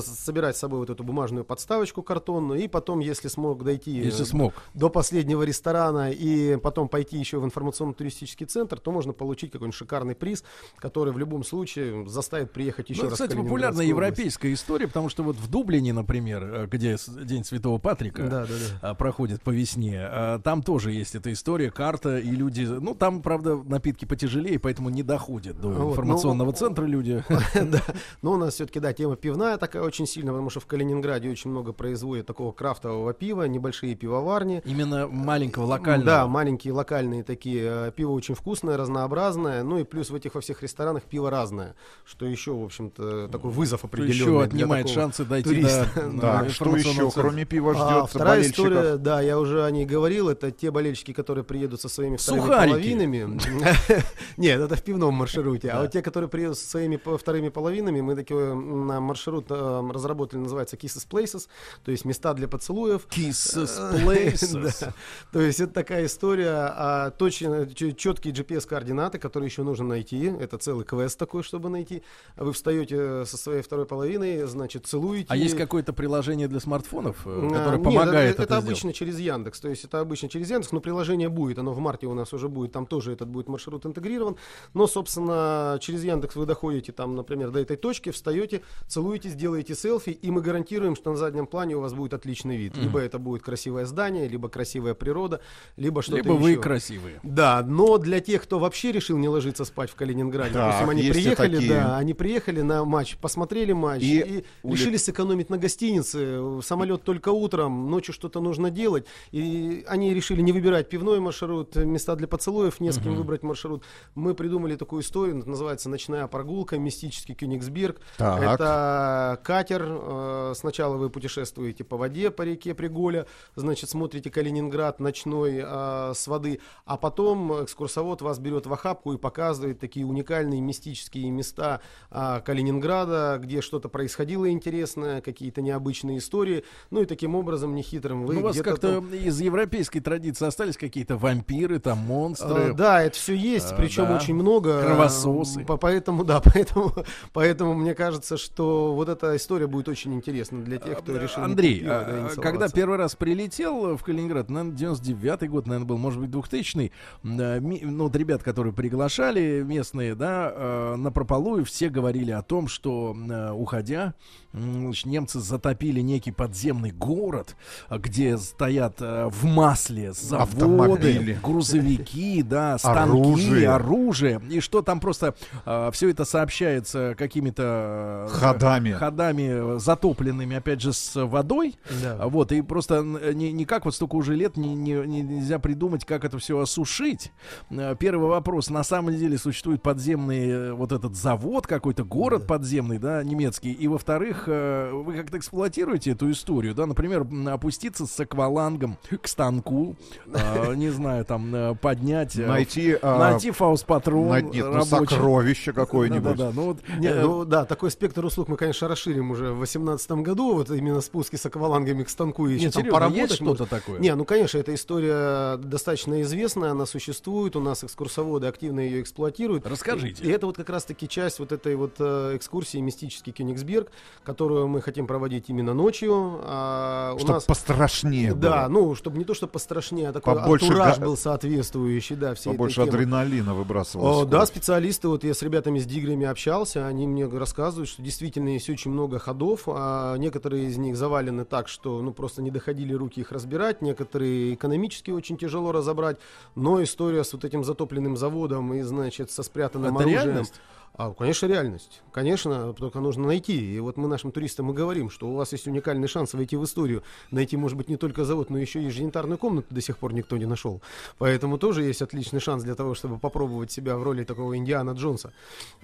собирать с собой вот эту бумажную подставочку картонную, и потом, если смог дойти Если э, смог. до последнего ресторана и потом пойти еще в информационно-туристический центр, то можно получить какой-нибудь шикарный приз, который в любом случае заставит приехать еще Ну, раз. кстати, популярная европейская история, потому что вот в Дублине, например, э, где День Святого Патрика Да, да, да. а, проходит по весне, а, там тоже есть эта история, карта, и люди... Ну, там, правда, напитки потяжелее, поэтому не доходят до Вот, информационного ну, центра люди. да. Но у нас все-таки, да, тема пивная такая очень сильная, потому что в Калининграде очень много производят такого крафтового пива, небольшие пивоварни. Именно маленького, локального. Да, маленькие локальные такие. э, Пиво очень вкусное, разнообразное. Ну и плюс в этих во всех ресторанах пиво разное. Что еще, в общем-то, такой вызов определенный. еще отнимает шансы дойти туриста. до- Да. Так, что еще, кроме пива, А, ждет вторая болельщиков? история, да, я уже о ней говорил, это те болельщики, которые приедут со своими вторыми Сухарики. половинами. Нет, это в пивном маршруте. А вот те, которые приедут со своими вторыми половинами, мы такой м, на маршрут э, разработали, называется Kisses Places, то есть места для поцелуев. Kisses Places. То есть это такая история, а, точно четкие GPS-координаты, которые еще нужно найти. Это целый квест такой, чтобы найти. Вы встаете со своей второй половиной, значит, целуете. А есть какое-то приложение для смартфонов, э, которое нет, помогает это, это, это сделать? обычно через Яндекс. То есть это обычно через Яндекс, но приложение будет. Оно в марте у нас уже будет. Там тоже этот будет маршрут интегрирован. Но, собственно, через Яндекс вы доходите там, например, до этой точки, встаете, целуетесь, делаете селфи, и мы гарантируем, что на заднем плане у вас будет отличный вид. Мгм. Либо это будет красивое здание, либо красивая природа, либо что-то Либо вы еще. красивые. Да, но для тех, кто вообще решил не ложиться спать в Калининграде, Так, допустим, они приехали, такие. да, они приехали на матч, посмотрели матч И и, улет- решили сэкономить на гостинице. Самолет только утром, ночью что-то нужно делать. И они решили не выбирать пивной маршрут, места для поцелуев, не с кем Мгм. выбрать маршрут. Мы придумали такую историю, называется «Ночная прогулка», мистический Кёнигсберг. Так. Это катер. э, Сначала вы путешествуете по воде, по реке Приголя, значит, смотрите Калининград ночной э, с воды, а потом экскурсовод вас берет в охапку и показывает такие уникальные мистические места а, Калининграда, где что-то происходило интересное, какие-то необычные истории. Ну и таким образом, нехитрым, вы Ну, у вас как-то там- из европейской традиции остались какие-то вампиры, там монстры. Э, Да, это все есть, Э, причем да. очень много. Кровососы. По- Поэтому, да, поэтому, поэтому мне кажется, что вот эта история будет очень интересна для тех, кто решил. не Андрей, пиво, да, а, целоваться. когда первый раз прилетел в Калининград, наверное, 99-й год, наверное, был, может быть, 2000-й, м, э, ми- ну, вот ребят, которые приглашали местные, да, э, на прополую, все говорили о том, что, э, уходя, значит, немцы затопили некий подземный город, э, где стоят э, в масле заводы, Автомобили. грузовики, да, станки, Оружие. оружие, и что там просто все это сообщается какими-то э, Ходами. ходами э, затопленными, опять же, с водой. Да. А Вот, и просто н- не, никак вот столько уже лет не, не- не- нельзя придумать, как это все осушить. Первый вопрос. На самом деле существует подземный э, вот этот завод, какой-то город подземный, да, немецкий. И во-вторых, э, вы как-то эксплуатируете эту историю, да, например, опуститься с аквалангом к станку, э, не знаю, там, э, поднять... Найти, а, найти фаус-патрон на- нет, ну, сокровище какое-нибудь. Да-да-да, ну вот, Не, э, ну да, такой спектр услуг мы, конечно, расширим уже в 2018 году, вот именно спуски с аквалангами к станку и там серьезно, поработать. что-то такое? Не, ну конечно, эта история достаточно известная, она существует, у нас экскурсоводы активно ее эксплуатируют. Расскажите. И, и это вот как раз-таки часть вот этой вот э, экскурсии «Мистический Кёнигсберг», которую мы хотим проводить именно ночью. А, у Чтоб нас- пострашнее Да, было. ну, чтобы не то, что пострашнее, а такой Побольше антураж га- был соответствующий, да, всей Побольше адреналина выбрасывалось. О, да, специалисты, вот я с ребятами с Диграми общался, они мне рассказывают, что действительно есть очень много ходов, а некоторые из них завалены так, что ну просто не доходили руки их разбирать, некоторые экономически очень тяжело разобрать, но история с вот этим затопленным заводом и, значит, со спрятанным Это оружием. реальность? А, конечно, реальность. Конечно, только нужно найти. И вот мы нашим туристам и говорим, что у вас есть уникальный шанс войти в историю. Найти, может быть, не только завод, но еще и еженитарную комнату до сих пор никто не нашел. Поэтому тоже есть отличный шанс для того, чтобы попробовать себя в роли такого Индиана Джонса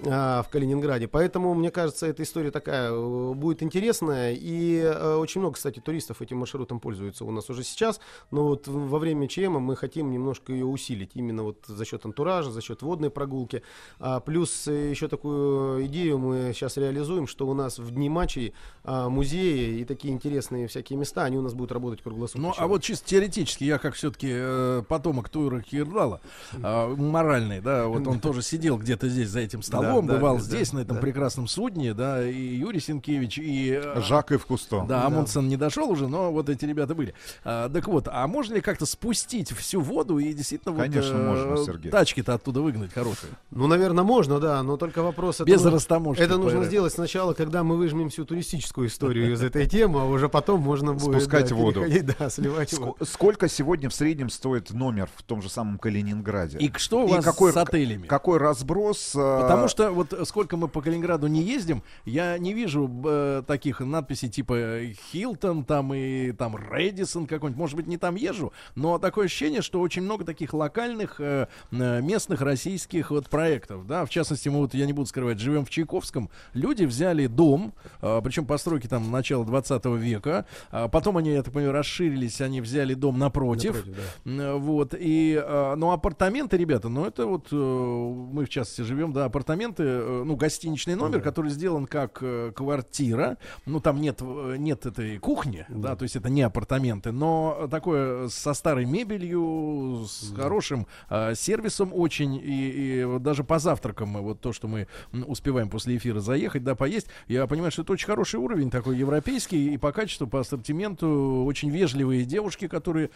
а, в Калининграде. Поэтому, мне кажется, эта история такая э, будет интересная. И э, очень много, кстати, туристов этим маршрутом пользуются у нас уже сейчас. Но вот во время ЧМ мы хотим немножко ее усилить. Именно вот за счет антуража, за счет водной прогулки. А, плюс э, еще такую идею мы сейчас реализуем, что у нас в дни матчей а, музеи и такие интересные всякие места, они у нас будут работать круглосуточно. Ну, а вот чисто теоретически, я как все-таки э, потомок Тура Кирдала, э, моральный, да, вот он тоже сидел где-то здесь за этим столом, Да, бывал да, здесь, на этом прекрасном судне, да, и Юрий Сенкевич, и... э, Жак Ив Кусто. Да, Да. Амундсен не дошел уже, но вот эти ребята были. А, так вот, а можно ли как-то спустить всю воду и действительно Конечно, вот, э, можно, Сергей. тачки-то оттуда выгнать хорошие? Ну, наверное, можно, да, но только вопрос... это Без нужно- растаможки, Это нужно сделать сначала, когда мы выжмем всю туристическую историю из этой темы, а уже потом можно будет... Спускать да, воду. Да, сливать Ск- воду. Сколько сегодня в среднем стоит номер в том же самом Калининграде? И что у вас с отелями? Какой разброс? а, Потому что вот сколько мы по Калининграду не ездим, я не вижу э, таких надписей типа Хилтон там и там Редисон какой-нибудь. Может быть, не там езжу, но такое ощущение, что очень много таких локальных э, э, местных российских вот проектов, да. В частности, мы вот я не буду скрывать, живем в Чайковском. Люди взяли дом, э, причем постройки там начала 20 века. А потом они, я так понимаю, расширились, они взяли дом напротив. Напротив, да. Вот, и, э, ну, апартаменты, ребята, ну, это вот, э, мы в частности живем, да, апартаменты, э, ну, гостиничный номер, который сделан как э, квартира, ну, там нет, нет этой кухни, да. то есть это не апартаменты, но такое со старой мебелью, с хорошим э, сервисом очень, и, и даже по завтракам мы, вот то, что мы м, успеваем после эфира заехать, да, поесть, я понимаю, что это очень хороший уровень, такой европейский, и по качеству, по ассортименту, очень вежливые девушки, которые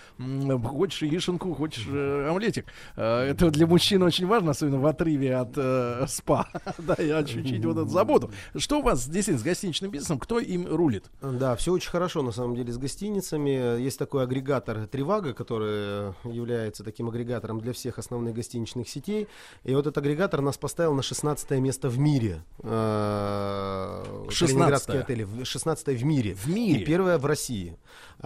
хочешь яишенку, хочешь э, омлетик. Э, это для мужчин очень важно, особенно в отрыве от э, спа. да, и ощутить вот эту заботу. Что у вас действительно с гостиничным бизнесом? Кто им рулит? Да, все очень хорошо на самом деле с гостиницами. Есть такой агрегатор Тривага, который является таким агрегатором для всех основных гостиничных сетей. И вот этот агрегатор нас поставил на 16 место в мире. Э, 16-е? Калининградские отели. 16 в мире. В мире? И первое в России.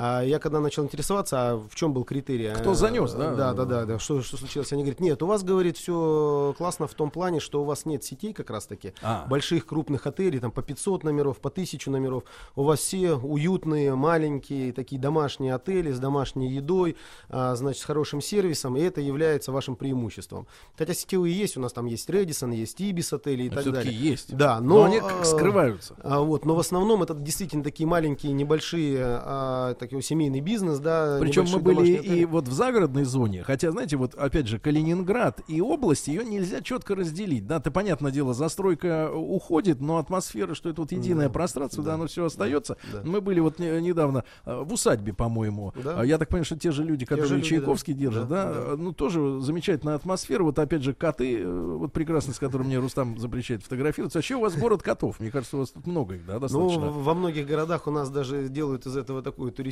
А я когда начал интересоваться, а в чем был критерий? Кто занес, да? Да, да, да, да. Что, что случилось? Они говорят, нет, у вас, говорит, все классно в том плане, что у вас нет сетей как раз-таки. А. Больших крупных отелей, там по 500 номеров, по 1000 номеров. У вас все уютные, маленькие, такие домашние отели с домашней едой, а, значит, с хорошим сервисом, и это является вашим преимуществом. Хотя сетевые есть, у нас там есть Редисон, есть Ибис отели и Но так далее. есть. Да, но, Но они как а, скрываются. а, вот, но в основном это действительно такие маленькие, небольшие, а, такой семейный бизнес, да. Причем мы были и вот в загородной зоне, хотя, знаете, вот опять же, Калининград и область, ее нельзя четко разделить. Да, ты, понятное дело, застройка уходит, но атмосфера, что это вот единое пространство, да, оно все остается. да. Мы были вот не- недавно э, в усадьбе, по-моему. Да. А Я так понимаю, что те же люди, которые люди, Чайковский да. держат, да, Да, да. э, ну тоже замечательная атмосфера. Вот опять же, коты, э, вот прекрасно, с которым мне Рустам запрещает фотографироваться. Вообще у вас город котов. Мне кажется, у вас тут много их, да, Ну, достаточно. в- во многих городах у нас даже делают из этого такую туристическую,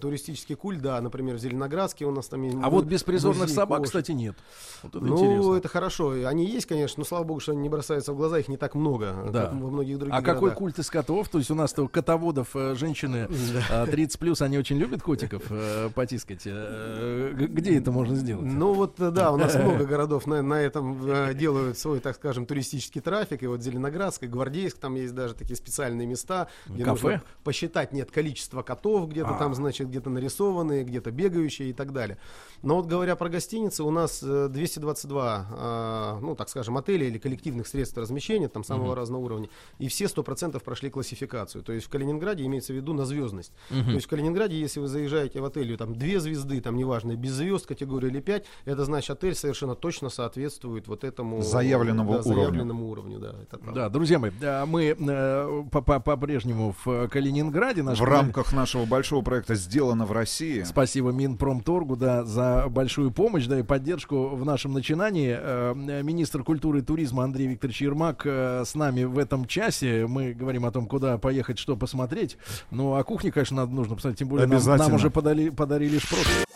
туристический культ, да, например, в Зеленоградске у нас там есть А вот беспризорных музей собак, кошек. кстати, нет. Вот это ну, интересно. это хорошо. Они есть, конечно, но слава богу, что они не бросаются в глаза, их не так много, Да. как во многих других А какой городах. культ из котов? То есть у нас-то котоводов э, женщины э, 30 плюс, они очень любят котиков э, потискать. Э, Где это можно сделать? Ну вот, да, у нас много городов на, на этом делают свой, так скажем, туристический трафик. И вот Зеленоградск, и Гвардейск, там есть даже такие специальные места, где Кафе? нужно посчитать, нет, количество котов где-то А. там, значит, где-то нарисованные, где-то бегающие и так далее. Но вот говоря про гостиницы, у нас э, 222, э, ну, так скажем, отелей или коллективных средств размещения, там самого Мгм. разного уровня, и все 100% прошли классификацию. То есть в Калининграде имеется в виду на звездность. Мгм. То есть в Калининграде, если вы заезжаете в отель, там две звезды, там неважно, без звезд категория или 5, это значит отель совершенно точно соответствует вот этому Заявленному да, уровню. заявленному уровню, да, это правда. Да, друзья мои, да, мы э, по- по- по-прежнему в Калининграде. Наш В рамках нашего большого проекта «Сделано в России». Спасибо Минпромторгу, да, за большую помощь, да, и поддержку в нашем начинании. Э, министр культуры и туризма Андрей Викторович Ермак э, с нами в этом часе. Мы говорим о том, куда поехать, что посмотреть. Ну, а кухне, конечно, надо, нужно посмотреть, тем более нам, нам уже подали, подарили шпроты.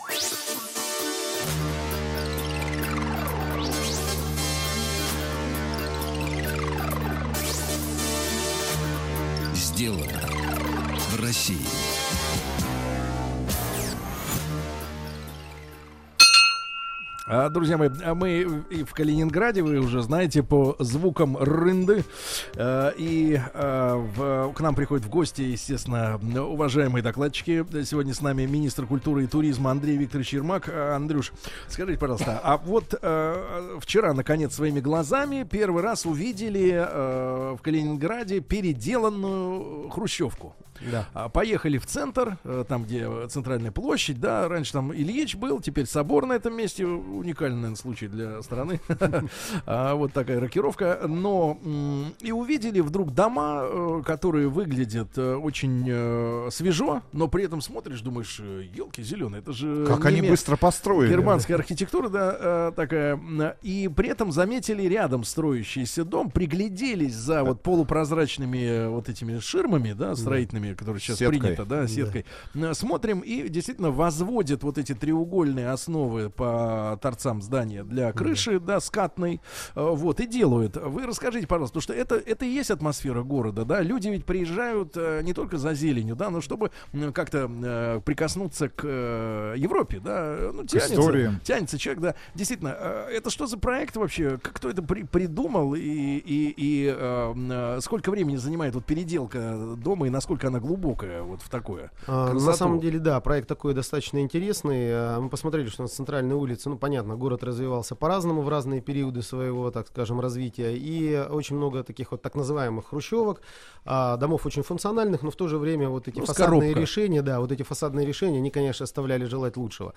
сделано в России. Друзья мои, а мы в Калининграде, вы уже знаете, по звукам рынды. Э, И к нам приходят в гости, естественно, уважаемые докладчики. Сегодня с нами министр культуры и туризма Андрей Викторович Ермак. А, Андрюш, скажите, пожалуйста, а вот вчера, наконец, своими глазами первый раз увидели в Калининграде переделанную хрущевку. Да. А, Поехали в центр, э, там, где э, центральная площадь, да, раньше там Ильич был, теперь собор на этом месте, уникальный, наверное, случай для страны. А, Вот такая рокировка. Но и увидели вдруг дома, э, которые выглядят очень свежо, но при этом смотришь, думаешь, елки зеленые, это же Как они быстро построили. Германская архитектура, да, такая. И при этом заметили рядом строящийся дом, пригляделись за вот полупрозрачными вот этими ширмами, да, строительными, которые сейчас Сеткой. принято, да, Да. сеткой. Э, Смотрим и действительно возводят вот эти треугольные основы по торцам здания для крыши, да, скатной, э, вот, и делают. Вы расскажите, пожалуйста, потому что это, это и есть атмосфера города, да, люди ведь приезжают э, не только за зеленью, да, но чтобы как-то прикоснуться к Европе, да, ну, тянется, истории. тянется человек, да. Действительно, это что за проект вообще? Кто это при- придумал и, и, и сколько времени занимает вот переделка дома и насколько она глубокая вот в такое? А, На красоту? самом деле, да, проект такой достаточно интересный. А, Мы посмотрели, что на центральной улице, ну, понятно, город развивался по-разному в разные периоды своего, так скажем, развития. И очень много таких вот так называемых хрущевок, а, домов очень функциональных, но в то же время вот эти Ну, фасадные коробкой. решения, да, вот эти фасадные решения, они, конечно, оставляли желать лучшего.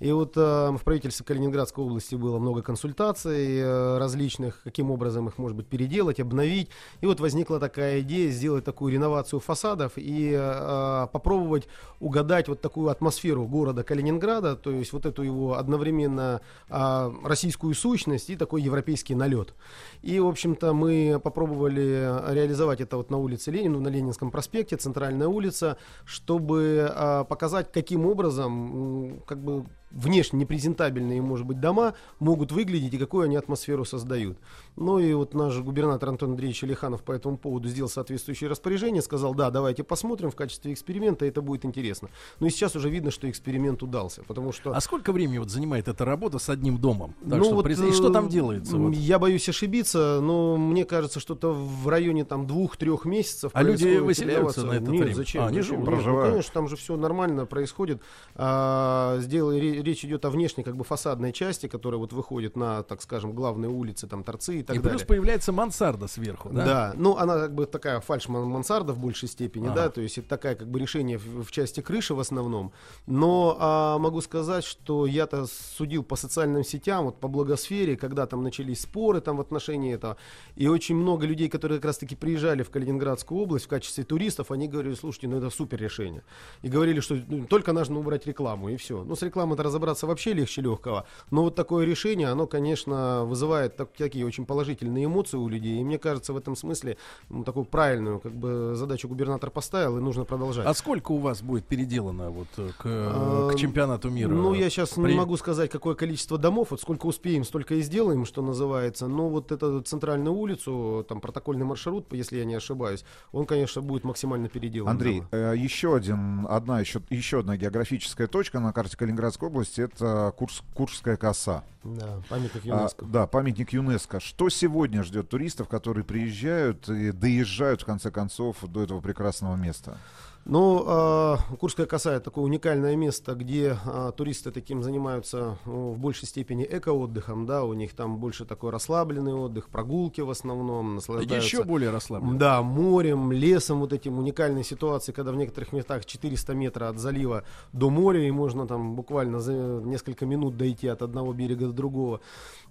И вот в правительстве Калининградской области было много консультаций э, различных, каким образом их, может быть, переделать, обновить. И вот возникла такая идея сделать такую реновацию фасадов и э, попробовать угадать вот такую атмосферу города Калининграда, то есть вот эту его одновременно а, российскую сущность и такой европейский налет. И, в общем-то, мы попробовали реализовать это вот на улице Ленина, на Ленинском проспекте, центральная улица, чтобы а, показать, каким образом, как бы внешне непрезентабельные, может быть, дома могут выглядеть и какую они атмосферу создают. Ну и вот наш губернатор Антон Андреевич Алиханов по этому поводу сделал соответствующее распоряжение, сказал, да, давайте посмотрим в качестве эксперимента, это будет интересно. Ну и сейчас уже видно, что эксперимент удался, потому что... А сколько времени вот занимает эта работа с одним домом? Так Ну что, вот, приз- и что там э, делается? вот? Я боюсь ошибиться, но мне кажется, что-то в районе там двух-трех месяцев. А люди выселяются на это Нет, время? зачем? А, они живут. Нет, ну, конечно, там же все нормально происходит. А, сделал- ре- речь идет о внешней как бы фасадной части, которая вот выходит на, так скажем, главные улицы, там торцы и так И далее. плюс появляется мансарда сверху, да? Да, ну она как бы такая фальш мансарда в большей степени, Ага. да, то есть это такая как бы решение в, в части крыши в основном. Но а, могу сказать, что я-то судил по социальным сетям, вот по благосфере, когда там начались споры там в отношении этого, и очень много людей, которые как раз-таки приезжали в Калининградскую область в качестве туристов, они говорили, слушайте, ну это супер решение. И говорили, что ну, только нужно убрать рекламу и все. Ну с рекламой-то разобраться вообще легче легкого. Но вот такое решение, оно, конечно, вызывает так- такие очень положительные эмоции у людей. И мне кажется, в этом смысле ну, такую правильную как бы задачу губернатор поставил, и нужно продолжать. А сколько у вас будет переделано вот к, А, к чемпионату мира? Ну, я сейчас При- не могу сказать, какое количество домов. Вот сколько успеем, столько и сделаем, что называется. Но вот эту центральную улицу, там протокольный маршрут, если я не ошибаюсь, он, конечно, будет максимально переделан. Андрей, э, еще один, одна еще, еще одна географическая точка на карте Калининградской области это Курс, Куршская коса. Да, памятник А, ЮНЕСКО. да, памятник ЮНЕСКо. Что сегодня ждет туристов, которые приезжают и доезжают в конце концов до этого прекрасного места? Ну, э, Курская коса это такое уникальное место, где э, туристы таким занимаются ну, в большей степени эко-отдыхом, да, у них там больше такой расслабленный отдых, прогулки в основном, наслаждаются. Еще более расслабленно. Да, морем, лесом, вот этим уникальной ситуации, когда в некоторых местах 400 метров от залива до моря, и можно там буквально за несколько минут дойти от одного берега до другого.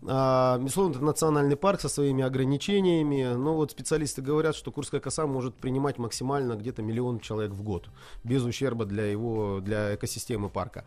А, безусловно, это национальный парк со своими ограничениями, но вот специалисты говорят, что Курская коса может принимать максимально где-то миллион человек в год, без ущерба для его, для экосистемы парка.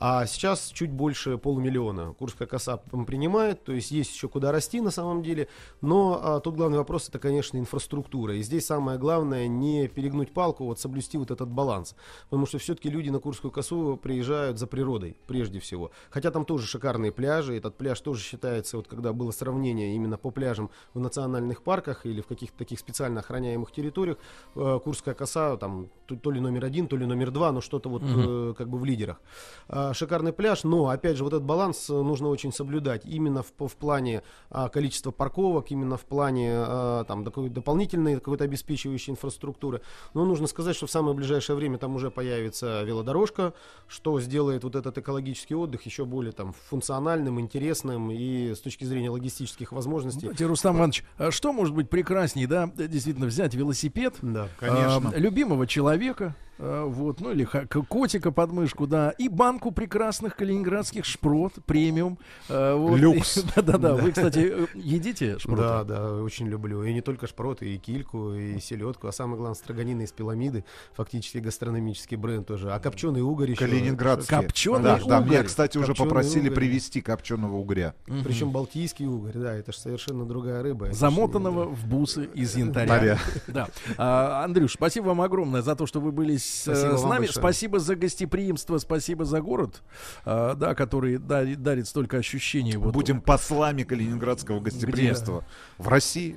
А сейчас чуть больше полумиллиона Курская коса принимает, то есть есть еще куда расти на самом деле, но а, тут главный вопрос это, конечно, инфраструктура. И здесь самое главное не перегнуть палку, вот соблюсти вот этот баланс. Потому что все-таки люди на Курскую косу приезжают за природой, прежде всего. Хотя там тоже шикарные пляжи, этот пляж тоже считается, вот когда было сравнение именно по пляжам в национальных парках или в каких-то таких специально охраняемых территориях, э, Курская коса там то, то ли номер один, то ли номер два, но что-то вот Мгм. э, как бы в лидерах. А, шикарный пляж, но опять же вот этот баланс э, нужно очень соблюдать именно в, в плане а, количества парковок, именно в плане а, там такой дополнительной какой-то обеспечивающей инфраструктуры. Но нужно сказать, что в самое ближайшее время там уже появится велодорожка, что сделает вот этот экологический отдых еще более там функциональным, интересным и с точки зрения логистических возможностей. Знаете, Рустам Иванович, что может быть прекраснее, да, действительно взять велосипед, да, конечно. а, любимого человека, а, вот, ну или котика под мышку, да, и банку прекрасных калининградских шпрот, премиум. а, вот. Люкс. Да-да-да, вы, кстати, э, едите шпроты? Да, да, очень люблю. И не только шпроты, и кильку, и селедку, а самое главное, строганины из пиламиды. Фактически гастрономический бренд тоже. А копченый угорь еще. Калининградский. Копченый да, да, меня, угорь. кстати, уже Копченый попросили угорь. привезти копченого угря. Причем балтийский угорь, да, это же совершенно другая рыба. Замотанного в бусы из янтаря. Да. А, Андрюш, спасибо вам огромное за то, что вы были с, э, Спасибо с нами. Спасибо за гостеприимство, спасибо за город, а, да, который дарит, дарит столько ощущений. Вот, Будем послами калининградского гостеприимства в России.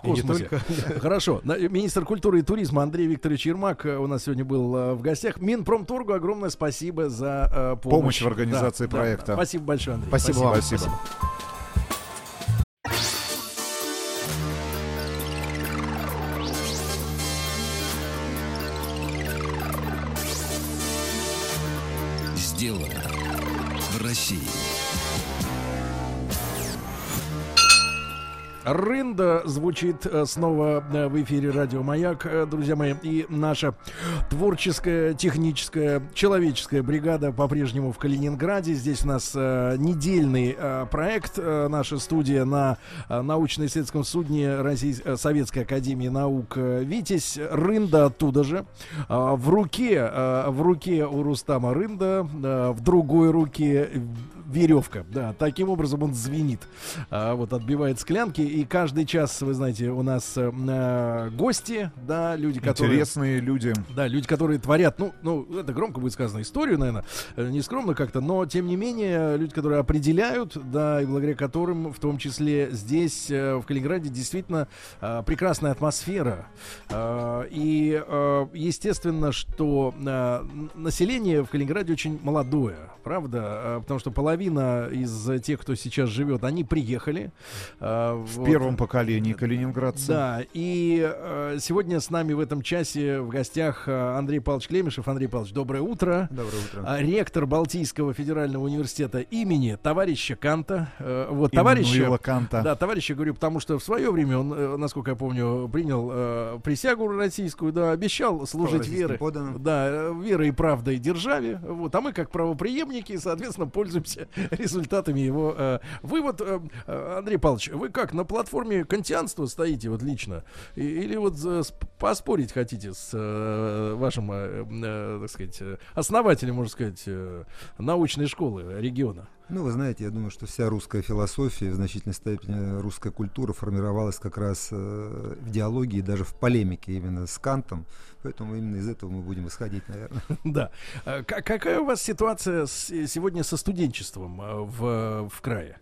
в И не космосе. только. Хорошо. На- Министр культуры и туризма Андрей Викторович Ермак э, у нас сегодня был э, в гостях. Минпромторгу огромное спасибо за э, помощь. Помощь в организации Да, да, проекта. да. Спасибо большое, Андрей. Спасибо вам. Спасибо. Сделано в России. Рында звучит э, снова э, в эфире радио Маяк, э, друзья мои, и наша творческая, техническая, человеческая бригада по-прежнему в Калининграде. Здесь у нас недельный проект, наша студия на научно-исследовательском судне э, Советской Академии Наук Витязь. Рында оттуда же. А, в руке, в руке у Рустама Рында, в другой руке веревка. Да, таким образом он звенит. А, вот отбивает склянки. И каждый час, вы знаете, у нас э, гости, да, люди, которые... Интересные люди. Да, люди, которые творят, ну, ну, это громко будет сказано, историю, наверное, э, не скромно как-то, но, тем не менее, люди, которые определяют, да, и благодаря которым, в том числе здесь, э, в Калининграде, действительно э, прекрасная атмосфера. Э, И, э, естественно, что э, население в Калининграде очень молодое, правда, потому что половина из тех, кто сейчас живет, они приехали. э, В вот. первом поколении калининградцев. Да, и э, сегодня с нами в этом часе в гостях э, Андрей Павлович Клемешев. Андрей Павлович, доброе утро. Доброе утро. А, Ректор Балтийского федерального университета имени товарища Канта. Э, Вот, товарища, Канта. да, товарища говорю, потому что в свое время он, насколько я помню, принял э, присягу российскую, да, обещал служить верой, подданным. да, верой и правдой державе. Вот, а мы как правоприемники, соответственно, пользуемся результатами его. э. Вы вот, э, э, Андрей Павлович, вы как на платформе кантианства стоите вот лично, И- или вот э, сп- поспорить хотите с э, вашим, э, э, так сказать, э, основателем, можно сказать, э, научной школы региона? Ну, вы знаете, я думаю, что вся русская философия, в значительной степени русская культура формировалась как раз э, в диалоге и даже в полемике именно с Кантом. Поэтому именно из этого мы будем исходить, наверное. Да. А ка- Какая у вас ситуация с- сегодня со студенчеством э, в, в крае?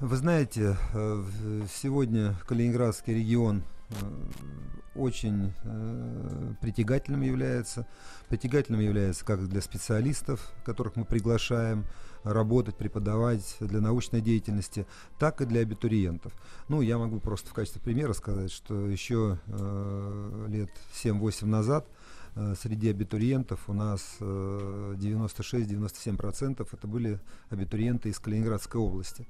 Вы знаете, э, сегодня Калининградский регион очень э, притягательным является. Притягательным является как для специалистов, которых мы приглашаем работать, преподавать для научной деятельности, так и для абитуриентов. Ну, я могу просто в качестве примера сказать, что еще э, лет 7-8 назад э, среди абитуриентов у нас э, 96-97% это были абитуриенты из Калининградской области.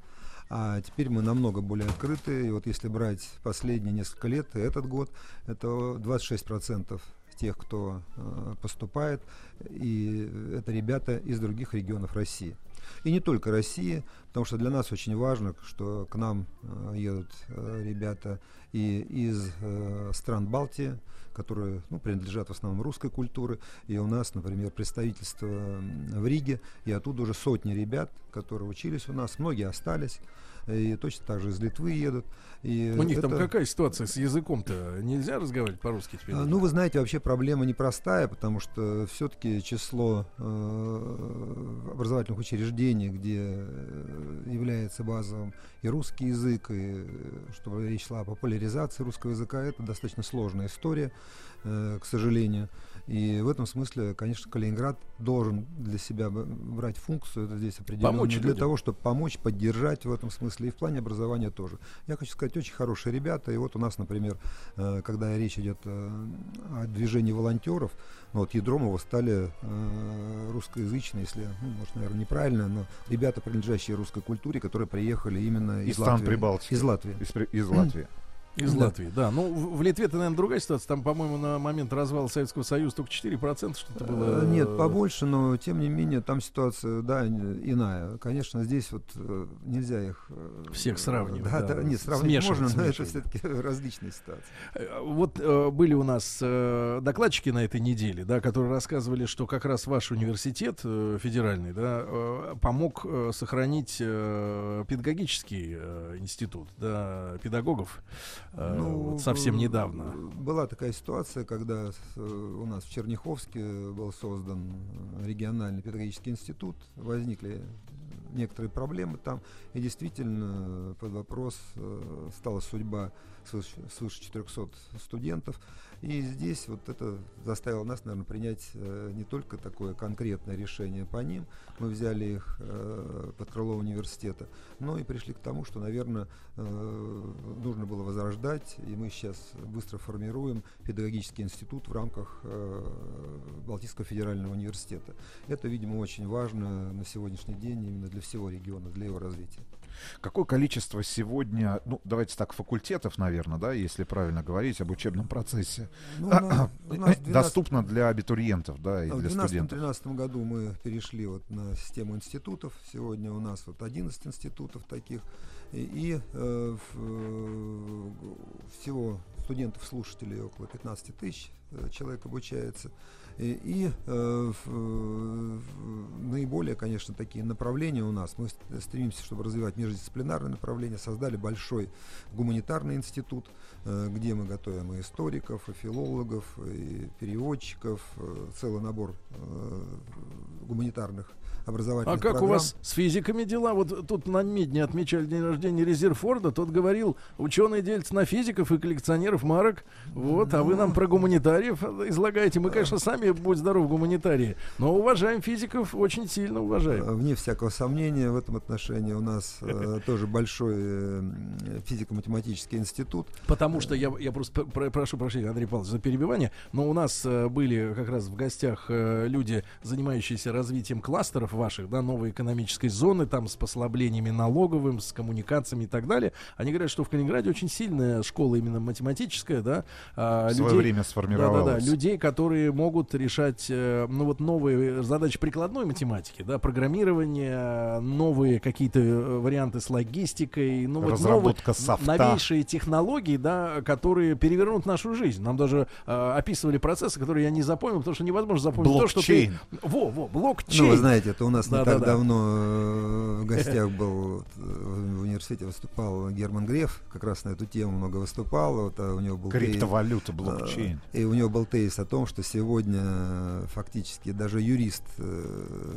А теперь мы намного более открыты. И вот если брать последние несколько лет, этот год, это 26% тех, кто э, поступает, и это ребята из других регионов России. И не только России, потому что для нас очень важно, что к нам э, едут э, ребята и из э, стран Балтии, которые ну, принадлежат в основном русской культуре. И у нас, например, представительство в Риге, и оттуда уже сотни ребят, которые учились у нас, многие остались, и точно так же из Литвы едут. И У них там это- какая ситуация с языком-то? Нельзя разговаривать по-русски теперь? а, Ну, вы знаете, вообще проблема непростая, потому что все-таки число э, образовательных учреждений, где э, является базовым и русский язык, и э, чтобы речь шла о популяризации русского языка, это достаточно сложная история. э, к сожалению. И в этом смысле, конечно, Калининград должен для себя брать функцию это здесь определенную Помочь для людям. того, чтобы помочь, поддержать в этом смысле и в плане образования тоже. Я хочу сказать, очень хорошие ребята. И вот у нас, например, э, когда речь идет э, о движении волонтеров, ну, вот ядром его стали э, русскоязычные, если, ну, может, наверное, неправильно, но ребята, принадлежащие русской культуре, которые приехали именно из, Из Латвии. Прибалтики. Из Латвии. Из, из Латвии. Из Да. Латвии, да. Ну, в, в Литве это, наверное, другая ситуация. Там, по-моему, на момент развала Советского Союза только 4% что-то было. Э, Нет, побольше, но тем не менее там ситуация, да, иная. Конечно, здесь вот э, нельзя их э, Всех сравнивать, Да, да, да, нет, сравнивать смешивать, можно, но это смешивать. все-таки различные ситуации. Вот э, были у нас э, докладчики на этой неделе, да, которые рассказывали, что как раз ваш университет э, федеральный, да, э, помог э, сохранить э, педагогический э, институт, да, педагогов Ну, вот совсем э, недавно. Была такая ситуация, когда э, у нас в Черняховске был создан э, региональный педагогический институт, возникли некоторые проблемы там, и действительно э, под вопрос э, стала судьба свыше, свыше 400 студентов. И здесь вот это заставило нас, наверное, принять э, не только такое конкретное решение по ним, мы взяли их э, под крыло университета, но и пришли к тому, что, наверное, э, нужно было возрождать, и мы сейчас быстро формируем педагогический институт в рамках э, Балтийского федерального университета. Это, видимо, очень важно на сегодняшний день именно для всего региона, для его развития. Какое количество сегодня, ну, давайте так, факультетов, наверное, да, если правильно говорить об учебном процессе, Ну, у нас- у нас 12 доступно для абитуриентов, да, и А В для студентов? 2012-2013 году мы перешли вот на систему институтов. Сегодня у нас вот 11 институтов таких. И, и, э, в, э, всего студентов-слушателей около 15 тысяч э, человек обучается. И, и, э, э, наиболее, конечно, такие направления у нас. Мы стремимся, чтобы развивать междисциплинарные направления. Создали большой гуманитарный институт, э, где мы готовим и историков, и филологов, и переводчиков, э, целый набор э, гуманитарных А образовательных как у программ. вас с физиками дела? Вот тут на Медне отмечали день рождения Резерфорда. Тот говорил, ученые делятся на физиков и коллекционеров марок. Вот, а вы нам про гуманитариев излагаете. Мы, конечно, сами, будь здоров, гуманитарии. Но уважаем физиков, очень сильно уважаем. Э, Вне всякого сомнения в этом отношении у нас э, тоже большой э, физико-математический институт. Потому что я, я просто про- прошу прощения, Андрей Павлович, за перебивание, но у нас э, были как раз в гостях э, люди, занимающиеся развитием кластеров ваших, да, новой экономической зоны, там с послаблениями налоговым, с коммуникациями и так далее. Они говорят, что в Калининграде очень сильная школа именно математическая, да. а, В свое время сформировалась. Да-да-да, людей, которые могут решать, э, ну вот новые задачи прикладной математики, да, программирование, новые какие-то э, варианты с логистикой, ну вот Разработка новые, софта. новейшие технологии, да, которые перевернут нашу жизнь. Нам даже э, описывали процессы, которые я не запомнил, потому что невозможно запомнить то, что ты... Блокчейн. Во, во, блокчейн. Ну, вы знаете, это у нас не так давно э, в гостях был э, в университете выступал Герман Греф, как раз на эту тему много выступал. Вот, а у него был Криптовалюта, э, блокчейн. И у него был тезис о том, что сегодня э, фактически даже юрист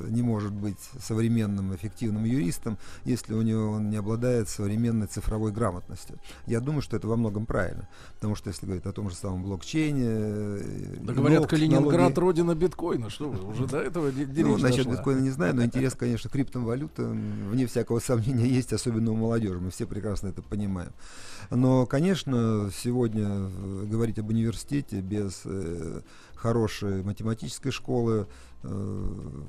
не может быть современным, эффективным юристом, если у него он не обладает современной цифровой грамотностью. Я думаю, что это во многом правильно, потому что если говорить о том же самом блокчейне, Да говорят, Калининград технологий- родина биткоина. Что вы, уже до этого ну, речь насчет дошла. биткоина не знаю, но интерес, конечно, к криптовалютам, вне всякого сомнения, есть, особенно у молодежи. Мы все прекрасно это понимаем. Но, конечно, сегодня э, говорить об университете без хорошей математической школы э,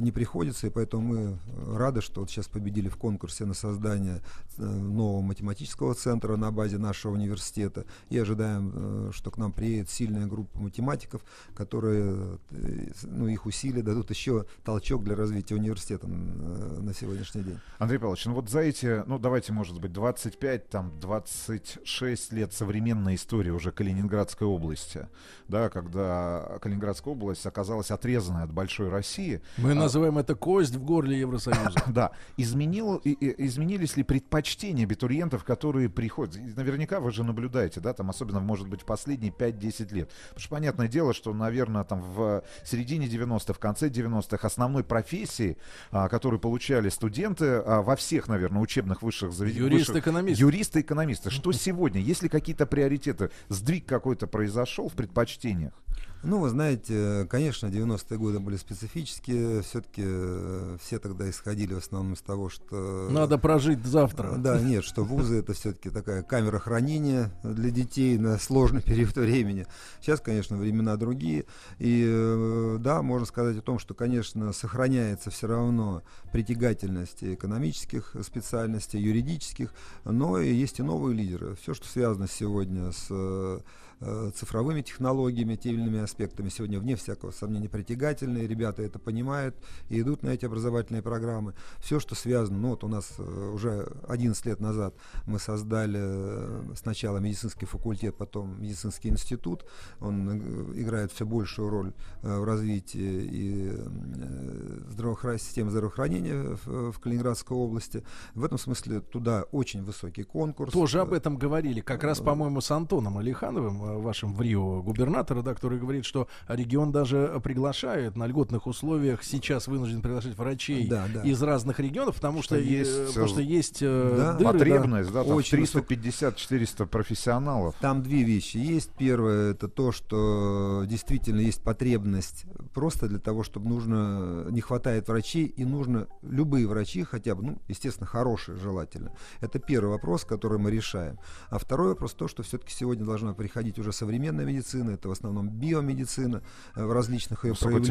не приходится, и поэтому мы рады, что вот сейчас победили в конкурсе на создание э, нового математического центра на базе нашего университета, и ожидаем, э, что к нам приедет сильная группа математиков, которые, э, ну, их усилия дадут еще толчок для развития университета э, на сегодняшний день. Андрей Павлович, ну вот за эти, ну давайте, может быть, 25, там, 26 лет современной истории уже Калининградской области, да, когда Калининградская область оказалась отрезанной от большой России. Мы а, называем это кость в горле Евросоюза. Да. Изменил, и- и- изменились ли предпочтения абитуриентов, которые приходят? Наверняка вы же наблюдаете, да, там особенно, может быть, в последние 5-10 лет. Потому что, понятное дело, дело, что, наверное, там в середине 90-х, в конце 90-х основной профессии, а, которую получали студенты а, во всех, наверное, учебных высших заведениях. Юристы-экономисты. Юристы-экономисты. Что сегодня? Есть ли какие-то приоритеты? Сдвиг какой-то произошел в предпочтениях? Ну, вы знаете, конечно, 90-е годы были специфические. Все-таки э, все тогда исходили в основном из того, что... Надо прожить завтра. Да, нет, что вузы это все-таки такая камера хранения для детей на сложный период времени. Сейчас, конечно, времена другие. И э, да, можно сказать о том, что, конечно, сохраняется все равно притягательность экономических специальностей, юридических, но и есть и новые лидеры. Все, что связано сегодня с э, цифровыми технологиями, теми или иными аспектами сегодня, вне всякого сомнения, притягательные. Ребята это понимают и идут на эти образовательные программы. Все, что связано, ну вот у нас э, уже 11 лет назад мы создали э, сначала медицинский факультет, потом медицинский институт. Он э, играет все большую роль э, в развитии и э, здравоохра- системы здравоохранения в, в Калининградской области. В этом смысле туда очень высокий конкурс. Тоже об этом говорили, как раз, по-моему, с Антоном Алихановым, э, вашим в Рио губернатора, да, который говорит, что регион даже приглашает на льготных условиях, сейчас вынужден приглашать врачей Да, да. из разных регионов, потому что, Что есть, потому что э, есть э, Да. дыры, да. Потребность, да, там Очень 350-400 профессионалов. Там две вещи есть. Первое это то, что действительно есть потребность просто для того, чтобы нужно не хватает врачей и нужно любые врачи хотя бы, ну, естественно, хорошие желательно. Это первый вопрос, который мы решаем. А второй вопрос то, что все-таки сегодня должна приходить уже современная медицина, это в основном биомедицина э, в различных ее проявлениях.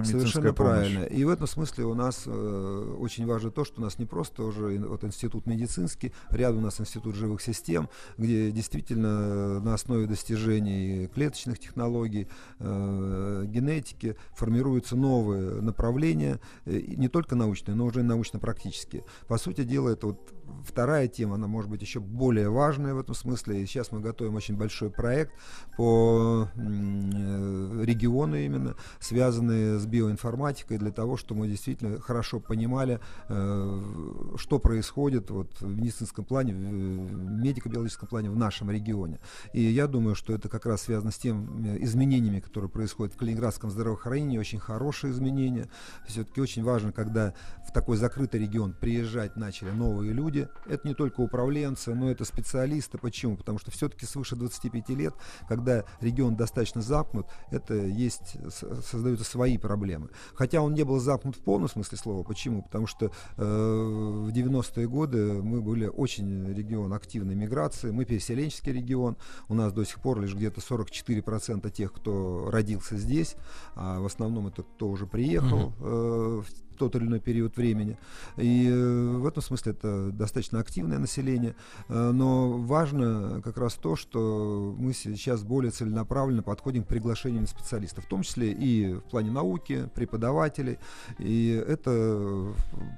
Медицинская Совершенно помощь. правильно. И в этом смысле у нас э, очень важно то, что у нас не просто уже вот институт медицинский, рядом у нас институт живых систем, где действительно э, на основе достижений клеточных технологий, э, генетики формируются новые направления, э, не только научные, но уже научно-практические. По сути дела, это вот вторая тема, она может быть еще более важная в этом смысле. И сейчас мы готовим очень большой проект по э, региону именно, связанные с биоинформатикой, для того, чтобы мы действительно хорошо понимали, э, что происходит вот, в медицинском плане, в медико-биологическом плане в нашем регионе. И я думаю, что это как раз связано с теми изменениями, которые происходят в Калининградском здравоохранении, очень хорошие изменения. Все-таки очень важно, когда в такой закрытый регион приезжать начали новые люди. Это не только управленцы, но это специалисты. Почему? Потому что все-таки свыше 25 лет, когда регион достаточно замкнут, это есть, создаются свои проблемы. Хотя он не был замкнут в полном смысле слова. Почему? Потому что э, в 90-е годы мы были очень регион активной миграции, мы переселенческий регион, у нас до сих пор лишь где-то 44% тех, кто родился здесь, а в основном это кто уже приехал э, в тот или иной период времени. И э, в этом смысле это достаточно активное население. Э, но важно как раз то, что мы сейчас более целенаправленно подходим к приглашению специалистов, в том числе и в плане науки, преподавателей. И это э,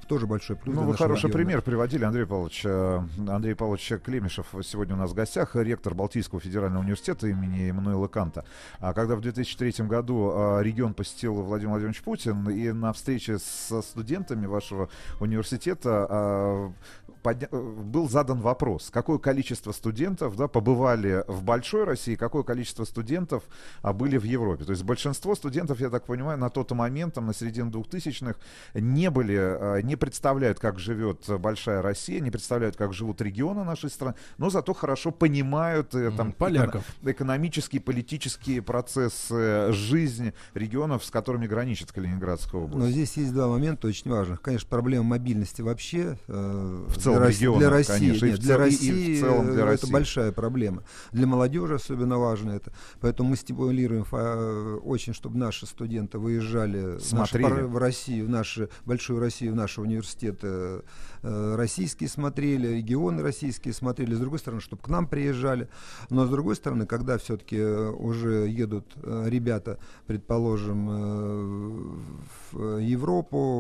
тоже большой плюс Ну, вы хороший региона. пример приводили, Андрей Павлович. Андрей Павлович Клемешев сегодня у нас в гостях, ректор Балтийского федерального университета имени Эммануила Канта. А когда в 2003 году регион посетил Владимир Владимирович Путин, и на встрече со студентами вашего университета э, подня- э, был задан вопрос, какое количество студентов да, побывали в большой России, какое количество студентов а, были в Европе. То есть большинство студентов, я так понимаю, на тот момент, там, на середину 2000-х, не были, а, не представляют, как живет э, большая Россия, не представляют, как живут регионы нашей страны, но зато хорошо понимают э, там, поляков. эко- экономические, политические процессы, жизнь регионов, с которыми граничит Калининградская область. Но здесь есть два момента очень важных. Конечно, проблема мобильности вообще э, В целом для, России- региона, для России, конечно, нет, для цел- и- и в России целом для э, России. это большая проблема. Для молодежи особенно важно это. Поэтому мы стимулируем фа- очень, чтобы наши студенты выезжали Смотрели. пор- в Россию, в нашу большую Россию, в наши университеты э, российские смотрели, регионы российские смотрели. С другой стороны, чтобы к нам приезжали. Но с другой стороны, когда все-таки уже едут э, ребята, предположим, э, в Европу,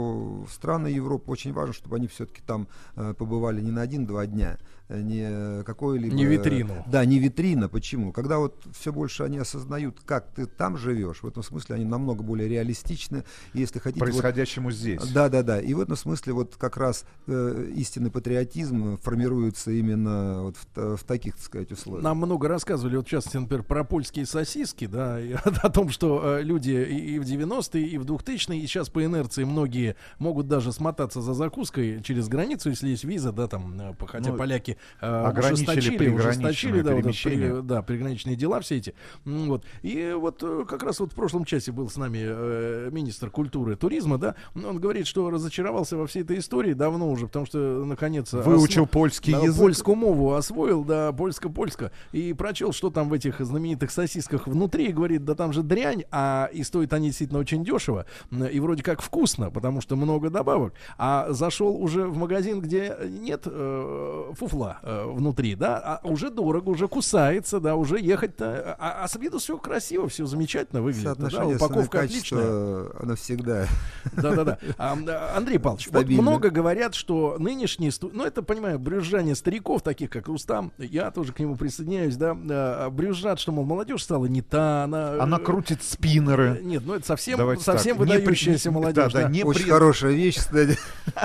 страны Европы, очень важно, чтобы они все-таки там э, побывали не на один-два дня. Не какой-либо... Не витрину. Да, не витрина. Почему? Когда вот все больше они осознают, как ты там живешь, в этом смысле они намного более реалистичны. Если хотите... Происходящему вот, здесь. Да, да, да. И в этом смысле вот как раз э, истинный патриотизм формируется именно вот в, в таких, так сказать, условиях. Нам много рассказывали, вот в частности, например, про польские сосиски, да, и о том, что э, люди и, и в 90-е, и в 2000-е, и сейчас по инерции многие могут даже смотаться за закуской через границу, если есть виза, да, там, э, хотя Ну, поляки э, ограничили ужесточили, ужесточили, да, вот при- да, приграничные дела все эти. Вот. И вот э, как раз вот в прошлом часе был с нами э, министр культуры и туризма, да, он говорит, что разочаровался во всей этой истории давно уже, потому что, наконец... Выучил польский да, язык. Польскую мову освоил, да, польско-польско, и прочел, что там в этих знаменитых сосисках внутри, и говорит, да там же дрянь, а и стоят они действительно очень дешево, и вроде как вкусно, потому что много добавок, а зашел уже в магазин, где нет э, фуфла э, внутри, да, а уже дорого, уже кусается, да, уже ехать-то, а, а с виду все красиво, все замечательно выглядит, да, упаковка отличная. оно всегда... Да-да-да. А, а, Андрей Павлович, вот много говорят, что нынешние... Ну, это, понимаю, брюзжание стариков, таких как Рустам, я тоже к нему присоединяюсь, да, а, брюзжат, что, мол, молодежь стала не та, она... Она крутит спиннеры. Э, Нет, ну это совсем, Давайте совсем так, выдающаяся не- молодежь. да, да, не Очень при- хорошая вещь, кстати.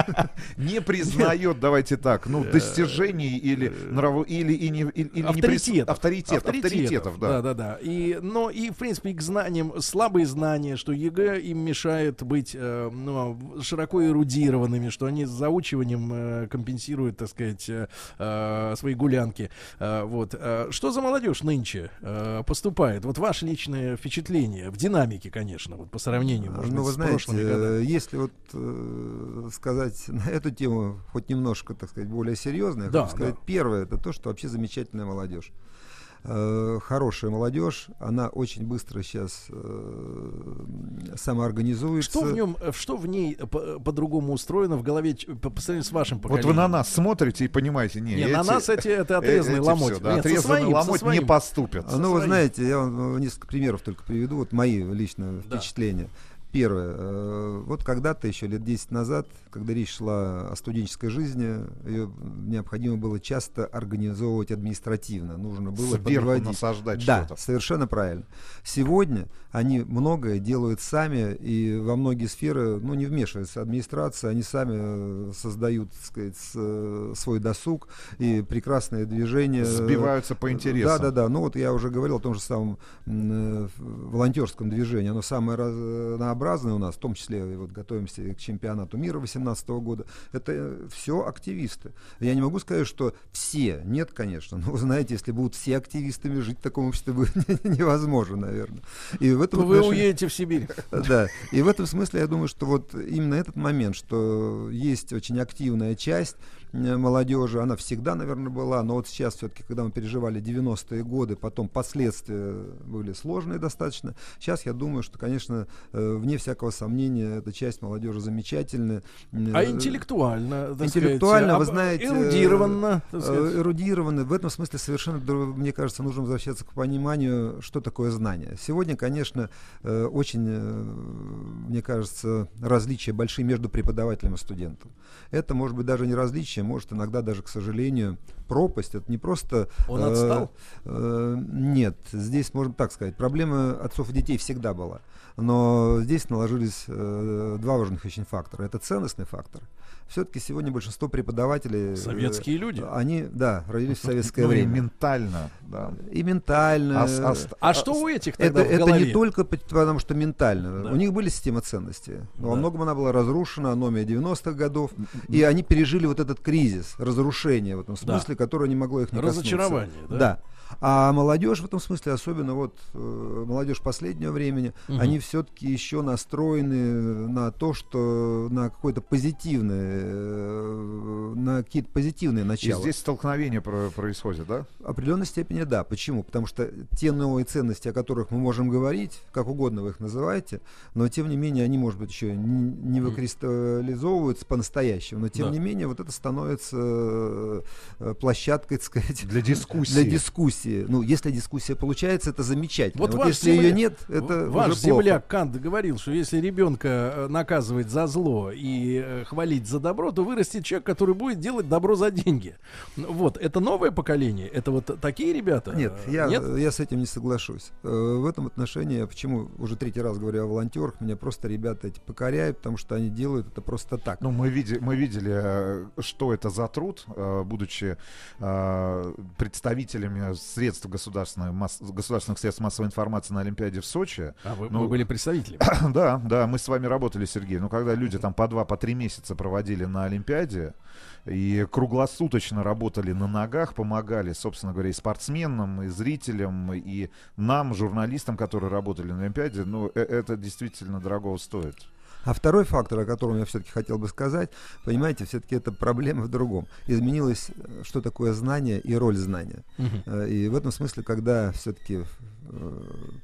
не признает, давайте так, ну, достижений или нраву, или, и не, или, или не прис- авторитетов. авторитет, авторитетов, да. Да, да, да. И, но и, в принципе, к знаниям, слабые знания, что ЕГЭ им мешает быть э, ну, широко эрудированными, что они с заучиванием э, компенсируют, так сказать, э, э, свои гулянки. Э, вот. Э, Что за молодежь нынче э, поступает? Вот ваше личное впечатление в динамике, конечно, вот по сравнению, может ну, быть, вы с знаете, прошлыми годами. э, если вот э, сказать на эту тему хоть немножко, так сказать, более серьезно, я Да, хочу сказать, да. первое, это то, что вообще замечательная молодежь. Э, Хорошая молодежь, она очень быстро сейчас э, самоорганизуется. Что в нем, э, что в ней по- по-другому устроено в голове по, по сравнению с вашим Вот поколением? вы на нас смотрите и понимаете, не, Не, на эти- нас эти- это э- отрезанный ломоть. всё, да, Нет, со отрезанный своим, со ломоть не поступят. Ну, вы своим. знаете, я вам э, несколько примеров только приведу. Вот мои личные Да. впечатления. Первое. э, Вот когда-то, еще лет 10 назад, когда речь шла о студенческой жизни, ее необходимо было часто организовывать административно. Нужно было Сверху подводить. насаждать да, что-то. совершенно правильно. Сегодня они многое делают сами, и во многие сферы, ну, не вмешивается администрация, они сами э, создают, так сказать, э, свой досуг и прекрасное движение. Сбиваются по интересам. Да, да, да. Ну вот я уже говорил о том же самом э, волонтерском движении. Оно самое разнообразное у нас, в том числе и вот готовимся к чемпионату мира 2018 года. Это все активисты. Я не могу сказать, что все. Нет, конечно. Но вы знаете, если будут все активистами жить в таком обществе будет невозможно, наверное. И в этом То вы отношении- уедете в Сибирь. да, и в этом смысле я думаю, что вот именно этот момент, что есть очень активная часть э, молодежи, она всегда, наверное, была, но вот сейчас все-таки, когда мы переживали 90-е годы, потом последствия были сложные достаточно, сейчас я думаю, что, конечно, э, вне всякого сомнения, эта часть молодежи замечательная. А интеллектуально, Интеллектуально, сказать, вы знаете... эрудированно, э, эрудированы. В этом смысле совершенно, мне кажется, нужно возвращаться к пониманию, что такое знание. Сегодня, конечно, э, очень, э, мне кажется, различия большие между преподавателем и студентом. Это может быть даже не различие, может иногда даже, к сожалению, пропасть. Это не просто... Он э, отстал? э, нет, здесь можно так сказать. Проблема отцов и детей всегда была. Но здесь наложились э, два важных очень фактора. Это ценностный фактор. Все-таки сегодня большинство преподавателей... э, Советские люди. Они, да, родились в советское Ну и время. ментально, да. И ментально. А а с- А что у этих это, тогда в это не только пот- потому, что ментально. Да. У них были система ценностей. Но во Да. многом она была разрушена, аномия 90-х годов. И они пережили вот этот кризис, разрушение в этом смысле, которое не могло их не коснуться. Разочарование, да? Да. А молодежь в этом смысле, особенно вот э, молодежь последнего времени, Мгм. они все-таки еще настроены на то, что на какое-то позитивное, э, на какие-то позитивные И начала. здесь столкновение про- происходит, да? В определенной степени да. Почему? Потому что те новые ценности, о которых мы можем говорить, как угодно вы их называете, но тем не менее они, может быть, еще н- не выкристаллизовываются по-настоящему. Но тем Да. не менее вот это становится э, площадкой, так сказать, Для дискуссии. Для дискуссии. Ну, если дискуссия получается, это замечательно. Вот, Вот, ваш если земля- ее нет, это Ваш уже плохо. земляк Кант говорил, что если ребенка э, наказывать за зло и э, хвалить за добро, то вырастет человек, который будет делать добро за деньги. Вот, это новое поколение, это вот такие ребята? Нет, я, Нет? я с этим не соглашусь. Э, В этом отношении, почему уже третий раз говорю о волонтерах, меня просто ребята эти покоряют, потому что они делают это просто так. Ну, мы, види, мы видели, что это за труд, будучи э, представителями средств государственной, масс- государственных средств массовой информации на Олимпиаде в Сочи. А вы, Ну, вы были представителем? Да, да, мы с вами работали, Сергей. Ну, когда люди там по два, по три месяца проводили на Олимпиаде и круглосуточно работали на ногах, помогали, собственно говоря, и спортсменам, и зрителям, и нам, журналистам, которые работали на Олимпиаде, ну, э- это действительно дорого стоит. А второй фактор, о котором я все-таки хотел бы сказать, понимаете, все-таки это проблема в другом. Изменилось, э, что такое знание и роль знания. Э, И в этом смысле, когда все-таки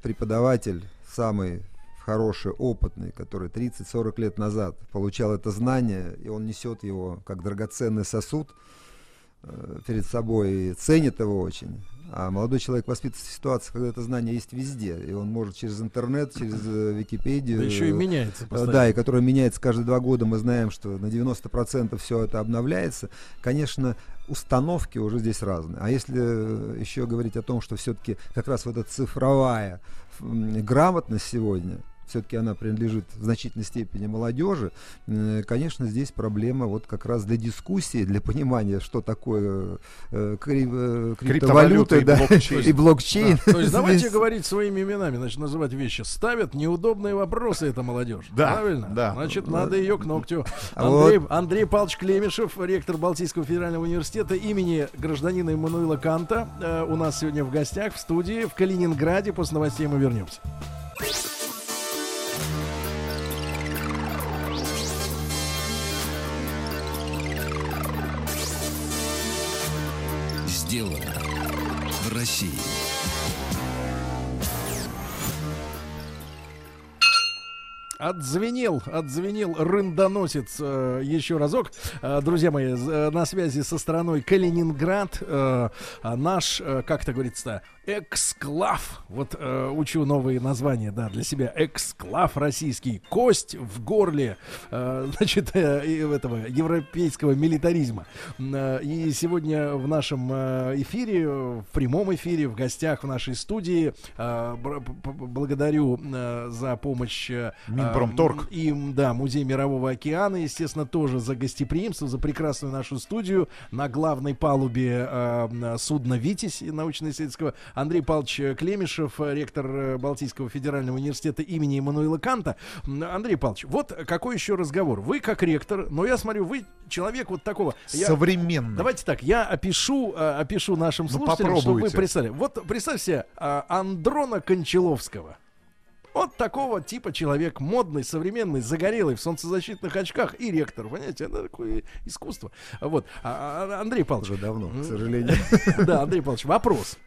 преподаватель самый хороший, опытный, который 30-40 лет назад получал это знание, и он несет его как драгоценный сосуд э, перед собой и ценит его очень. А молодой человек воспитывается в ситуации, когда это знание есть везде, и он может через интернет, через э, Википедию. Да еще и меняется э, постоянно. Да, и которая меняется каждые два года. Мы знаем, что на 90% все это обновляется. Конечно, установки уже здесь разные. А если э, еще говорить о том, что все-таки как раз вот эта цифровая грамотность сегодня, все-таки она принадлежит в значительной степени молодежи, конечно, здесь проблема вот как раз для дискуссии, для понимания, что такое э, э, Криптовалюта криптовалюты и да, блокчейн. и блокчейн. Да, То есть давайте Здесь- говорить своими именами, значит, называть вещи. Ставят неудобные вопросы эта молодежь. Да, Правильно? да. Значит, надо ее к ногтю. А Андрей, вот- Андрей Павлович Клемешев, ректор Балтийского федерального университета имени гражданина Эммануила Канта. э, у нас сегодня в гостях в студии в Калининграде. После новостей мы вернемся. Сделано в России. Отзвенел, отзвенел рындоносец э, еще разок. Э, друзья мои, э, на связи со страной Калининград. э, наш, э, как это говорится, эксклав. Вот э, учу новые названия, да, для себя. Эксклав российский. Кость в горле, э, значит, э, этого европейского милитаризма. Э, И сегодня в нашем э, эфире, в прямом эфире, в гостях в нашей студии, э, благодарю э, за помощь э, Минпромторг. им, да, Музей Мирового океана, естественно, тоже за гостеприимство, за прекрасную нашу студию на главной палубе э, судна «Витязь» научно-исследовательского. Андрей Павлович Клемешев, э, ректор э, Балтийского федерального университета имени Эммануила Канта. Андрей Павлович, вот какой еще разговор? Вы как ректор, но я смотрю, вы человек вот такого... я- Современный. Давайте так, я опишу, э, опишу нашим Ну, слушателям, чтобы вы представили. Вот представьте себе а, Андрона Кончаловского. Вот такого типа человек, модный, современный, загорелый, в солнцезащитных очках и ректор, понимаете, это такое искусство. Вот, А, а, Андрей Павлович. Уже давно, к сожалению. Да, Андрей Павлович, вопрос.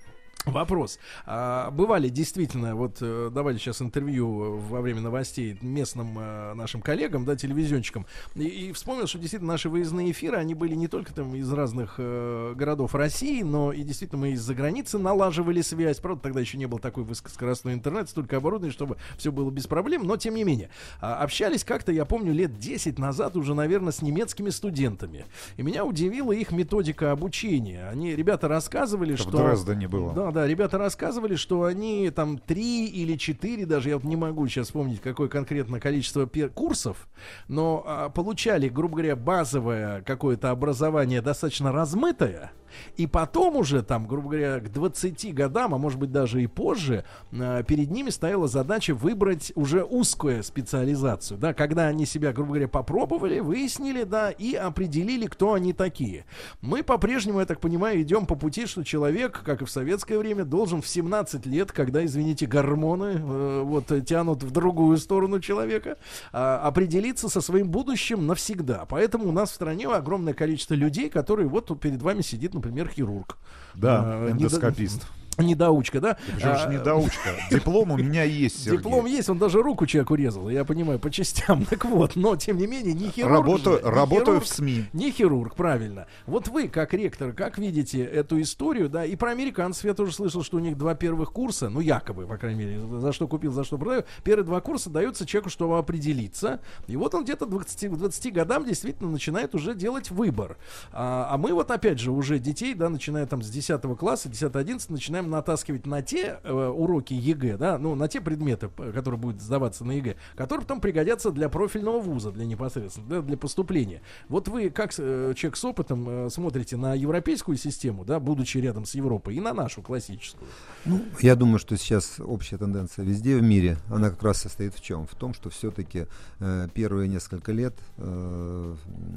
Вопрос. А, бывали действительно, вот э, давали сейчас интервью во время новостей местным э, нашим коллегам, да, телевизионщикам, и, и вспомнил, что действительно наши выездные эфиры, они были не только там из разных э, городов России, но и действительно мы из-за границы налаживали связь. Правда, тогда еще не был такой высокоскоростной интернет, столько оборудования, чтобы все было без проблем, но тем не менее. А, общались как-то, я помню, лет 10 назад уже, наверное, с немецкими студентами. И меня удивила их методика обучения. Они, ребята, рассказывали, в что... Дрездене было. Да, да, ребята рассказывали, что они там три или четыре, даже я вот не могу сейчас вспомнить, какое конкретно количество курсов, но а, получали, грубо говоря, базовое какое-то образование достаточно размытое, и потом уже там, грубо говоря, к 20 годам, а может быть даже и позже, а, перед ними стояла задача выбрать уже узкую специализацию, да, когда они себя, грубо говоря, попробовали, выяснили, да, и определили, кто они такие. Мы по-прежнему, я так понимаю, идем по пути, что человек, как и в советское время, должен в 17 лет, когда, извините, гормоны э, вот э, тянут в другую сторону человека, а, определиться со своим будущим навсегда. Поэтому у нас в стране огромное количество людей, которые вот перед вами сидит, например, хирург. Да, А, эндоскопист. Недоучка, да? Причем же А, недоучка. Диплом у меня есть, Сергей. Диплом есть, он даже руку человеку резал, я понимаю, по частям. Так вот, но тем не менее, не хирург. Работаю- же, не работаю хирург, в СМИ. Не хирург, правильно. Вот вы, как ректор, как видите эту историю, да, и про американцев я тоже слышал, что у них два первых курса, ну, якобы, по крайней мере, за что купил, за что продаю, первые два курса даются человеку, чтобы определиться. И вот он где-то 20, к 20 годам действительно начинает уже делать выбор. А, а мы вот опять же уже детей, да, начиная там с 10 класса, 10-11, начинаем натаскивать на те э, уроки ЕГЭ, да, ну, на те предметы, которые будут сдаваться на ЕГЭ, которые потом пригодятся для профильного вуза, для непосредственно, да, для поступления. Вот вы, как э, человек с опытом, э, смотрите на европейскую систему, да, будучи рядом с Европой, и на нашу классическую? Ну, я думаю, что сейчас общая тенденция везде в мире, она как раз состоит в чем? В том, что все-таки э, первые несколько лет э,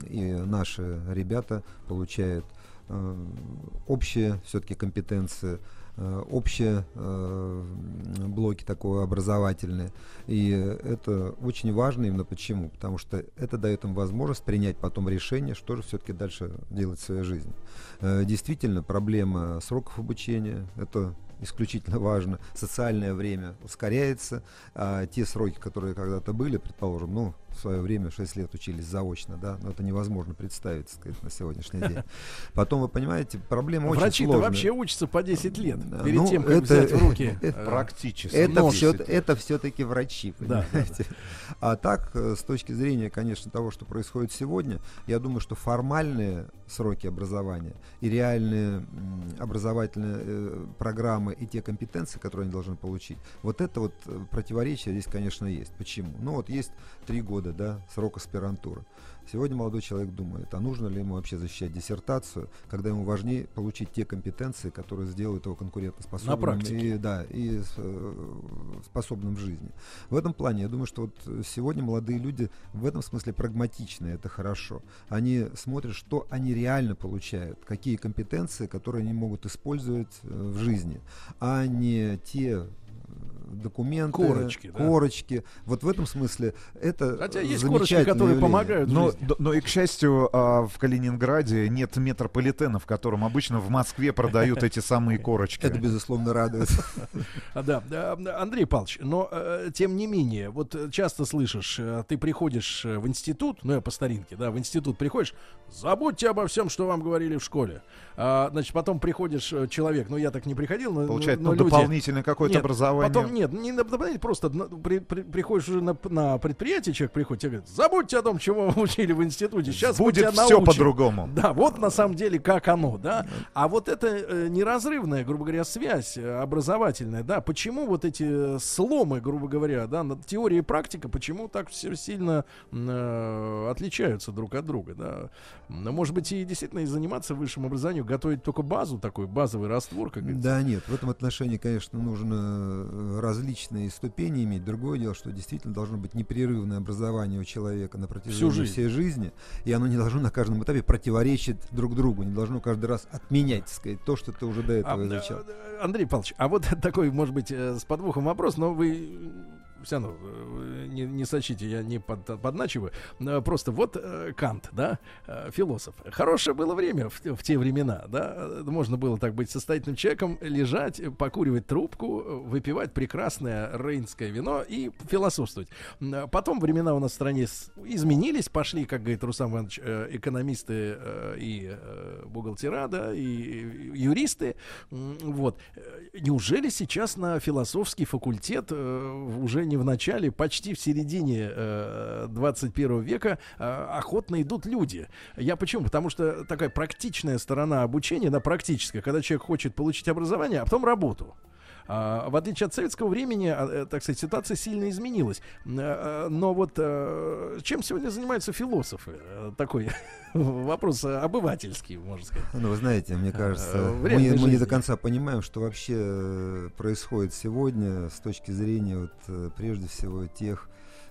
и наши ребята получают э, общие все-таки компетенции, общие э, блоки такое образовательные. И это очень важно именно почему? Потому что это дает им возможность принять потом решение, что же все-таки дальше делать в своей жизни. Э, Действительно, проблема сроков обучения, это исключительно важно. Социальное время ускоряется, а те сроки, которые когда-то были, предположим, ну, в свое время 6 лет учились заочно, да, но это невозможно представить, сказать, на сегодняшний день. Потом, вы понимаете, проблема очень Врачи-то сложная. вообще учатся по 10 лет, Да, перед ну, тем, как это- взять в руки. это- э, Практически. Это, все, это все-таки врачи, Да, да, понимаете. А так, э, с точки зрения, конечно, того, что происходит сегодня, я думаю, что формальные сроки образования и реальные образовательные э, программы и те компетенции, которые они должны получить, вот это вот э, противоречие здесь, конечно, есть. Почему? Ну вот есть три года, да, срок аспирантуры. Сегодня молодой человек думает, а нужно ли ему вообще защищать диссертацию, когда ему важнее получить те компетенции, которые сделают его конкурентоспособным и, да, и э, способным в жизни. В этом плане я думаю, что вот сегодня молодые люди в этом смысле прагматичные, это хорошо. Они смотрят, что они реально получают, какие компетенции, которые они могут использовать э, в жизни, а не те документы, Корочки, да. корочки. Вот в этом смысле это Хотя есть корочки, которые явление. помогают Но, жизни. но и, к счастью, а, в Калининграде нет метрополитена, в котором обычно в Москве продают эти самые корочки. Это, безусловно, радует. А, Да, да, Андрей Павлович, но э, тем не менее, вот э, часто слышишь, э, ты приходишь в институт, ну я по старинке, да, в институт приходишь, забудьте обо всем, что вам говорили в школе. А, значит, потом приходишь э, человек, ну я так не приходил, но, Получает, но люди- дополнительное какое-то Нет, образование. Потом нет, не на дополнительное, просто на- при- при- приходишь уже на, на предприятие, человек приходит, тебе говорит, забудьте о том, чего вы учили в институте, сейчас Будет научим». по-другому. Да, вот на самом деле как оно, да. А вот это э, неразрывная, грубо говоря, связь э, образовательная, да. Почему вот эти сломы, грубо говоря, да, теория и практика, почему так все сильно э, отличаются друг от друга, да. Может быть, и действительно и заниматься высшим образованием, готовить только базу, такой базовый раствор, как говорится. Да, нет, в этом отношении, конечно, нужно э, различные ступени иметь. Другое дело, что действительно должно быть непрерывное образование у человека на протяжении жизнь. всей жизни, и оно не должно на каждом этапе противоречить друг другу, не должно каждый раз отменять, так сказать, то, что ты уже до этого А, изучал. э, Андрей Павлович, а вот такой, может быть, э, с подвохом вопрос, но вы все равно э, не, не сочите, я не под, подначиваю. Э, Просто вот э, Кант, да, философ. Хорошее было время в, в те времена, да. Можно было так быть состоятельным человеком, лежать, покуривать трубку, выпивать прекрасное рейнское вино и философствовать. Потом времена у нас в стране изменились, пошли, как говорит Рустам Иванович, экономисты и бухгалтера, да, и юристы. Вот. Неужели сейчас на философский факультет уже не в начале, почти в середине э, 21 века э, охотно идут люди? Я почему? Потому что такая практичная сторона обучения, она практическая, когда человек хочет получить образование, а потом работу. А, в отличие от советского времени, а, э, так сказать, ситуация сильно изменилась. Э, Но вот э, чем сегодня занимаются философы? Такой вопрос обывательский, можно сказать. Ну, вы знаете, мне кажется, мы, не- мы не до конца понимаем, что вообще происходит сегодня с точки зрения, вот, прежде всего, тех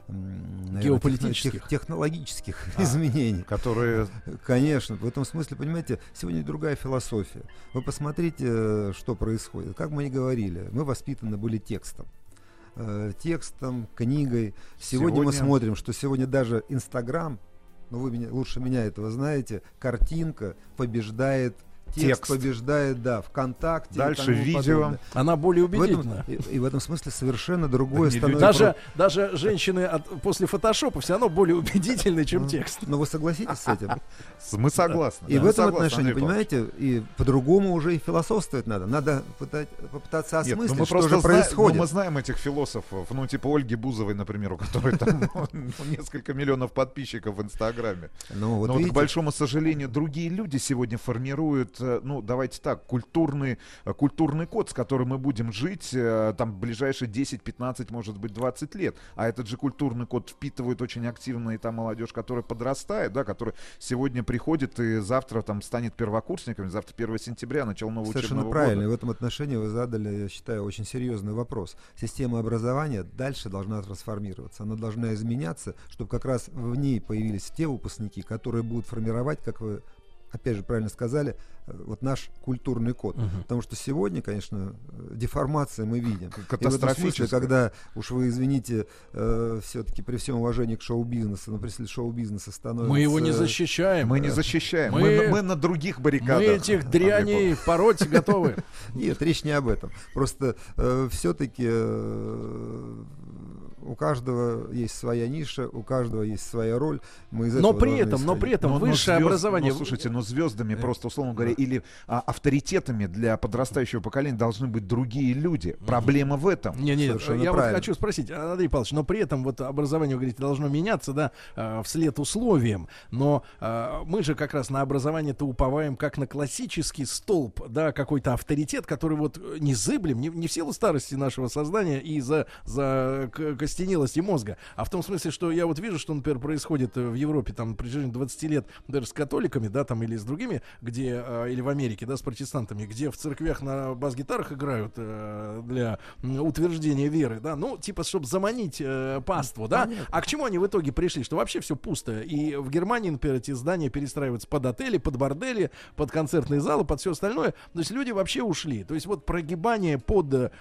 наверное, Геополитических. тех- технологических А, изменений. которые- Конечно, в этом смысле, понимаете, сегодня другая философия. Вы посмотрите, э, что происходит. Как мы и говорили, мы воспитаны были текстом. Э, Текстом, книгой. Сегодня, мы Сегодня- смотрим, что сегодня даже Инстаграм, ну вы меня, лучше меня этого знаете, картинка побеждает Текст, Текст. побеждает, да, ВКонтакте. Дальше видео. подобное. Она более В этом- убедительна. и, и в этом смысле совершенно другое становится. Даже, даже женщины от, после фотошопа все равно более убедительны, чем текст. Но вы согласитесь с этим? Мы согласны. И в этом отношении, понимаете, и по-другому уже и философствовать надо. Надо пытать- попытаться ну осмыслить, мы что же ну, происходит. мы знаем этих философов, ну, типа Ольги Бузовой, например, у которой там ну, несколько миллионов подписчиков в Инстаграме. Ну, вот Но вот, к большому сожалению, другие люди сегодня формируют, ну, давайте так, культурный, э, культурный код, с которым мы будем жить э, там ближайшие 10, 15, может быть, 20 лет. А этот же культурный код впитывает очень активно и та молодежь, которая подрастает, да, которая сегодня приходит и завтра там станет первокурсниками, завтра 1 сентября, начало нового Совершенно учебного правильно. Года. в этом отношении вы задали, я считаю, очень серьезный вопрос. Система образования дальше должна трансформироваться. Она должна изменяться, чтобы как раз в ней появились те выпускники, которые будут формировать, как вы опять же правильно сказали, э, вот наш культурный код. Мгм. Потому что сегодня, конечно, э, деформации мы видим. И в этом смысле, катастрофическая. когда уж вы извините, все-таки при всем уважении к шоу-бизнесу, но если шоу-бизнеса становится... Мы его не защищаем. Мы не защищаем. Мы, Мы- на- мы на других баррикадах. Мы этих дряней пороть готовы. Нет, речь не об этом. Просто все-таки у каждого есть своя ниша, у каждого есть своя роль. Мы из Но при этом, но при этом Но- но высшее звезд- образование. но, слушайте, но звездами просто, условно говоря, или а, авторитетами для подрастающего поколения должны быть другие люди. Проблема в этом. Не, не, Совершенно я вот правильно. хочу спросить, Андрей Павлович, но при этом вот образование, вы говорите, должно меняться, да, э, вслед условиям, но э, мы же как раз на образование-то уповаем как на классический столб, да, какой-то авторитет, который вот э, незыблем, не, не в силу старости нашего сознания и за, за к- костенелости мозга, а в том смысле, что я вот вижу, что, например, происходит э, в Европе, там, при жизни 20 лет, даже с католиками, да, там, или с другими, где, э, или в Америке, да, с протестантами, где в церквях на бас-гитарах играют э, для утверждения веры, да, ну, типа, чтобы заманить э, паству, да, а к чему они в итоге пришли, что вообще все пусто, и в Германии, например, эти здания перестраиваются под отели, под бордели, под концертные залы, под все остальное, то есть люди вообще ушли, то есть вот прогибание под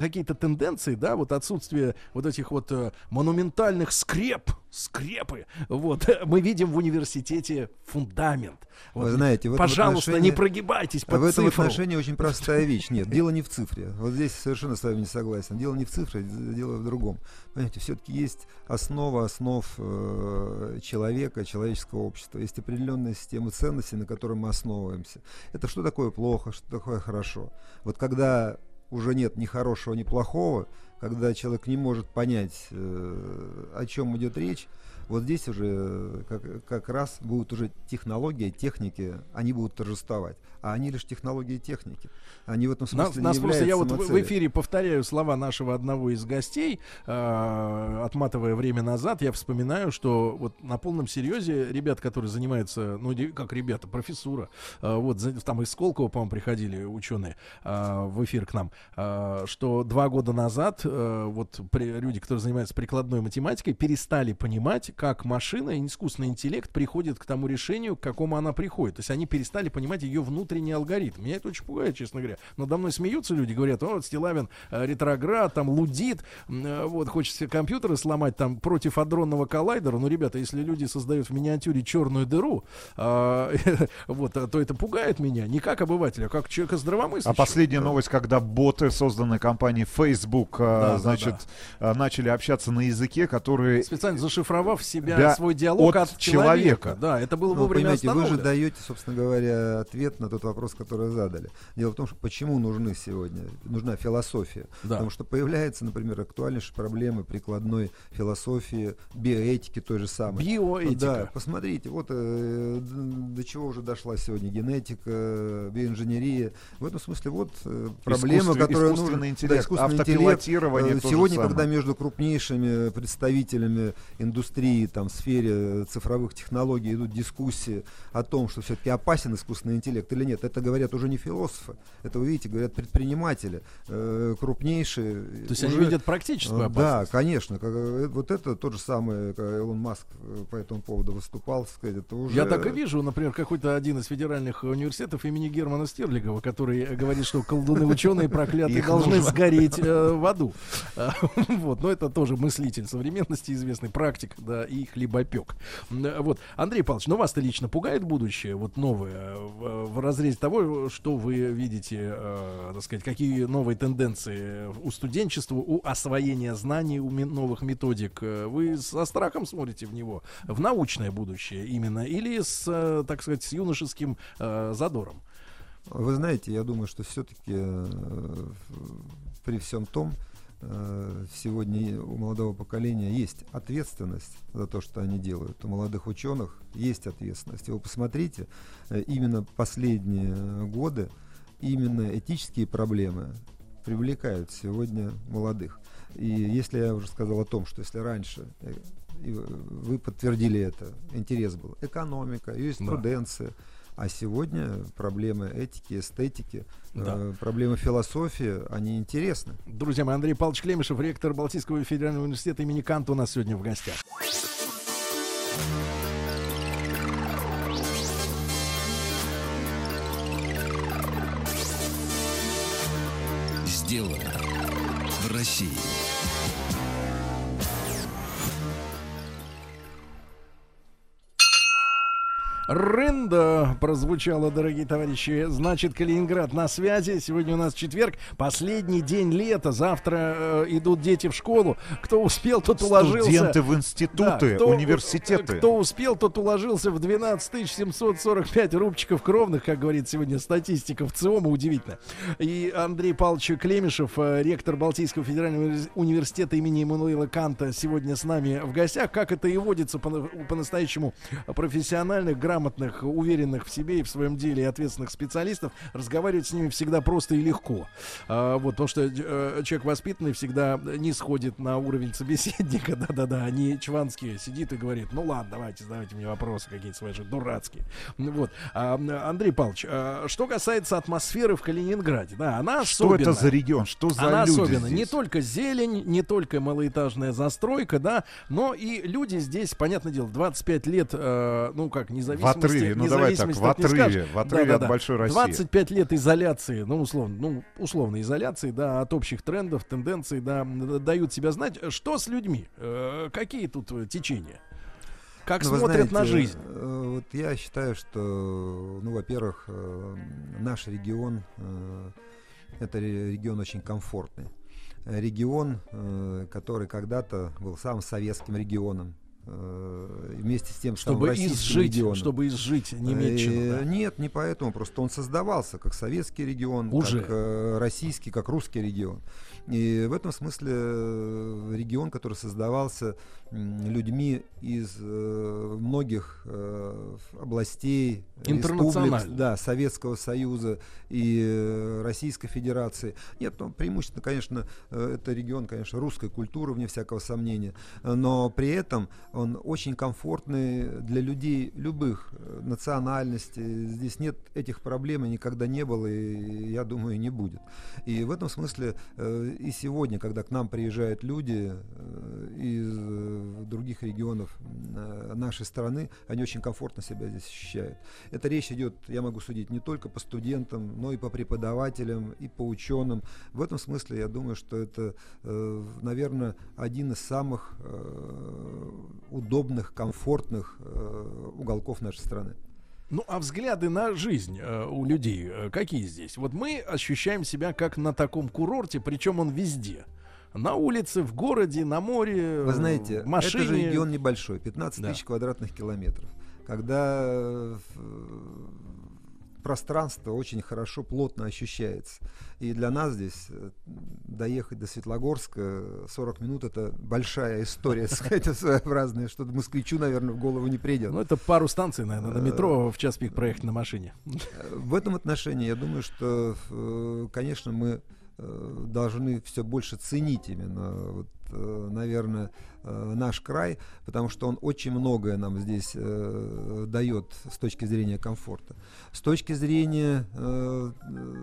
какие-то тенденции, да, вот отсутствие вот этих вот э, монументальных скреп, скрепы, вот, мы видим в университете фундамент. Вот, Вы знаете, пожалуйста, отношении- не прогибайтесь под В этом цифру. отношении очень простая вещь. Нет, дело не в цифре. Вот здесь совершенно с вами не согласен. Дело не в цифре, дело в другом. Понимаете, все-таки есть основа основ э, человека, человеческого общества. Есть определенная система ценностей, на которой мы основываемся. Это что такое плохо, что такое хорошо. Вот когда уже нет ни хорошего, ни плохого, когда человек не может понять, э, о чем идет речь, вот здесь уже э, как, как раз будут уже технологии, техники, они будут торжествовать. А они лишь технологии и техники. Они в этом Нас, смысле нас не просто я вот в- в эфире повторяю слова нашего одного из гостей, э, отматывая время назад, я вспоминаю, что вот на полном серьезе ребят, которые занимаются, ну как ребята, профессура, э, вот там из Сколково, по-моему, приходили ученые э, в эфир к нам, э, что два года назад э, вот при- люди, которые занимаются прикладной математикой, перестали понимать, как машина и искусственный интеллект приходит к тому решению, к какому она приходит. То есть они перестали понимать ее внутренний алгоритм. Меня это очень пугает, честно говоря. Надо мной смеются люди, говорят, о, вот Стилавин э, ретроград, там лудит, э, вот, хочет все компьютеры сломать там против адронного коллайдера. Ну, ребята, если люди создают в миниатюре черную дыру, а, вот, а, то это пугает меня не как обывателя, а как человека здравомыслящего. А последняя новость, когда боты, созданные компанией Facebook, а, Да, да, значит, а, начали общаться на языке, который Специально зашифровав себя Да, свой диалог от от, человека. человека. Да, это было Ну, вовремя понимаете, вы же остановлено. даете, собственно говоря, ответ на тот вопрос, который задали. Дело в том, что почему нужны сегодня, нужна философия. Да. Потому что появляются, например, актуальнейшие проблемы прикладной философии, биоэтики той же самой. Биоэтика. Да, посмотрите, вот э, до чего уже дошла сегодня генетика, биоинженерия. В этом смысле вот э, проблема, Искусстве- которая искусственный нужна. интеллект, искусственный автопилотирование интеллект. Э, Сегодня, когда между крупнейшими представителями индустрии, там, в сфере цифровых технологий идут дискуссии о том, что все-таки опасен искусственный интеллект или нет. Это говорят уже не философы, это, вы видите, говорят предприниматели, э, крупнейшие. То есть они видят практическую Э, Да, опасность. конечно. как, э, вот это то же самое, как Илон Маск по этому поводу выступал, сказать, это уже... Я так и вижу, например, какой-то один из федеральных университетов имени Германа Стерлигова, который говорит, что колдуны ученые проклятые должны сгореть в аду. Вот, но это тоже мыслитель современности, известный практик, да, и хлебопек. Вот, Андрей Павлович, ну вас-то лично пугает будущее, вот новое, в, в разрезе того, что вы видите, э, так сказать, какие новые тенденции у студенчества, у освоения знаний, у новых методик. Э, Вы со страхом смотрите в него, в научное будущее именно, или с, э, так сказать, с юношеским э, задором? Вы знаете, я думаю, что все-таки при всем том, э, сегодня и у молодого поколения есть ответственность за то, что они делают. У молодых ученых есть ответственность. И вы посмотрите, э, именно последние годы именно этические проблемы привлекают сегодня молодых. И если я уже сказал о том, что если раньше э, и вы подтвердили это, интерес был экономика, юриспруденция, а сегодня проблемы этики, эстетики, Да. э, проблемы философии, они интересны. Друзья мои, Андрей Павлович Клемешев, ректор Балтийского федерального университета имени Канта у нас сегодня в гостях. Сделано в России. Рында прозвучала, дорогие товарищи. Значит, Калининград на связи. Сегодня у нас четверг, последний день лета. Завтра э, идут дети в школу. Кто успел, тот уложился. Студенты в институты, кто- университеты. Кто успел, тот уложился в 12 745 рубчиков кровных, как говорит сегодня статистика в ЦИОМа. Удивительно. И Андрей Павлович Клемешев, э, ректор Балтийского федерального универс- университета имени Эммануила Канта, сегодня с нами в гостях. Как это и водится по- по-настоящему профессиональных, грамотных, уверенных в себе и в своем деле и ответственных специалистов, разговаривать с ними всегда просто и легко. А, вот, потому что э, человек воспитанный всегда не сходит на уровень собеседника, да-да-да, а не Чванский сидит и говорит, ну ладно, давайте, задавайте мне вопросы какие-то свои же дурацкие. Вот. А, Андрей Павлович, а, что касается атмосферы в Калининграде, да, она Что это особенная. за регион? Что за Она люди особенно. здесь? Не только зелень, не только малоэтажная застройка, да, но и люди здесь, понятное дело, 25 лет, э, ну как, независимости. В отрыве, ну давай так, в отрыве, в отрыве от большой России. 25 лет изоляции, ну условно, ну условно изоляции, да, от общих трендов, тенденций, да, дают себя знать. Что с людьми? Э, какие тут э, течения? Как Ну, смотрят на знаете, жизнь? э, Вот я считаю, что, ну, во-первых, э, наш регион это ре- регион очень комфортный. Регион, который когда-то был самым советским регионом. Э, Вместе с тем, самым Чтобы российским изжить, регионом. чтобы изжить Немеччину, Э, да. Нет, не поэтому. Просто он создавался как советский регион, Уже. как э, российский, как русский регион. И в этом смысле э, регион, который создавался людьми из э, многих э, областей, республик, да, Советского Союза и Российской Федерации. Нет, ну, преимущественно, конечно, это регион, конечно, русской культуры, вне всякого сомнения, но при этом он очень комфортный для людей любых национальностей. Здесь нет этих проблем и никогда не было, и я думаю, не будет. И в этом смысле э, и сегодня, когда к нам приезжают люди э, из э, других регионов э, нашей страны, они очень комфортно себя здесь ощущают. Это речь идет, я могу судить не только по студентам, но и по преподавателям, и по ученым. В этом смысле я думаю, что это, наверное, один из самых удобных, комфортных уголков нашей страны. Ну, а взгляды на жизнь э, у людей э, какие здесь? Вот мы ощущаем себя как на таком курорте, причем он везде. На улице, в городе, на море, Вы знаете, в машине. это же регион небольшой, 15 Да. тысяч квадратных километров. Когда э, пространство очень хорошо, плотно ощущается. И для нас здесь э, доехать до Светлогорска 40 минут это большая история, сказать, своеобразная, что москвичу, наверное, в голову не придет. Ну, это пару станций, наверное, на Э, метро в час пик проехать на машине. В этом отношении я думаю, что, э, конечно, мы э, должны все больше ценить именно, вот, э, наверное, э, наш край, потому что он очень многое нам здесь э, дает с точки зрения комфорта. С точки зрения э, э,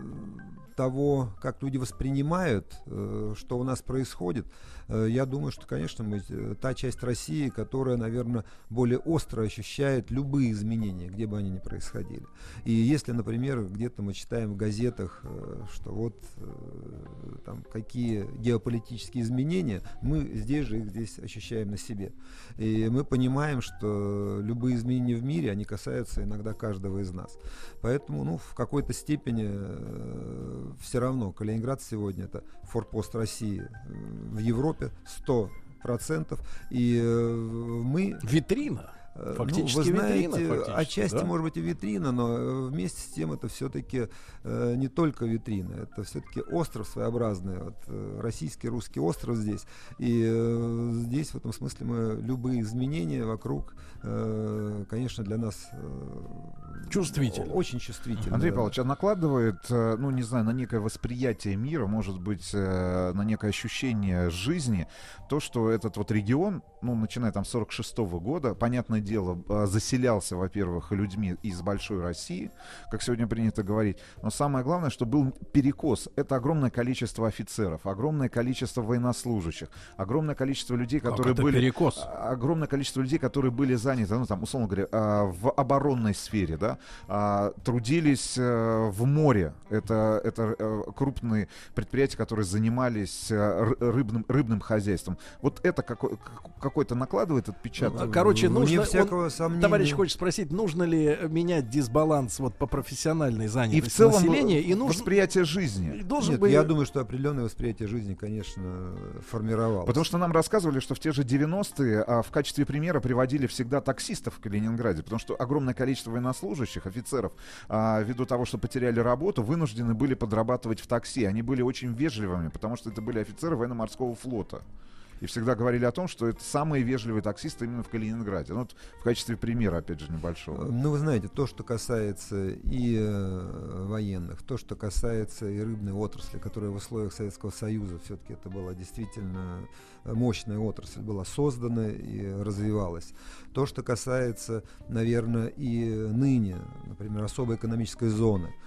того, как люди воспринимают, э, что у нас происходит, э, я думаю, что, конечно, мы э, та часть России, которая, наверное, более остро ощущает любые изменения, где бы они ни происходили. И если, например, где-то мы читаем в газетах, э, что вот э, там какие геополитические изменения, мы здесь же их здесь ощущаем на себе. И мы понимаем, что любые изменения в мире, они касаются иногда каждого из нас. Поэтому, ну, в какой-то степени э, все равно Калининград сегодня это форпост России э, в Европе 100 процентов. И э, мы... Витрина. Э, Фактически ну, вы знаете, витрина, фактически, отчасти да? может быть и витрина, но э, вместе с тем это все-таки э, не только витрина, это все-таки остров своеобразный, вот, э, российский русский остров здесь. И э, здесь в этом смысле мы любые изменения вокруг, э, конечно, для нас э, Чувствительно. Очень чувствительно. Андрей да. Павлович, а накладывает, ну, не знаю, на некое восприятие мира, может быть, на некое ощущение жизни, то, что этот вот регион, ну, начиная там с 46 года, понятное дело, э, заселялся, во-первых, людьми из большой России, как сегодня принято говорить, но самое главное, что был перекос. Это огромное количество офицеров, огромное количество военнослужащих, огромное количество людей, Как которые это были... перекос? а, Огромное количество людей, которые были заняты, ну, там, условно говоря, а, в оборонной сфере, да, а, трудились э, в море. Это, это э, крупные предприятия, которые занимались э, ры- рыбным, рыбным хозяйством. Вот это какой, как- какой-то накладывает отпечаток? Ну, Короче, Вне нужно... всякого он- сомнения. Товарищ хочет спросить, нужно ли менять дисбаланс вот по профессиональной И занятости в целом населения? И нужно... восприятие жизни. Должен Нет, быть... я думаю, что определенное восприятие жизни, конечно, формировалось. Потому что нам рассказывали, что в те же 90-е а, в качестве примера приводили всегда таксистов в Калининграде, потому что огромное количество военнослужащих, офицеров, а, ввиду того, что потеряли работу, вынуждены были подрабатывать в такси. Они были очень вежливыми, потому что это были офицеры военно-морского флота. И всегда говорили о том, что это самые вежливые таксисты именно в Калининграде. Ну, вот в качестве примера, опять же, небольшого. Ну, вы знаете, то, что касается и э, военных, то, что касается и рыбной отрасли, которая в условиях Советского Союза все-таки это была действительно мощная отрасль, была создана и развивалась. То, что касается, наверное, и ныне, например, особой экономической зоны, э,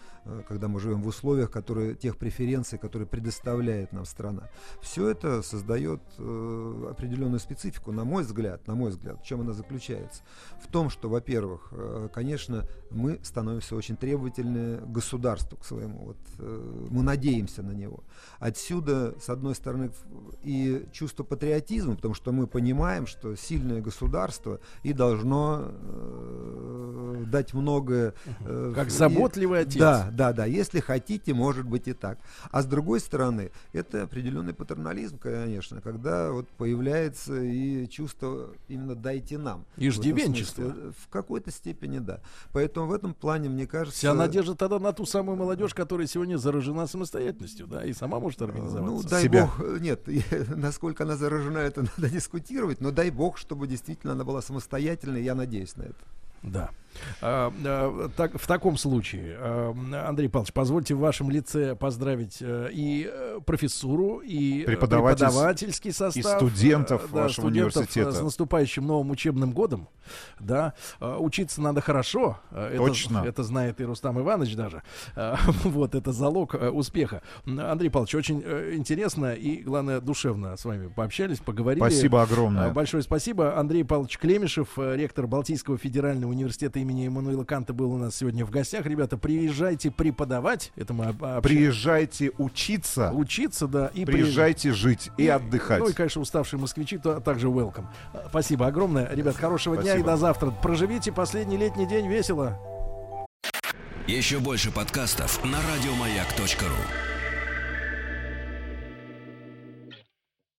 когда мы живем в условиях которые, тех преференций, которые предоставляет нам страна. Все это создает э, определенную специфику, на мой взгляд, на мой взгляд. В чем она заключается? В том, что, во-первых, э, конечно, мы становимся очень требовательны к государству, к своему. Вот, э, мы надеемся на него. Отсюда, с одной стороны, и чувство патриотизма, потому что мы понимаем, что сильное государство и должно э, дать многое. э, Как и- заботливый отец. Да, да, да. Если хотите, может быть и так. А с другой стороны, это определенный патернализм, конечно, когда вот появляется и чувство именно дайте нам. В этом Иждивенчество. смысле, В какой-то степени, да. Поэтому в этом плане, мне кажется... Вся надежда тогда на ту самую молодежь, которая сегодня заражена самостоятельностью, да, и сама может Ну, организоваться. дай бог, э, нет, насколько она заражена, это надо дискутировать, но дай бог, чтобы действительно она была самостоятельной, я надеюсь на это. Да. А, а, так, в таком случае, а, Андрей Павлович, позвольте в вашем лице поздравить э, и э, профессуру, и э, Преподаватель- преподавательский состав. и студентов да, вашего студентов, университета. С наступающим новым учебным годом. Да. Учиться надо хорошо. это- Точно. Это, знает и Рустам Иванович даже. Вот, это залог успеха. Андрей Павлович, очень интересно и, главное, душевно с вами пообщались, поговорили. Спасибо огромное. Большое спасибо. Андрей Павлович Клемешев, ректор Балтийского федерального университета имени Эммануила Канта, был у нас сегодня в гостях. Ребята, приезжайте преподавать. Это мы об- Приезжайте учиться, учиться, да, и приезжайте жить и отдыхать. Ну и, конечно, уставшие москвичи то, также welcome. А, Спасибо огромное. Ребят, хорошего дня и Спасибо. до завтра. Проживите последний летний день весело. Еще больше подкастов на радиомаяк.ру.